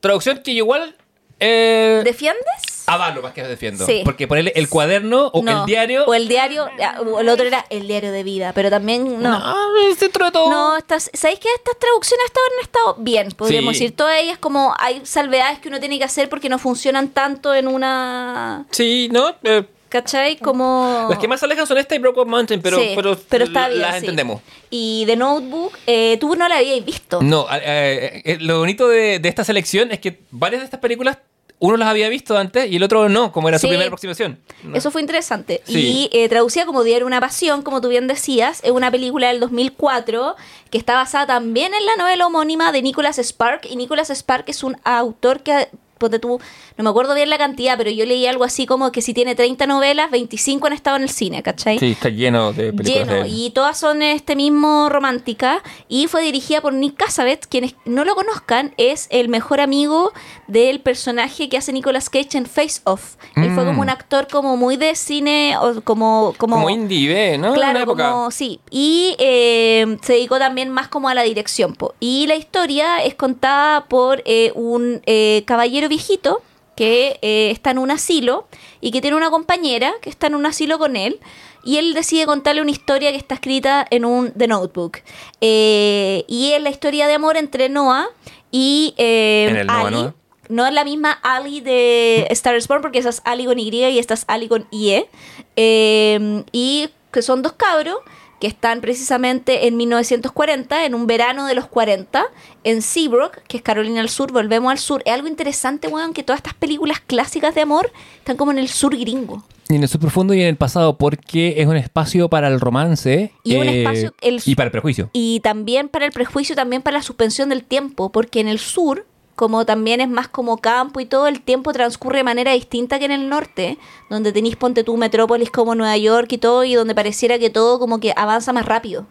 Traducción que igual eh, ¿Defiendes? avalo más que defiendo. Sí. Porque ponerle el cuaderno o No, el diario. O el diario, ah, o el otro era el diario de vida, pero también no. No, es dentro de todo. No, estas, ¿sabéis que estas traducciones hasta ahora han estado bien? Podríamos Sí. decir, todas ellas como hay salvedades que uno tiene que hacer porque no funcionan tanto en una... Sí, no. eh, ¿Cachai? Como... Las que más se alejan son esta y Brokeback Mountain, pero, Sí, pero, está bien, las sí. entendemos. Y The Notebook, eh, tú no la habías visto. No, eh, eh, eh, lo bonito de, de esta selección es que varias de estas películas uno las había visto antes y el otro no, como era su Sí. primera aproximación. ¿no? Eso fue interesante. Sí. Y eh, traducida como Diario una Pasión, como tú bien decías, es una película del 2004 que está basada también en la novela homónima de Nicholas Spark. Y Nicholas Spark es un autor que, ponte tú, no me acuerdo bien la cantidad, pero yo leí algo así como que si tiene 30 novelas, 25 han estado en el cine, ¿cachai? Sí, está lleno de películas lleno de y todas son este mismo romántica y fue dirigida por Nick Cassavetes quienes no lo conozcan es el mejor amigo del personaje que hace Nicolas Cage en Face Off él fue Mm. como un actor como muy de cine o como como, Como indie, ¿ve? ¿no? Claro, Una época. como sí. Y eh, se dedicó también más como a la dirección. po. Y la historia es contada por eh, un eh, caballero viejito que eh, está en un asilo y que tiene una compañera que está en un asilo con él. Y él decide contarle una historia que está escrita en un The Notebook. Eh, y es la historia de amor entre Noah y eh, En el Noah, Ali. Noah. No es la misma Ali de Star Born porque esa es Ali con Y y esta es Ali con IE. Eh, y que son dos cabros que están precisamente en 1940, en un verano de los 40, en Seabrook, que es Carolina del Sur, volvemos al sur. Es algo interesante, weón, que todas estas películas clásicas de amor están como en el sur gringo. Y en el sur profundo y en el pasado, porque es un espacio para el romance Y un eh, espacio- el- y para el prejuicio. Y también para el prejuicio, también para la suspensión del tiempo, porque en el sur, como también es más como campo y todo, el tiempo transcurre de manera distinta que en el norte, donde tenéis, ponte tú, metrópolis como Nueva York y todo, y donde pareciera que todo como que avanza más rápido.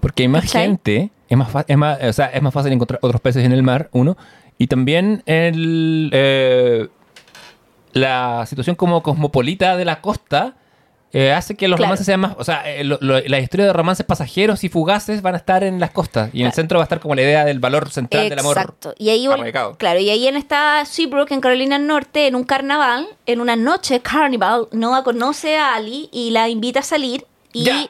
Porque hay más ¿Cachai? gente, es más, es, más, o sea, es más fácil encontrar otros peces en el mar, uno. Y también el, eh, la situación como cosmopolita de la costa eh, hace que los Claro. romances sean más... O sea, eh, lo- lo- la historia de romances pasajeros y fugaces van a estar en las costas. Y en el centro va a estar como la idea del valor central del amor. Exacto. Y ahí, claro, y ahí en esta Seabrook, en Carolina del Norte, en un carnaval, en una noche carnival, Noah conoce a Ali y la invita a salir Y Ya,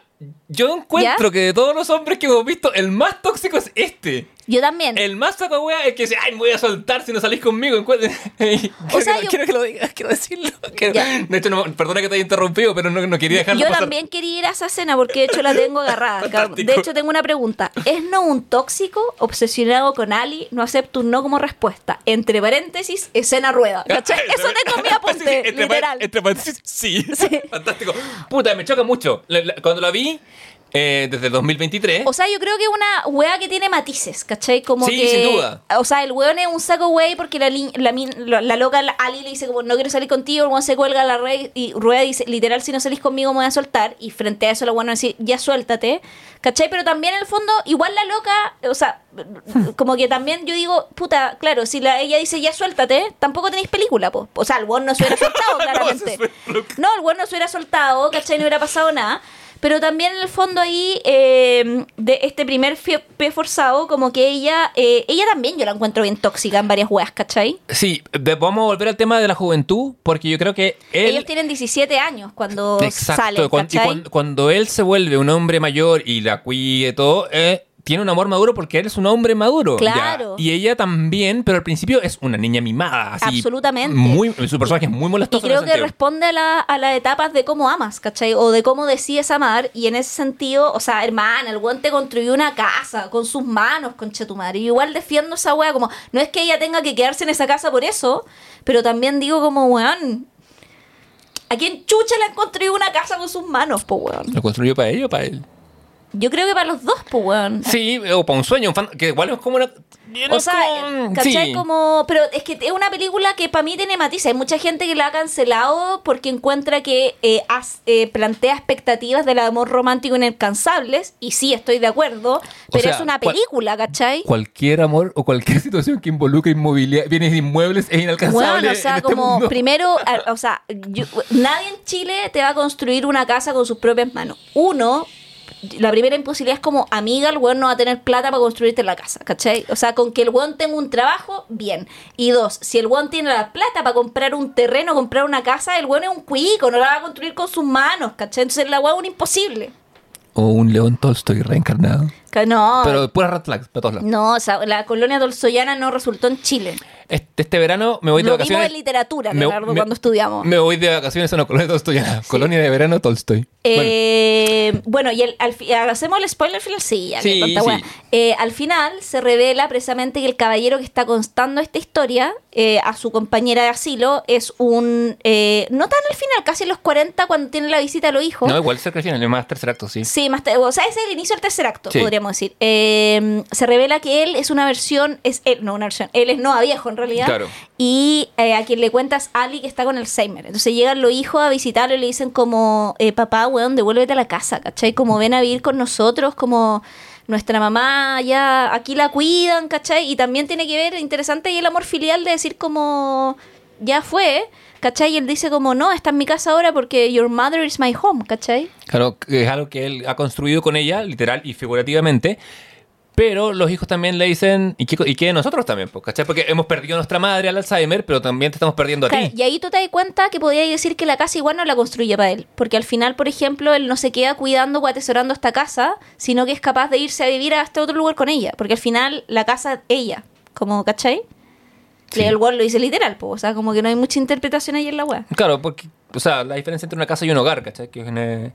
yo encuentro que de todos los hombres que hemos visto, el más tóxico es este. yo también. El más saco wea es que dice, ay, me voy a soltar si no salís conmigo. Quiero, sea, que, yo- quiero que lo digas, quiero decirlo. Quiero- Ya. De hecho, no, perdona que te haya interrumpido, pero no, no quería dejarlo Yo pasar. también quería ir a esa escena porque de hecho la tengo agarrada. De hecho tengo una pregunta. ¿Es no un tóxico obsesionado con Ali? No acepto un no como respuesta. Entre paréntesis, escena rueda. ¿Cachai? Eso tengo en mi Sí, sí, apunte, entre pa- literal. Entre paréntesis, sí. Sí. Fantástico. Puta, me choca mucho. Cuando la vi, eh, desde el 2023. O sea, yo creo que es una wea que tiene matices, ¿cachai? Como Sí, que, sin duda. O sea, el weón es un saco wey porque la, la, min- la- la loca la- Ali le dice como no quiero salir contigo, el weón se cuelga a la red y Rueda dice literal si no salís conmigo me voy a soltar y frente a eso la weón va a decir ya suéltate, ¿cachai? Pero también en el fondo igual la loca, o sea, como que también yo digo, puta, claro, si la, ella dice ya suéltate, tampoco tenéis película, po. O sea, el weón no se hubiera soltado No, claramente. No, el weón no se hubiera soltado, ¿cachai? No hubiera pasado nada. Pero también en el fondo ahí, eh, de este primer pie forzado, como que ella, eh, ella también yo la encuentro bien tóxica en varias weas, ¿cachai? Sí, vamos a volver al tema de la juventud, porque yo creo que él... Ellos tienen 17 años cuando Exacto, salen, cuan- y ¿cachai? cuan- cuando él se vuelve un hombre mayor y la cuide y todo, eh, tiene un amor maduro porque él es un hombre maduro. ya. Claro. Y ella también, pero al principio es una niña mimada. Así, Absolutamente. Muy, su personaje es muy Y molestoso. en creo que sentido. responde a, la- a las etapas de cómo amas, ¿cachai? O de cómo decides amar. Y en ese sentido, o sea, hermana, el weón te construyó una casa con sus manos, concha tu madre. Y igual defiendo esa wea como, no es que ella tenga que quedarse en esa casa por eso, pero también digo como, weón, ¿a quién chucha le han construido una casa con sus manos, po weón? ¿Lo construyó para ella o para él? Yo creo que para los dos, po weón. Sí, o para un sueño, un fan- que igual es como una... O sea, con- ¿cachai? sí. Como, pero es que es una película que para mí tiene matices. Hay mucha gente que la ha cancelado porque encuentra que eh, eh, plantea expectativas del amor romántico inalcanzables. Y sí, estoy de acuerdo. Pero sea, es una cual- película, ¿cachai? Cualquier amor o cualquier situación que involucre inmobiliaria, bienes inmuebles es inalcanzable. Bueno, o sea, en este como mundo. primero, o sea, yo- nadie en Chile te va a construir una casa con sus propias manos. Uno, la primera imposibilidad es como amiga, el weón no va a tener plata para construirte la casa, ¿cachai? O sea, con que el weón tenga un trabajo, bien. Y dos, si el weón tiene la plata para comprar un terreno, comprar una casa, el weón es un cuico, no la va a construir con sus manos, ¿cachai? Entonces la weón es un imposible. O un León Tolstoy reencarnado. No, Pero puras red flags para todos lados. no, o sea, la colonia tolsoyana no resultó en Chile. Este, este verano me voy de Lo vimos vacaciones. en literatura, Me- Leonardo, me- cuando estudiamos. Me voy de vacaciones a una colonia tolstoyana. Colonia de verano Tolstoy. Bueno, Eh, bueno. y el- al fi- hacemos el spoiler final, sí, ya Sí, wea. Eh, al final se revela precisamente que el caballero que está contando esta historia eh, a su compañera de asilo es un. eh, no tan al final, casi en los 40, cuando tiene la visita a los hijos. no, igual cerca al final, es más tercer acto, sí. Sí, más o sea, ese es el inicio del tercer acto, Sí. Podríamos decir. Eh, se revela que él es una versión, es él, no una versión, él es Noah viejo en realidad. Claro. Y eh, a quien le cuentas Ali que está con Alzheimer. Entonces llegan los hijos a visitarlo y le dicen como, eh, papá, weón, devuélvete a la casa, ¿cachai? Como ven a vivir con nosotros, como nuestra mamá ya aquí la cuidan, ¿cachai? Y también tiene que ver, interesante, y el amor filial de decir como, ya fue, ¿cachai? Y él dice como, no, está en mi casa ahora porque your mother is my home, ¿cachai? Claro, es algo que él ha construido con ella, literal y figurativamente. Pero los hijos también le dicen, ¿y qué, y qué de nosotros también? Pues, ¿cachai? Porque hemos perdido a nuestra madre al Alzheimer, pero también te estamos perdiendo a Claro, ti. y ahí tú te das cuenta que podías decir que la casa igual no la construye para él. Porque al final, por ejemplo, él no se queda cuidando o atesorando esta casa, sino que es capaz de irse a vivir a este otro lugar con ella. Porque al final la casa ella, como, ¿cachai? Sí. El weón lo dice literal, po, o sea, como que no hay mucha interpretación ahí en la web. Claro, porque, o sea, la diferencia entre una casa y un hogar, ¿cachai? Que es una-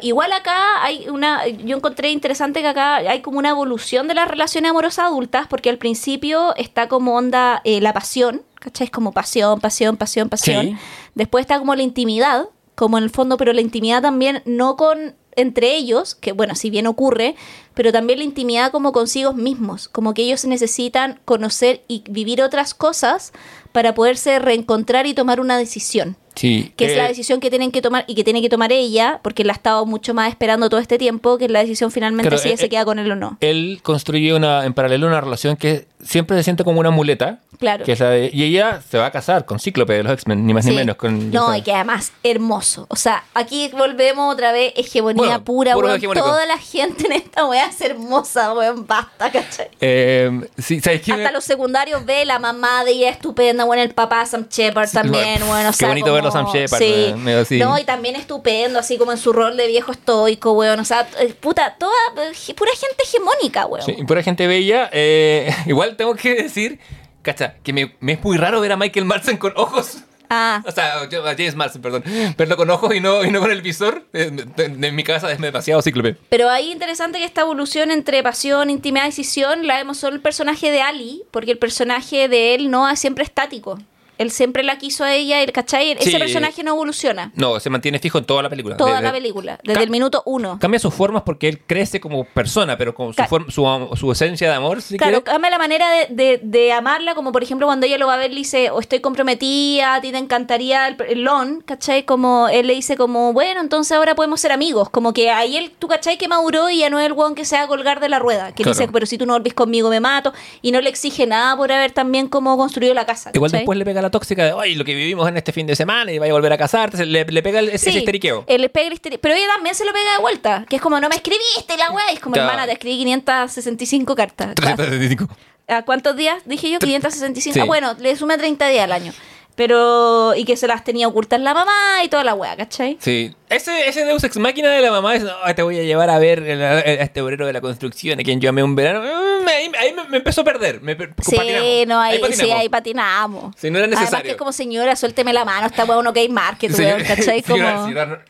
Igual acá hay una, yo encontré interesante que acá hay como una evolución de las relaciones amorosas adultas, porque al principio está como onda eh, la pasión, ¿cachai? Es como pasión, pasión, pasión, pasión. Sí. Después está como la intimidad, como en el fondo, pero la intimidad también no con entre ellos, que bueno, si bien ocurre, pero también la intimidad como consigo mismos, como que ellos necesitan conocer y vivir otras cosas para poderse reencontrar y tomar una decisión Sí. que es la eh, decisión que tienen que tomar y que tiene que tomar ella, porque la ha estado mucho más esperando todo este tiempo, que es la decisión finalmente Claro, si ella eh, se eh, queda con él o no. Él construye una, en paralelo una relación que siempre se siente como una muleta. Claro. Que es la de- y ella se va a casar con Cíclope de los X-Men, ni más ni menos. Con, no, y que además, hermoso. O sea, aquí volvemos otra vez, hegemonía Bueno, pura, puro weón. Toda la gente en esta weá es hermosa, weón, basta, ¿cachai? Eh, sí, ¿sabes qué? Hasta los secundarios ve la mamá de ella estupenda, bueno, el papá Sam Shepard Sí, también, bueno, bueno, o qué sea, bonito verlo a Sam como- Shepard, sí. así. No, y también estupendo, así como en su rol de viejo estoico, weón, o sea, eh, puta, toda, eh, pura gente hegemónica, weón. Sí, pura gente bella. eh, igual tengo que decir, cacha, que me, me es muy raro ver a Michael Madsen con ojos. Ah, O sea, yo- a James Madsen, perdón. Verlo con ojos y no, y no con el visor. eh, En mi cabeza es demasiado cíclope. Pero ahí interesante que esta evolución entre pasión, intimidad y decisión la vemos solo el personaje de Ali, porque el personaje de él no es siempre estático. Él siempre la quiso a ella, el ¿cachai? Ese Sí. personaje no evoluciona. No, se mantiene fijo en toda la película. Toda Desde- la película, desde el minuto uno. Cambia sus formas porque él crece como persona, pero con su, forma- su, su esencia de amor, si Claro, cambia la manera de, de- de amarla, como por ejemplo cuando ella lo va a ver, le dice, o estoy comprometida, a ti te encantaría el, el Lon, ¿cachai? Como él le dice como, bueno, entonces ahora podemos ser amigos. Como que ahí él, tú, ¿cachai? Que maduró y ya no es el weón que se va a colgar de la rueda. Que le dice, pero si tú no volvís conmigo me mato. Y no le exige nada por haber también como construido la casa. Igual después le pega la tóxica de, ay, lo que vivimos en este fin de semana y vaya a volver a casarte. Le, le pega el- ese, histeriqueo. él le pega el histeriqueo. Pero ella también se lo pega de vuelta. Que es como, no me escribiste la weá. Es como, Claro. hermana, te escribí 565 cartas. 375. ¿A cuántos días? Dije yo, 565. Sí. Ah, bueno, le sumé 30 días al año. Pero, y que se las tenía ocultas la mamá y toda la wea, ¿cachai? Sí, ese, ese Deus Ex Máquina de la mamá es, "Ay, te voy a llevar a ver el- a este obrero de la construcción a quien yo amé un verano. Mm, Ahí, ahí me, me empezó a perder. Me, Sí, patinamos. no, ahí, sí, patinamos. ahí patinamos. Sí, no era Además necesario. que como señora, suélteme la mano, esta wea no hay market, weón, ¿cachai? Como... señora- señora,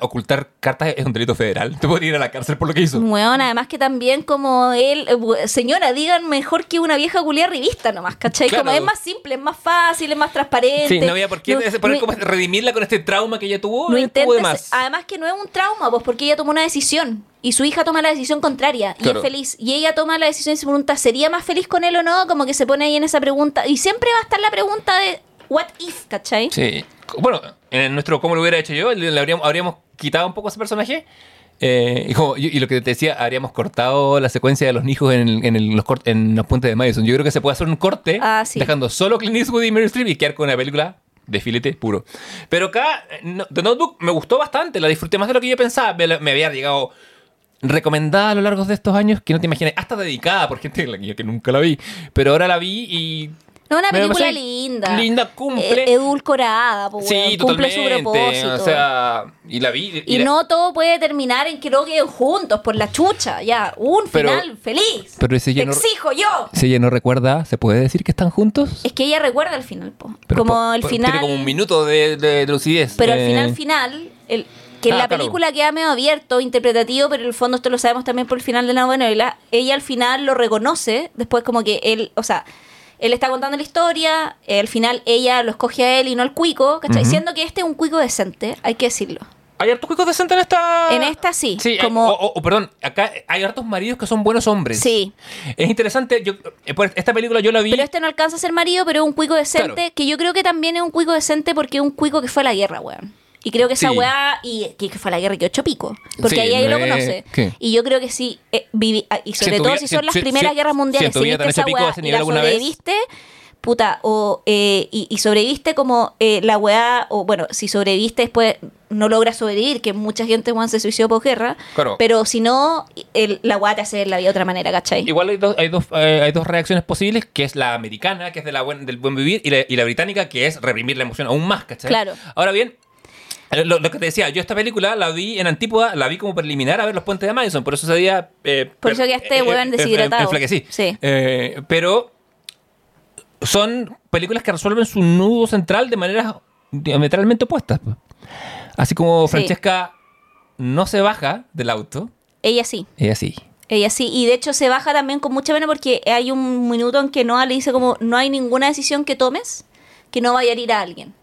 ocultar cartas es un delito federal. Te podría ir a la cárcel por lo que hizo. Weón, además que también como él, eh, señora, digan mejor que una vieja culia revista nomás, ¿cachai? Claro. Como es más simple, es más fácil, es más transparente. Sí, no había por qué No- poner no- como redimirla con este trauma que ella tuvo. No tuvo de intentes, más. además que no es un trauma, pues porque ella tomó una decisión y su hija toma la decisión contraria y Claro. es feliz. Y ella toma la decisión y se pregunta, ¿sería más feliz con él o no? Como que se pone ahí en esa pregunta. Y siempre va a estar la pregunta de, ¿what if? ¿cachai? Sí. Bueno, en nuestro ¿Cómo lo hubiera hecho yo? Le, habríamos, habríamos quitado un poco ese personaje. Eh, y, como- y- lo que te decía, habríamos cortado la secuencia de los hijos en, el- en el- los, cort- en los puentes de Madison. Yo creo que se puede hacer un corte Ah, sí. dejando solo Clint Eastwood y Meryl Streep y quedar con una película de filete puro. Pero acá, eh, no- The Notebook me gustó bastante, la disfruté más de lo que yo pensaba. Me, me había llegado recomendada a lo largo de estos años que no te imaginas, hasta dedicada por gente que nunca la vi. Pero ahora la vi y No, una película linda. linda, cumple. Eh, edulcorada, pues, Sí, cumple su propósito. O sea, y la vi. y la- no todo puede terminar en que lo queden juntos por la chucha, ya. Un Pero- final feliz. pero ese Te no- exijo yo. Si ella no recuerda, ¿se puede decir que están juntos? Es que ella recuerda el final, po. Pero como po- el final. Tiene como un minuto de, de, de lucidez. Pero al Eh, final, final, el, que en Ah, la claro. película queda medio abierto, interpretativo, pero en el fondo esto lo sabemos también por el final de la novela. Ella al final lo reconoce, después como que él, o sea, él está contando la historia, eh, al final ella lo escoge a él y no al cuico, ¿cachai? Ujú. Siendo que este es un cuico decente, hay que decirlo. ¿Hay hartos cuicos decentes en esta? En esta sí, Sí, como- o, o- o, perdón, acá hay hartos maridos que son buenos hombres. Sí. Es interesante, yo, eh, esta película yo la vi. Pero este no alcanza a ser marido, pero es un cuico decente, Claro. que yo creo que también es un cuico decente porque es un cuico que fue a la guerra, weón. Y creo que esa Sí. weá, y que fue la guerra que ocho pico. Porque Sí, ahí ahí lo conoce. ¿qué? Y yo creo que sí, eh, viví, ah, y sobre Si todo si si- son las si- primeras guerras mundiales, si viste esa weá y la vez. sobreviviste, puta, o, eh, y, y sobreviviste como eh, la weá, o bueno, si sobreviviste después no logras sobrevivir, que mucha gente weón, se suicidó por guerra, Claro. pero si no, el- la weá te hace la vida de otra manera, ¿cachai? Igual hay dos, hay, dos, eh, hay dos reacciones posibles, que es la americana, que es de la buen- del buen vivir, y la, y la británica, que es reprimir la emoción aún más, ¿cachai? Claro. Ahora bien, lo, lo que te decía, yo esta película la vi en Antípoda, la vi como preliminar a ver los puentes de Madison, por eso ese día... eh, Por eso quedaste, weón, deshidratado. enflaquecí. Sí. Eh, pero son películas que resuelven su nudo central de maneras diametralmente opuestas. pues. Así como Sí. Francesca no se baja del auto, Ella sí. ella sí. Ella sí, y de hecho se baja también con mucha pena porque hay un minuto en que Noah le dice como no hay ninguna decisión que tomes que no vaya a herir a alguien.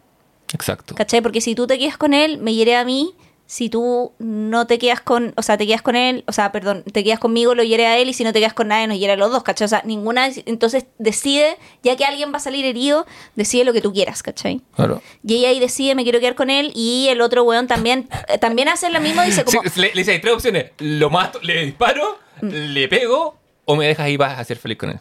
Exacto. ¿Cachai? Porque si tú te quedas con él, me hiere a mí. Si tú no te quedas con, o sea, te quedas con él, o sea, perdón, te quedas conmigo, lo hiere a él, y si no te quedas con nadie, nos hiere a los dos, ¿cachai? O sea, ninguna, entonces decide, ya que alguien va a salir herido, decide lo que tú quieras, ¿cachai? Claro. Y ella ahí decide, me quiero quedar con él, y el otro weón también, eh, también hace lo mismo, dice como, Sí, le, le dice, hay tres opciones. Lo mato, le disparo, Mm. le pego o me dejas y vas a ser feliz con él.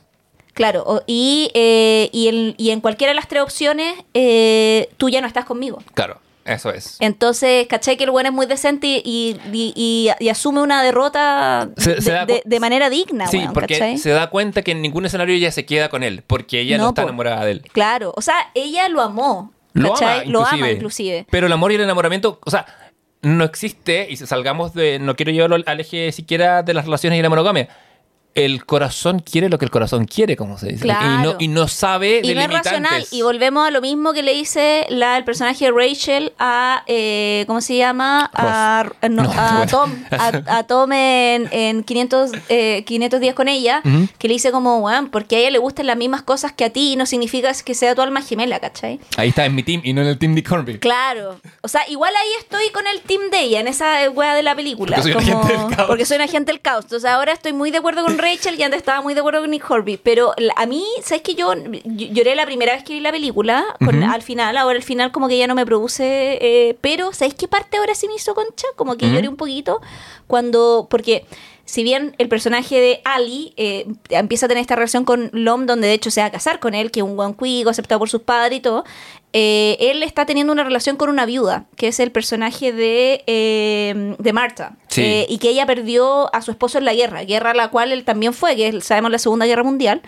Claro, y, eh, y, en, y en cualquiera de las tres opciones, eh, tú ya no estás conmigo. Claro. Eso es. Entonces, ¿cachai? Que el weón es muy decente y, y, y- y asume una derrota Se- de, manera digna, Sí, weón, porque ¿cachai? se da cuenta que en ningún escenario ella se queda con él, porque ella no, No, está enamorada de él. Claro, o sea, ella lo amó, Lo ama, lo inclusive. ama inclusive. Pero el amor y el enamoramiento, o sea, no existe, y si salgamos de, no quiero llevarlo al eje siquiera de las relaciones y la monogamia. El corazón quiere lo que el corazón quiere, como se dice. Claro. Y, no, y no sabe Y de no es racional. Y volvemos a lo mismo que le dice la, el personaje de Rachel a. eh, ¿Cómo se llama? A, no, No, a bueno. Tom. A, a Tom en, en 500, eh, 500 días con ella. Que le dice como, weón, porque a ella le gustan las mismas cosas que a ti y no significa que sea tu alma gemela, ¿cachai? Ahí está en mi team y no en el team de Cornby. Claro. O sea, igual ahí estoy con el team de ella, en esa eh, wea de la película. Porque soy un agente del caos. Porque soy un agente del caos. Entonces ahora estoy muy de acuerdo con Rachel y antes estaba muy de acuerdo con Nick Horby. Pero a mí, ¿sabes que yo, yo lloré la primera vez que vi la película? con- Ujú. Al final, ahora el final como que ya no me produce... eh, pero, ¿sabes qué parte ahora sí me hizo concha? Como que Ujú. lloré un poquito cuando... Porque si bien el personaje de Ali eh, empieza a tener esta relación con Lom, donde de hecho se va a casar con él, que es un buen cuico, aceptado por sus padres y todo, eh, él está teniendo una relación con una viuda, que es el personaje de, eh, de Marta, Sí. Eh, y que ella perdió a su esposo en la guerra, guerra a la cual él también fue, que es, sabemos, la Segunda Guerra Mundial,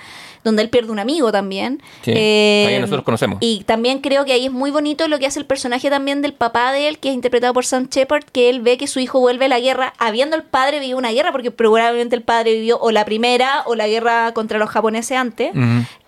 donde él pierde un amigo también. Sí, Eh, ahí nosotros conocemos. Y también creo que ahí es muy bonito lo que hace el personaje también del papá de él, que es interpretado por Sam Shepard, que él ve que su hijo vuelve a la guerra, habiendo el padre vivido una guerra, porque probablemente el padre vivió o la primera o la guerra contra los japoneses antes,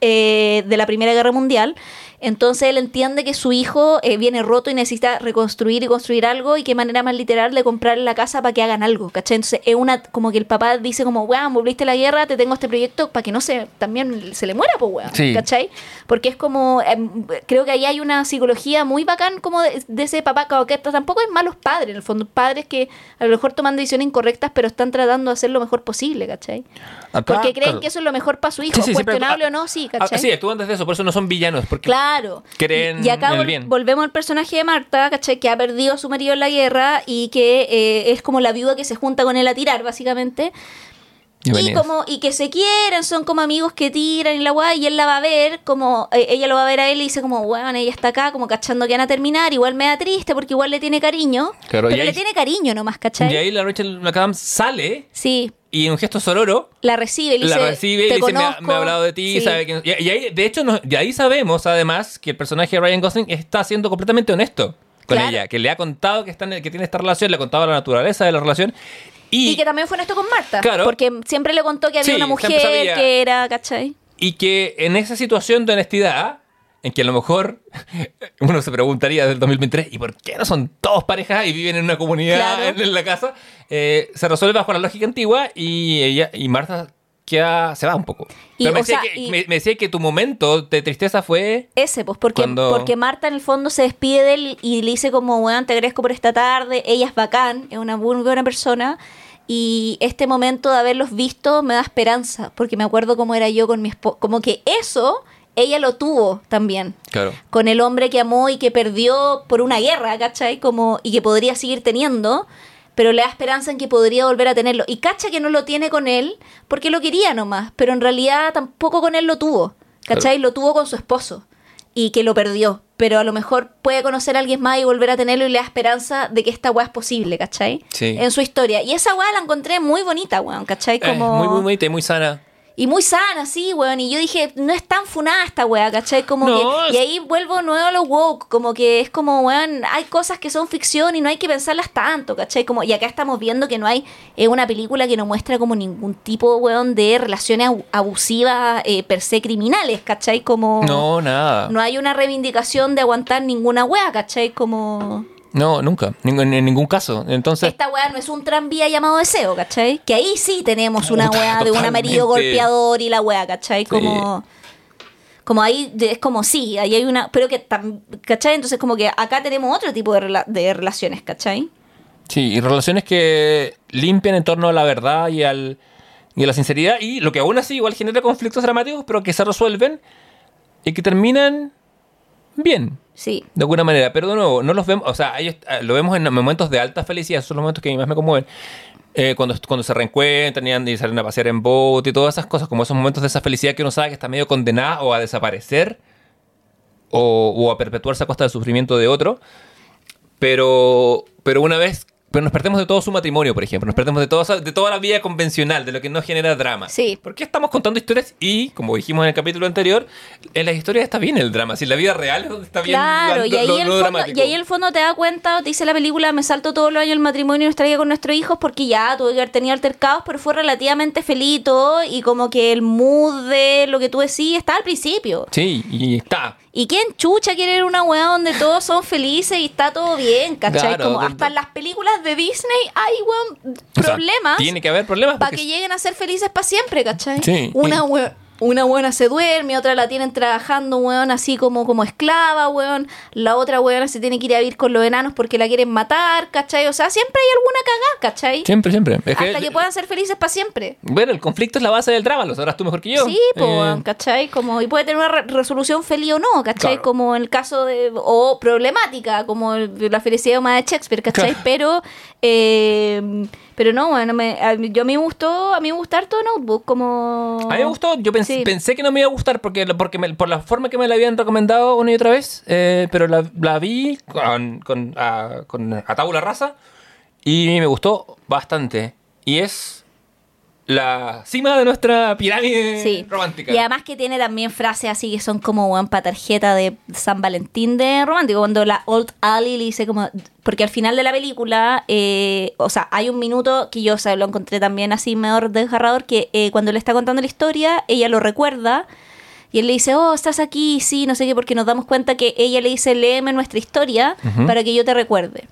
eh, de la Primera Guerra Mundial. Entonces él entiende que su hijo eh, viene roto y necesita reconstruir y construir algo y qué manera más literal de comprarle la casa para que hagan algo, ¿cachai? Entonces es una, como que el papá dice como, weón, volviste a la guerra, te tengo este proyecto para que no se, también se le muera, pues weón, Sí. ¿cachai? Porque es como, em, creo que ahí hay una psicología muy bacán como de, de ese papá, como que tampoco es malos padres, en el fondo, padres que a lo mejor toman decisiones incorrectas pero están tratando de hacer lo mejor posible, ¿cachai? Acá, Porque creen claro. que eso es lo mejor para su hijo, Sí, sí, siempre- cuestionable o no, sí, ¿cachai? sí, actúan desde eso, por eso no son villanos. Porque Claro. Creen y, y acá vol- bien. volvemos al personaje de Marta, ¿cachai? Que ha perdido a su marido en la guerra y que eh, es como la viuda que se junta con él a tirar, básicamente. Y, como y que se quieren, son como amigos que tiran y la guay, y él la va a ver, como eh, ella lo va a ver a él y dice como, bueno, ella está acá, como cachando que van a terminar, igual me da triste porque igual le tiene cariño, Claro, y pero ahí- le tiene cariño nomás, ¿cachai? Y ahí la Rachel McAdams sale Sí, y en un gesto sororo la recibe, le la dice, recibe y "Te le dice, me ha, conozco". me ha hablado de ti, Sí. sabe que... Y, y ahí, de hecho, nos- de ahí sabemos, además, que el personaje de Ryan Gosling está siendo completamente honesto con Claro. ella, que le ha contado que, está en- que tiene esta relación, le ha contado la naturaleza de la relación. Y, Y que también fue honesto con Marta. Claro. Porque siempre le contó que había Sí, una mujer sabía. que era, ¿cachai? y que en esa situación de honestidad, en que a lo mejor uno se preguntaría del 2023, ¿y por qué no son todos parejas y viven en una comunidad Claro. en, en la casa? Eh, se resuelve bajo la lógica antigua y ella y Marta queda, se va un poco. Y, Pero me, decía sea, que, y- me, me decía que tu momento de tristeza fue... Ese, pues, porque, Cuando- porque Marta en el fondo se despide de él y le dice como, weón, te agradezco por esta tarde, ella es bacán, es una muy buena persona. Y este momento de haberlos visto me da esperanza, porque me acuerdo cómo era yo con mi esposo. Como que eso, ella lo tuvo también. Claro. Con el hombre que amó y que perdió por una guerra, ¿cachai? Como, y que podría seguir teniendo, pero le da esperanza en que podría volver a tenerlo. Y cacha que no lo tiene con él porque lo quería nomás, pero en realidad tampoco con él lo tuvo, ¿cachai? Lo tuvo con su esposo y que lo perdió. Pero a lo mejor puede conocer a alguien más y volver a tenerlo y le da esperanza de que esta weá es posible, ¿cachai? Sí. En su historia. Y esa weá la encontré muy bonita, weón, ¿cachai? Eh, Como... muy, muy bonita y muy sana. Y muy sana, sí, weón. Y yo dije, no es tan funada esta weá, ¿cachai? Como No, que, es- y ahí vuelvo nuevo a lo woke, como que es como, weón, hay cosas que son ficción y no hay que pensarlas tanto, ¿cachai? Como, y acá estamos viendo que no hay eh, una película que no muestra como ningún tipo, weón, de relaciones abu- abusivas eh, per se criminales, ¿cachai? Como... No, nada. No hay una reivindicación de aguantar ninguna weá, ¿cachai? Como... No, nunca. En, en ningún caso. Entonces, Esta weá no es un tranvía llamado deseo, ¿cachai? Que ahí sí tenemos una weá de un amarillo golpeador y la weá, ¿cachai? Como. Como ahí es como sí, ahí hay una. Pero que. ¿cachai? Entonces, como que acá tenemos otro tipo de, rela- de relaciones, ¿cachai? sí, y relaciones que limpian en torno a la verdad y, al, y a la sinceridad. Y lo que aún así igual genera conflictos dramáticos, pero que se resuelven y que terminan bien. De alguna manera, pero de nuevo, no los vemos, o sea, eh, lo vemos en momentos de alta felicidad, esos son los momentos que más me conmueven. Eh, cuando, cuando se reencuentran y salen a pasear en bote y todas esas cosas, como esos momentos de esa felicidad que uno sabe que está medio condenada o a desaparecer o, o a perpetuarse a costa del sufrimiento de otro. Pero, pero una vez. Pero nos perdemos de todo su matrimonio, por ejemplo. Nos perdemos de, todo, de toda la vida convencional, de lo que no genera drama. Sí. ¿Por qué estamos contando historias? Y, como dijimos en el capítulo anterior, en las historias está bien el drama. Si en la vida real está bien Claro, lo- y ahí, lo- el lo fondo, dramático. y ahí el fondo te da cuenta, te dice la película, me salto todos los años el matrimonio y no estaría con nuestros hijos porque ya tuve que haber tenido altercados, pero fue relativamente feliz y todo, y como que el mood de lo que tú decís está al principio. Sí, y está. ¿Y quién chucha quiere ir a una weá donde todos son felices y está todo bien, ¿cachai? Claro, como hasta en las películas de Disney hay, weón, O sea, problemas tiene que haber problemas. para porque- que lleguen a ser felices para siempre, ¿cachai? Sí, Una, y- we- una buena se duerme, otra la tienen trabajando, weón, así como, como esclava, weón. La otra weona se tiene que ir a vivir con los enanos porque la quieren matar, ¿cachai? O sea, siempre hay alguna cagada, ¿cachai? Siempre, siempre. Es Hasta que, puedan ser felices para siempre. Bueno, el conflicto es la base del drama, lo sabrás tú mejor que yo. Sí, po, Eh, weón, ¿cachai? Como, y puede tener una re- resolución feliz o no, ¿cachai? Claro. Como en el caso de. O problemática, como la felicidad humana de Shakespeare, ¿cachai? Claro. Pero. eh, pero no, bueno, me, a, yo a mí me gustó, a mí me gustó harto Notebook, como. A mí me gustó, yo pens- Sí. pensé que no me iba a gustar porque, porque me- por la forma que me la habían recomendado una y otra vez, eh, pero la, la vi con, con, a, con a tabula rasa y me gustó bastante. Y es la cima de nuestra pirámide Sí. romántica. Y además que tiene también frases así que son como weón para tarjeta de San Valentín de romántico. Cuando la Old Ali le dice como. Porque al final de la película, eh, o sea, hay un minuto que yo o sea, lo encontré también así medio desgarrador, que eh, cuando le está contando la historia, ella lo recuerda. Y él le dice, oh, estás aquí, sí, no sé qué, porque nos damos cuenta que ella le dice, léeme nuestra historia para que yo te recuerde.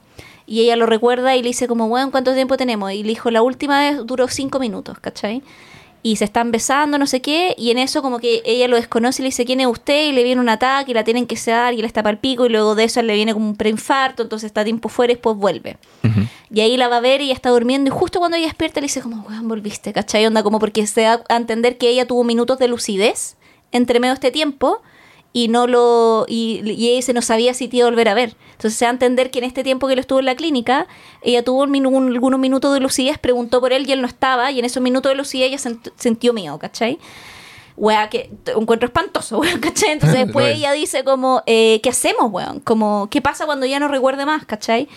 Y ella lo recuerda y le dice como, bueno, ¿cuánto tiempo tenemos? Y le dijo, la última vez duró cinco minutos, ¿cachai? Y se están besando, no sé qué, y en eso como que ella lo desconoce y le dice, ¿quién es usted? Y le viene un ataque y la tienen que sedar y él está el pico y luego de eso le viene como un preinfarto, entonces está tiempo fuera y después vuelve. Y ahí la va a ver y ella está durmiendo y justo cuando ella despierta le dice como, weón, volviste, ¿cachai? Onda como porque se da a entender que ella tuvo minutos de lucidez entre medio de este tiempo y no lo y, y ella dice no sabía si te iba a volver a ver. Entonces se da a entender que en este tiempo que él estuvo en la clínica, ella tuvo un un- algunos minutos de lucidez, preguntó por él y él no estaba y en esos minutos de lucidez ella sent- sintió miedo, ¿cachai? Wea, que encuentro espantoso, weón, ¿cachai? Entonces después ella dice como, eh, ¿qué hacemos, weón? Como, ¿qué pasa cuando ya no recuerde más, ¿cachai?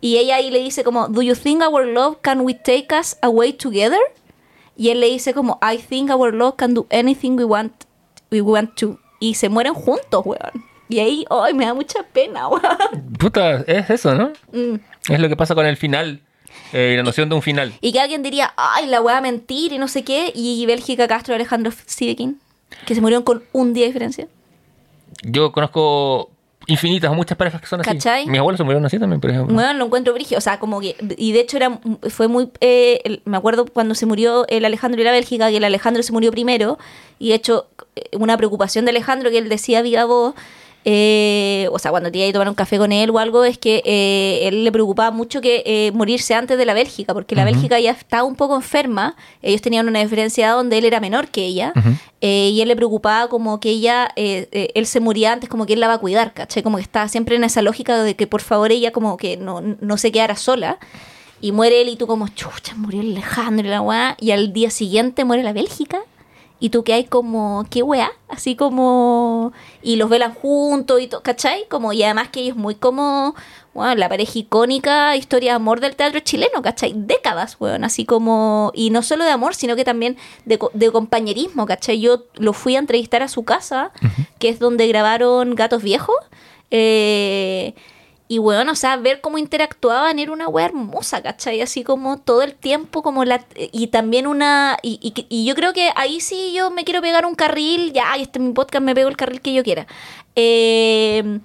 Y ella ahí le dice como, ¿Do you think our love can we take us away together? Y él le dice como, I think our love can do anything we want, we want to. Y se mueren juntos, weón. Y ahí, ay, me da mucha pena, weón. Puta, es eso, ¿no? Mm. Es lo que pasa con el final. eh, la noción de un final. Y que alguien diría, ay, la weá mentir y no sé qué. Y Bélgica Castro Alejandro Sidekin, que se murieron con un día de diferencia. Yo conozco infinitas, muchas parejas que son así. ¿Cachai? Mis abuelos se murieron así también, por ejemplo. Bueno, lo encuentro brígido. O sea, como que. Y de hecho, era fue muy. eh, el- me acuerdo cuando se murió el Alejandro y la Bélgica, que el Alejandro se murió primero. Y de hecho, eh, una preocupación de Alejandro que él decía viva voz. Eh, o sea, cuando te iba a tomar un café con él o algo, es que eh, él le preocupaba mucho que eh, morirse antes de la Bélgica, porque la Bélgica ya estaba un poco enferma. Ellos tenían una diferencia donde él era menor que ella. eh, y él le preocupaba como que ella, él se moría antes, como que él la va a cuidar, ¿cachai? Como que estaba siempre en esa lógica de que por favor ella como que no, no se quedara sola. Y muere él y tú como, chucha, murió el Alejandro y la weá. Y al día siguiente muere la Bélgica. Y tú que hay como, ¿qué weá? Así como... Y los velan juntos y todo, ¿cachai? Como, y además que ellos muy como... Bueno, la pareja icónica, historia de amor del teatro chileno, ¿cachai? Décadas, weón, así como... Y no solo de amor, sino que también de, de compañerismo, ¿cachai? Yo lo fui a entrevistar a su casa, que es donde grabaron Gatos Viejos. Eh, y bueno, o sea, ver cómo interactuaban era una wea hermosa, ¿cachai? Así como todo el tiempo, como la. Y también una. Y, y- y yo creo que ahí sí yo me quiero pegar un carril, ya, este es mi podcast, me pego el carril que yo quiera. Eh,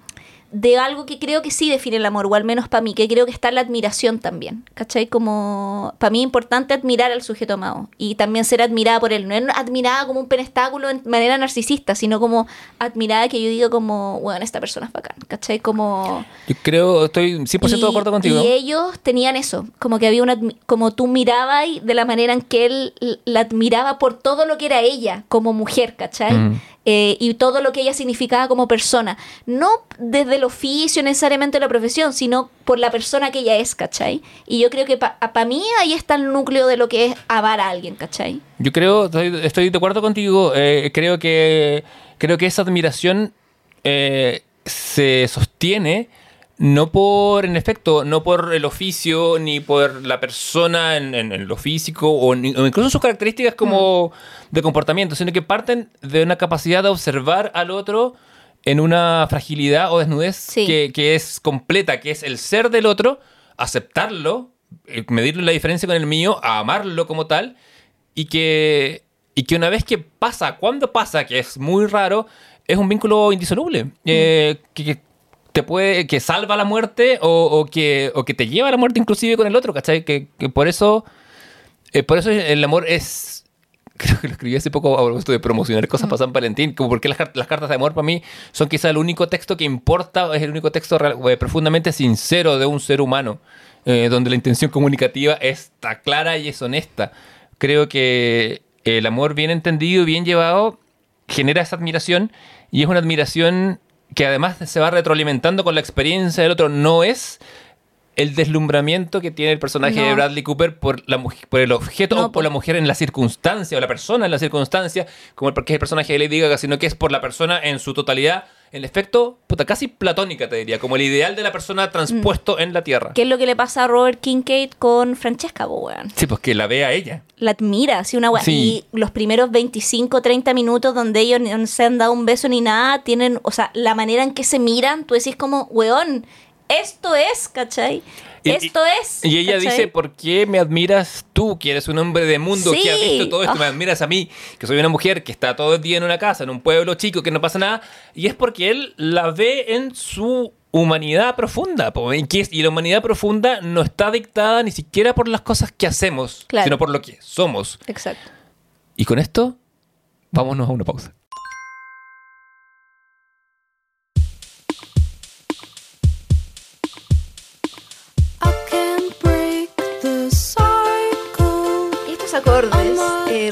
de algo que creo que sí define el amor, o al menos para mí, que creo que está la admiración también, ¿cachai? Como, para mí es importante admirar al sujeto amado y también ser admirada por él, no es admirada como un penestáculo en manera narcisista, sino como admirada que yo digo como, bueno, esta persona es bacán, ¿cachai? Como... Yo creo, estoy 100% de Y- acuerdo contigo. Y ellos tenían eso, como que había una, como tú mirabas y de la manera en que él la admiraba por todo lo que era ella como mujer, ¿cachai? Ujú. Eh, y todo lo que ella significaba como persona. No desde el oficio necesariamente la profesión, sino por la persona que ella es, ¿cachai? Y yo creo que para mí ahí está el núcleo de lo que es amar a alguien, ¿cachai? Yo creo, estoy, estoy de acuerdo contigo. eh, creo que creo que esa admiración eh, se sostiene no por, en efecto, no por el oficio, ni por la persona en, en- en lo físico, o, ni- o incluso sus características como de comportamiento, sino que parten de una capacidad de observar al otro en una fragilidad o desnudez Sí. que, que es completa, que es el ser del otro, aceptarlo, eh, medirle la diferencia con el mío, a amarlo como tal, y que, y que una vez que pasa, cuando pasa, que es muy raro, es un vínculo indisoluble, eh, que, que te puede, que salva la muerte o, o que, o que te lleva a la muerte inclusive con el otro, ¿cachai? Que, que por eso, eh, por eso el amor es... Creo que lo escribí hace poco a propósito de promocionar cosas para San Valentín, como porque las cartas de amor para mí son quizá el único texto que importa, es el único texto real- eh, profundamente sincero de un ser humano, eh, donde la intención comunicativa está clara y es honesta. Creo que el amor bien entendido y bien llevado genera esa admiración y es una admiración que además se va retroalimentando con la experiencia del otro. No es el deslumbramiento que tiene el personaje No. de Bradley Cooper por, la, por el objeto No, o por por- la mujer en la circunstancia o la persona en la circunstancia, como el, porque es el personaje de Lady Gaga, sino que es por la persona en su totalidad, en efecto, puta, casi platónica te diría, como el ideal de la persona transpuesto en la Tierra. ¿Qué es lo que le pasa a Robert Kincaid con Francesca, weón? Sí, pues que la ve a ella. La admira, así una. Sí. Y los primeros 25, 30 minutos donde ellos no se han dado un beso ni nada, tienen, o sea, la manera en que se miran, tú decís como, weón, esto es, ¿cachai? Y- esto es. Y ella ¿cachai? dice, ¿por qué me admiras tú, que eres un hombre de mundo, que has visto todo esto? Me Ah. admiras a mí, que soy una mujer que está todo el día en una casa, en un pueblo chico, que no pasa nada. Y es porque él la ve en su humanidad profunda. Y, la humanidad profunda no está dictada ni siquiera por las cosas que hacemos, Claro. sino por lo que somos. Exacto. Y con esto, vámonos a una pausa.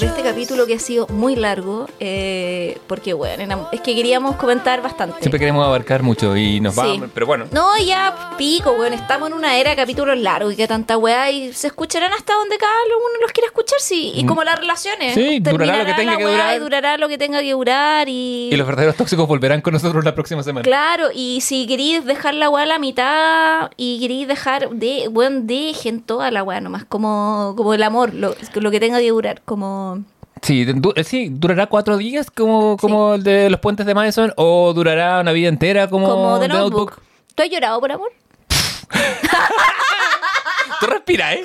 Este capítulo que ha sido muy largo, eh, porque, bueno, es que queríamos comentar bastante. Siempre queremos abarcar mucho y nos Sí. vamos, pero bueno. No, ya pico, weón. Estamos en una era de capítulos largos y que tanta weá y se escucharán hasta donde cada uno los quiera escuchar, sí. Y como las relaciones. Mm. Sí, durará lo que tenga que durar. Y durará lo que tenga que durar y... Y los verdaderos tóxicos volverán con nosotros la próxima semana. Claro, y si queréis dejar la weá a la mitad y queréis dejar de, bueno, dejen toda la weá nomás, como, como el amor, lo, lo que tenga que durar, como... Sí, du- eh, sí, durará cuatro días como, como el de los puentes de Madison o durará una vida entera como, Como The The Notebook. ¿Tú has llorado por amor? Tú respira, ¿eh?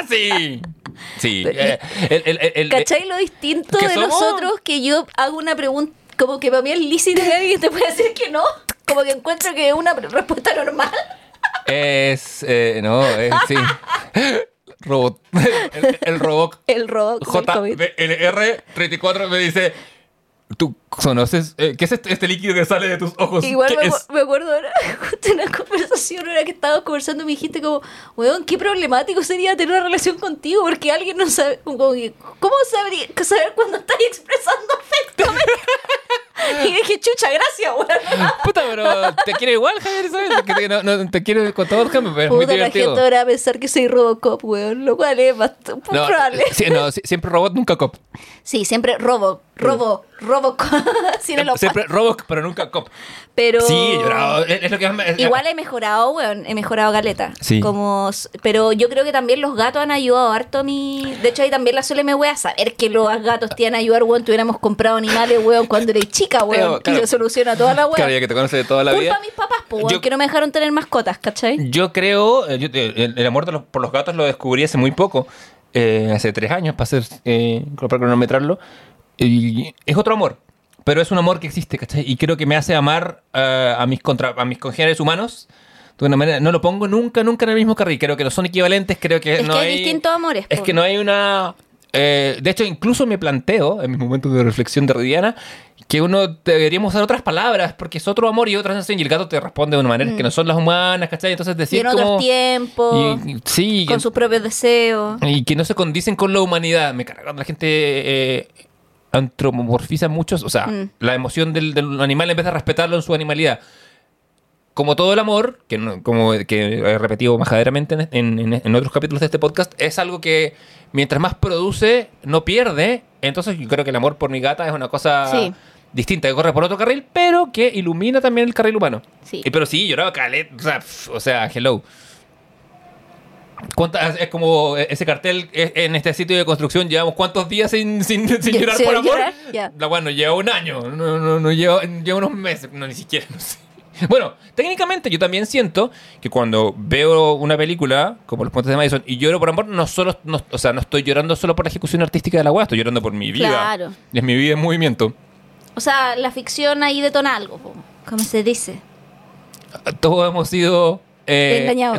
Así. Sí. eh, el- el- el- el- ¿Cachai lo distinto ¿que de somos? nosotros que yo hago una pregunta, como que para mí es lícito que alguien te puede decir que no? Como que encuentro que es una respuesta normal. Es. eh, no, es. Sí. Robot. El, el robot. El robot del COVID. JLR34 me dice. ¿Tú conoces? eh, ¿Qué es este, este líquido que sale de tus ojos? Igual ¿Qué me, acuerdo ahora, justo en una conversación, ahora que estábamos conversando, me dijiste como, weón, qué problemático sería tener una relación contigo, porque alguien no sabe, como ¿cómo sabría saber cuando estás expresando afecto? y dije, chucha, gracias, weón. Puta, pero te quiero igual, Javier, ¿sabes? No, no, te quiero con todo, Jaime, pero es muy Puta, la divertido. gente ahora a pensar que soy Robocop, weón, lo cual es bastante No, probable. sí, no, siempre robot, nunca cop. Sí, siempre robo, robo, robo, sin el Siempre robot, pero nunca cop. Pero Sí, he llorado. Es, es lo que más me- es- igual he mejorado, weón, he mejorado galeta. Sí. Como, pero yo creo que también los gatos han ayudado harto a mi. De hecho, ahí también la suele me wea saber que los gatos te iban a ayudar, weón. Tuviéramos comprado animales, weón, cuando eres chica, weón. Claro. Y se soluciona toda la weón. Claro, ya que te conoces de toda la Culpa vida. a mis papás, po, weón, Yo- que no me dejaron tener mascotas, ¿cachai? Yo creo, eh, yo- eh, el, el amor de los- por los gatos lo descubrí hace muy poco, eh, hace tres años, para, hacer, eh, para cronometrarlo. Y es otro amor, pero es un amor que existe, ¿cachai? Y creo que me hace amar eh, a, mis contra, a mis congéneres humanos de una manera. No lo pongo nunca, nunca en el mismo carril. Creo que no son equivalentes, creo que Es no que hay hay. distintos amores, Es que no hay una. eh, de hecho, incluso me planteo, en mis momentos de reflexión derridiana, que uno deberíamos usar otras palabras, porque es otro amor y otra sensación, y el gato te responde de una manera que no son las humanas, ¿cachai? Entonces Mm. Y decir en otros como... tiempos, y- y- sí, con sus propios deseos. y que no se condicen con la humanidad. Me carga cuando la gente eh, antropomorfiza muchos, o sea, Mm. la emoción del, del animal en vez de respetarlo en su animalidad. Como todo el amor, que, no- como que he repetido majaderamente en, en- en otros capítulos de este podcast, es algo que mientras más produce, no pierde. Entonces yo creo que el amor por mi gata es una cosa Sí. distinta, que corre por otro carril, pero que ilumina también el carril humano. Sí. Y, pero sí, lloraba calet, o sea, hello. ¿Cuántas- es como ese cartel eh, en este sitio de construcción llevamos cuántos días sin, sin, sin Ya, llorar por amor llorar, ya. la bueno lleva un año no, no, no lleva, lleva unos meses no ni siquiera no sé bueno técnicamente yo también siento que cuando veo una película como Los Puentes de Madison y lloro por amor no solo no, o sea no estoy llorando solo por la ejecución artística de la weá estoy llorando por mi vida Claro. es mi vida en movimiento O sea, la ficción ahí detona algo, como se dice. todos hemos sido eh, Engañados.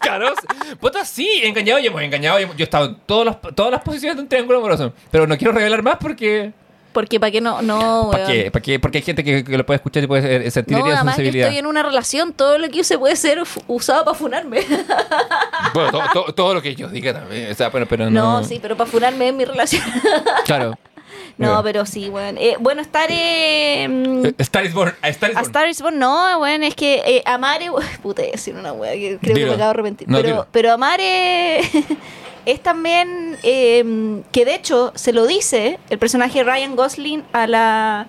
caros. Puta, sí, engañado y hemos engañado. y hemos- Yo he estado en todas las, todas las posiciones de un triángulo amoroso. Pero no quiero revelar más porque. Porque para qué no, no, ¿Para qué? ¿Para qué? Porque hay gente que, que lo puede escuchar y puede eh, sentir No, además que estoy en una relación, todo lo que use puede ser usado para funarme. Bueno, to- to- todo lo que yo diga también. O sea, pero, pero no. No, sí, pero para funarme es mi relación. Claro. No, pero sí, weón. Eh, bueno, estar... Eh, mm, Eh, Star is Born. A Star is a Born. Star is Born, no, weón, es que eh, Amare, puta, a decir una weá que creo Dilo. que me acabo de arrepentir. No, pero, dilo. pero Amare es también eh, que de hecho se lo dice el personaje Ryan Gosling a la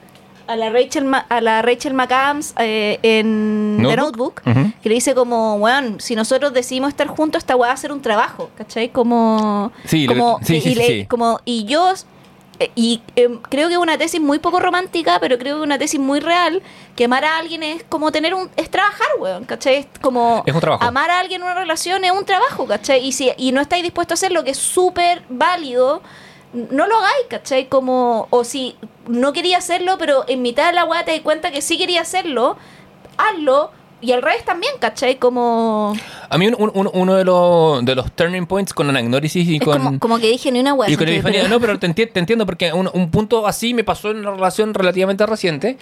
a la Rachel Ma- a la Rachel McAdams eh, en The Notebook. Notebook Ujú. que le dice como weón si nosotros decidimos estar juntos esta weá va a ser un trabajo ¿cachai? como Sí, lo- como sí, y, sí, y sí, le- sí. como y yo eh, y eh, creo que es una tesis muy poco romántica, pero creo que es una tesis muy real, que amar a alguien es como tener un... es trabajar, weón, ¿cachai? Es como... Es un trabajo. Amar a alguien en una relación es un trabajo, ¿cachai? Y si y no estáis dispuestos a hacerlo, que es súper válido, no lo hagáis, ¿cachai? Como... O si no quería hacerlo, pero en mitad de la weá te das cuenta que sí quería hacerlo, hazlo. Y al revés también, ¿cachai? Como... A mí un- un- un- uno de los, de los turning points con agnórisis y Es con... como, como que dije ni una weá. Y con epifanía, no, pero te, enti- te entiendo porque un, un punto así me pasó en una relación relativamente reciente.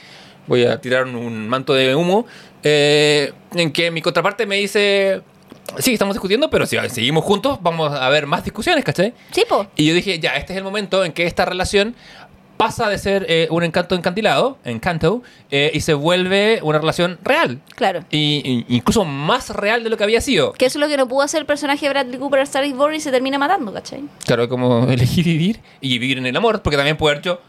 Voy a tirar un, un manto de humo. eh, en que mi contraparte me dice: Sí, estamos discutiendo, pero si seguimos juntos, vamos a ver más discusiones, ¿cachai? Sí, po. Y yo dije: Ya, este es el momento en que esta relación pasa de ser eh, un encanto encantilado, encanto, eh, y se vuelve una relación real. Claro. Y, y- incluso más real de lo que había sido. Que eso es lo que no pudo hacer el personaje de Bradley Cooper a Star is Born y se termina matando, ¿cachai? Claro, como elegir vivir y vivir en el amor, porque también puede haber hecho.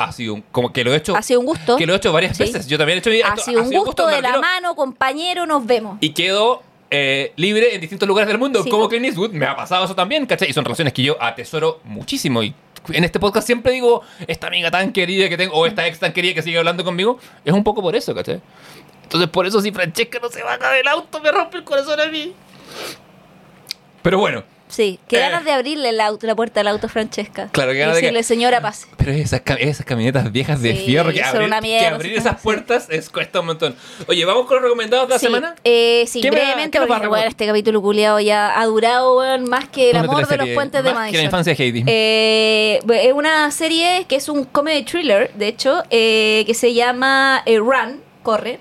Ha sido un- como que lo he hecho. Ha sido un gusto. Que lo he hecho varias Sí. veces. Yo también he hecho. Ha esto- sido un gusto de la mano, compañero, nos vemos. Y quedo eh, libre en distintos lugares del mundo, Sí, como. Clint Eastwood. Me ha pasado eso también, ¿cachai? Y son relaciones que yo atesoro muchísimo. Y en este podcast siempre digo, esta amiga tan querida que tengo, o esta ex tan querida que sigue hablando conmigo, es un poco por eso, ¿cachai? Entonces, por eso, si Francesca no se baja del auto, me rompe el corazón a mí. Pero bueno, Sí, qué Eh. ganas de abrirle auto, la puerta del auto Francesca. Claro, qué y ganas de que- decirle, señora, pase. Pero esas, esas camionetas viejas de Sí, fierro que abrir, una que abrir esas sí. puertas es, cuesta un montón. Oye, ¿vamos con los recomendados de la sí, semana? eh, sí ¿Qué me- brevemente, porque bueno, este capítulo culiado ya ha durado más que el amor de los puentes de más que Madison. la infancia de Heidi. Eh, es una serie que es un comedy thriller, de hecho, eh, que se llama eh, Run, corre.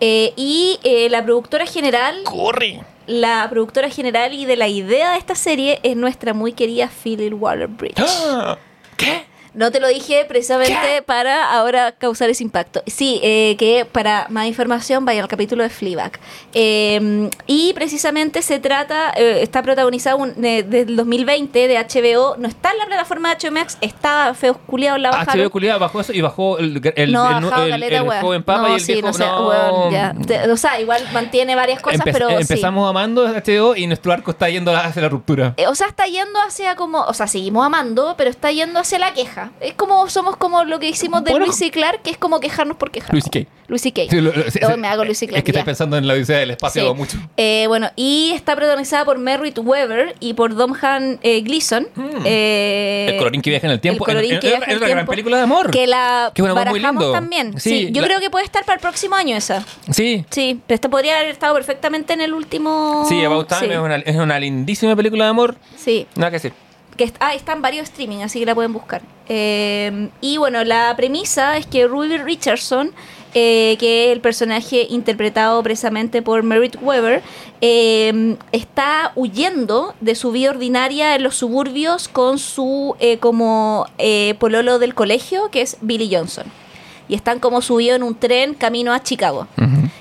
Y la productora general ¡Corre! La productora general y de la idea de esta serie es nuestra muy querida Philip Waller-Bridge. ¡Ah! ¿Qué? No te lo dije precisamente para ahora causar ese impacto. Sí, eh, que para más información vayan al capítulo de Fleabag. Eh, y precisamente se trata, eh, está protagonizado un- de- desde el 2020 de HBO. No está en la plataforma de HBO Max, está Feos Culiados la bajaron. HBO culiada bajó eso y bajó el, el, no, el, bajado el- caleta, el weón. joven papa no, y el sí, viejo no sé, no. weón, ya. Te- o sea, igual mantiene varias cosas, Empe- pero sí. empezamos amando HBO y nuestro arco está yendo hacia la ruptura. Eh, O sea, está yendo hacia como, o sea, seguimos amando, pero está yendo hacia la queja. Es como somos como lo que hicimos de. Luis y Clark, que es como quejarnos por quejarnos. Luis C.K.. Luis y Kay. Sí, lo- lo- sí, me hago Luis y Clark. Es que ya. estoy pensando en la odisea del espacio Sí. mucho. Eh, bueno, y está protagonizada por Merritt Weber y por Domhan eh, Gleeson. Mm. Eh, El colorín que viaja en el tiempo. El colorín Es- que es- viaja en es el una gran tiempo, película de amor. Que la Que es barajamos también. Sí, yo la- creo que puede estar para el próximo año esa. Sí. Sí, pero esta podría haber estado perfectamente en el último. Sí, About Time Es, una, es una lindísima película de amor. sí. Nada que decir. Que ah, está en varios streaming, así que la pueden buscar. Eh, y bueno, la premisa es que Ruby Richardson, eh, que es el personaje interpretado precisamente por Merritt Weber, eh, está huyendo de su vida ordinaria en los suburbios con su eh, como eh, pololo del colegio, que es Billy Johnson. Y están como subidos en un tren camino a Chicago.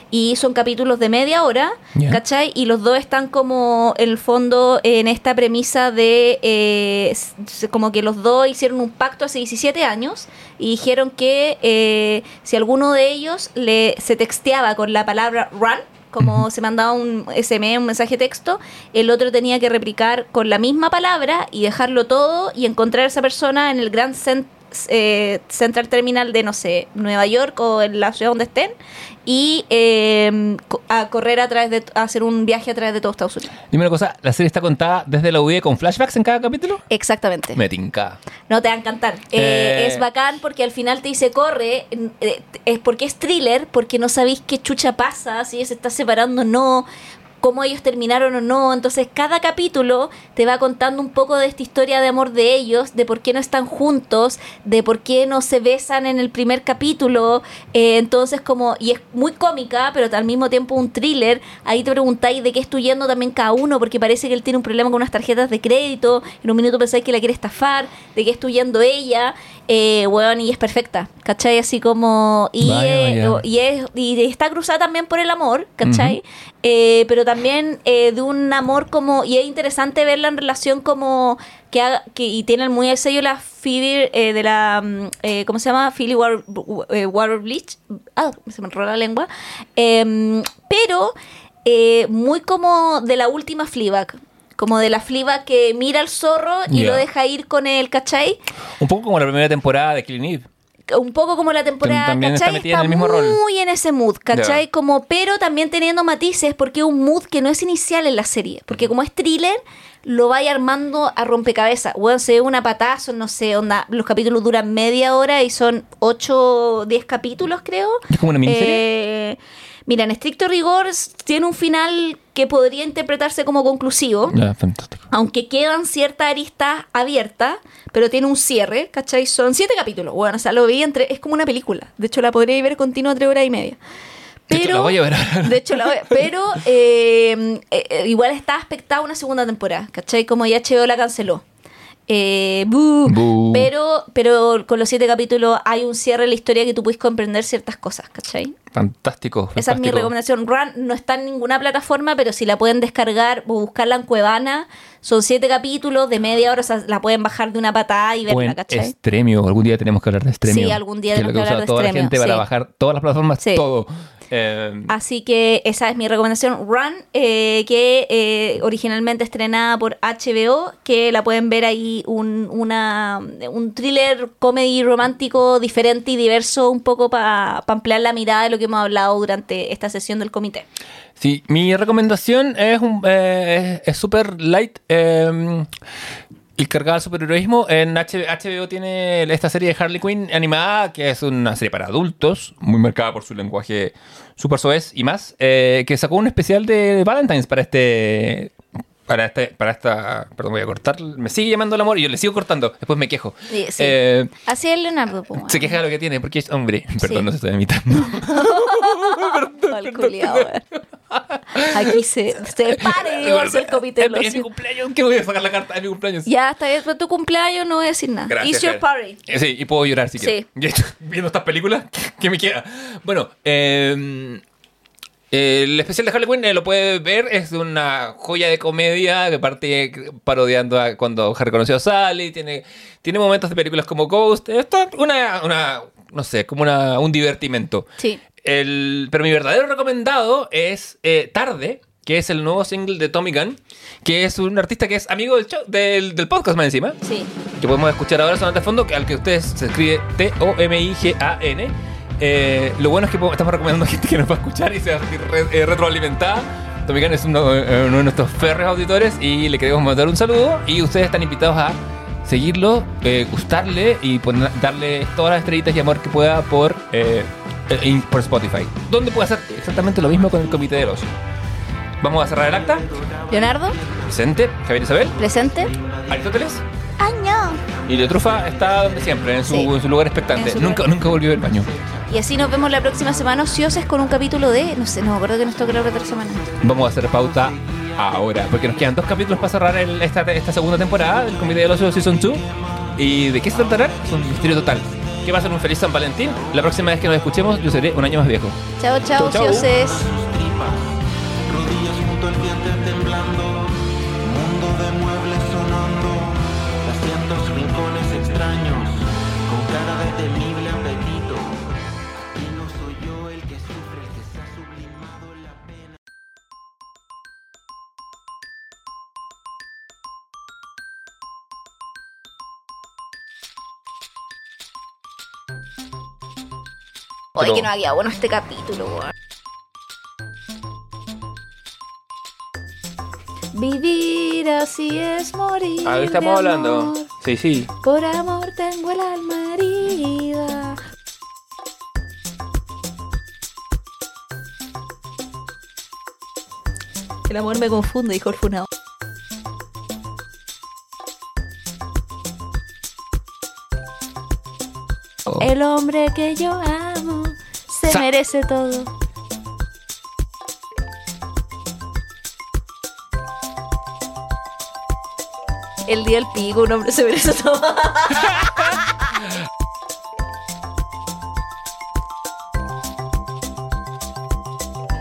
Y son capítulos de media hora, Ya. ¿cachai? Y los dos están como en el fondo en esta premisa de eh, como que los dos hicieron un pacto hace 17 años y dijeron que eh, si alguno de ellos le, se texteaba con la palabra run, como se mandaba un SMS, un mensaje de texto, el otro tenía que replicar con la misma palabra y dejarlo todo y encontrar a esa persona en el Grand Cent- eh, Central Terminal de, no sé, Nueva York o en la ciudad donde estén y eh, a correr a través de, a hacer un viaje a través de todo Estados Unidos. Dime una cosa, ¿la serie está contada desde la UV con flashbacks en cada capítulo? Exactamente. Me tinca. No te va a encantar. Eh, Eh. Es bacán porque al final te dice corre. es porque es thriller, porque no sabéis qué chucha pasa, si se está separando o no, cómo ellos terminaron o no. Entonces, cada capítulo te va contando un poco de esta historia de amor de ellos, de por qué no están juntos, de por qué no se besan en el primer capítulo. Eh, entonces, como, y es muy cómica, pero al mismo tiempo un thriller. Ahí te preguntáis de qué está huyendo también cada uno, porque parece que él tiene un problema con unas tarjetas de crédito. En un minuto pensáis que la quiere estafar, de qué está huyendo ella. Eh, weón, y es perfecta, ¿cachai? Así como. Y, Vaya, vaya. y, es, y está cruzada también por el amor, ¿cachai? Eh, pero también eh, de un amor como. Y es interesante verla en relación como. Que, haga- que y tienen muy el sello la Phoebe eh, de la. mm, eh, ¿Cómo se llama? Phoebe Water, eh, Water-Bleach. Ah, se me enrolla la lengua. Em, pero eh, muy como de la última Fleabag. Como de la Fleabag que mira al zorro y lo deja ir con él, ¿cachai? Un poco como la primera temporada de Killing Eve. Un poco como la temporada, también está ¿cachai? metida en el mismo rol. muy en ese mood, ¿cachai? Como, pero también teniendo matices, porque es un mood que no es inicial en la serie. Porque como es thriller, lo vaya armando a rompecabezas. Bueno, se ve una patada, son, no sé, onda, los capítulos duran media hora y son 8 o 10 capítulos, creo. ¿Es como una miniserie? Eh, mira, en estricto rigor, tiene un final que podría interpretarse como conclusivo fantástico. aunque quedan ciertas aristas abiertas, pero tiene un cierre, ¿cachai? Son siete capítulos. Bueno, o sea, lo vi entre. Es como una película. De hecho, la podría ver continua tres horas y media. De hecho, la voy a ver. De hecho, la voy a- Pero eh, eh, igual está aspectada una segunda temporada, ¿cachai? Como ya HBO la canceló. Eh. Pero, pero con los siete capítulos hay un cierre en la historia que tú puedes comprender ciertas cosas, ¿cachai? Fantástico. Esa es mi fantástico. recomendación. Run no está en ninguna plataforma, pero si la pueden descargar o buscarla en Cuevana, son siete capítulos de media hora, o sea, la pueden bajar de una patada y verla, ¿cachai? Extremio. Algún día tenemos que hablar de Extremio. Sí, algún día tenemos que hablar de toda la para bajar todas las plataformas, Sí. todo. Eh, Así que esa es mi recomendación. Run, eh, que eh, originalmente estrenada por HBO, que la pueden ver ahí un, una, un thriller comedy romántico diferente y diverso, un poco para ampliar la mirada de lo que hemos hablado durante esta sesión del comité. Sí, mi recomendación es un eh, es es súper light eh, y cargada de superheroísmo. En HBO tiene esta serie de Harley Quinn animada, que es una serie para adultos, muy marcada por su lenguaje súper soez y más, eh, que sacó un especial de Valentine's para este... Para, este, para esta... Perdón, voy a cortar. Me sigue llamando el amor y yo le sigo cortando. Después me quejo. Sí, sí. Eh, Así es Leonardo. po, se queja de lo que tiene porque es hombre. Perdón, Sí. no se estoy imitando. Mal culiao, weón. Aquí se, se pare y va a hacer el comité de los es mi cumpleaños. ¿Qué voy a sacar la carta de mi cumpleaños? Ya, está bien, pero tu cumpleaños no voy a decir nada. Gracias, It's your Fer. party. Eh, Sí, y puedo llorar si Sí. quiero. Viendo estas películas, ¿qué me queda? Bueno, eh, el especial de Harley Quinn eh, lo puede ver, es una joya de comedia que parte parodiando a cuando Harry conoció a Sally, tiene, tiene momentos de películas como Ghost, esto es una, una, no sé, como una, un divertimento. Sí. El, pero mi verdadero recomendado es eh, Tarde, que es el nuevo single de Tommy Gunn, que es un artista que es amigo del, show- del, del podcast más encima Sí. que podemos escuchar ahora sonando de fondo, que al que ustedes se escribe T-O-M-I-G-A-N. Eh, lo bueno es que estamos recomendando a gente que nos va a escuchar y se va a sentir re- eh, retroalimentada. Gunn es uno, eh, uno de nuestros férreos auditores y le queremos mandar un saludo. Y ustedes están invitados a seguirlo, gustarle y poner- darle todas las estrellitas y amor que pueda por, por Spotify. Donde puede hacer exactamente lo mismo con el Comité del Ocio. Vamos a cerrar el acta. Leonardo, Presente, Javier Isabel, presente. Aristóteles. Año. Y de trufa está donde siempre, en su, Sí. en su lugar expectante. Su nunca, lugar. nunca volvió del baño. Y así nos vemos la próxima semana ocioses con un capítulo de. No sé, no me acuerdo que nos toca la otra semana. Vamos a hacer pauta ahora, porque nos quedan dos capítulos para cerrar el- esta, esta segunda temporada del Comité del Ocio Season 2. ¿Y de qué se tratará? Es un misterio total. que pasen un feliz San Valentín. La próxima vez que nos escuchemos, yo seré un año más viejo. Chao, chao, tripas, rodillas junto al diente temblando, Oye, que no había bueno este capítulo, weón. Vivir así es morir. A ver, de estamos hablando. amor. Sí, sí. Por amor tengo el alma herida. El amor me confunde, dijo el funado. Oh. El hombre que yo amo se Sa- merece todo. El día del pico, un hombre se merece todo.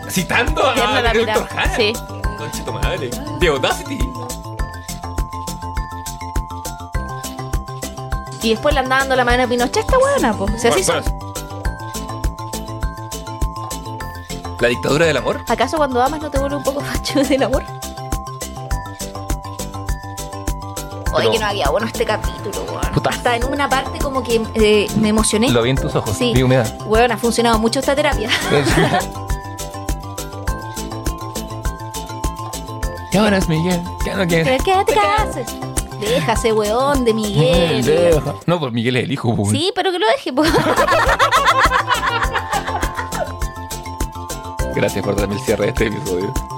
Citando a la Víctor. Jara. Sí. Concha tu madre. De Audacity. Y después le anda dando la mano a Pinochet esta buena, pues. O sea, así son. Bueno, La dictadura del amor. ¿Acaso cuando amas no te vuelve un poco facho del amor? Oye, que no había bueno este capítulo, weón. Puta. Hasta en una parte como que eh, me emocioné. Lo vi en tus ojos. Sí. Vi humedad. Weón, ha funcionado mucho esta terapia. ¿Qué ahora es Miguel? ¿Qué no quieres? ¿Pero qué te cases? Déjase, weón, de Miguel. Deja. No, pues Miguel es el hijo. pues. Sí, pero que lo deje, pues. Gracias por darme el cierre de este episodio.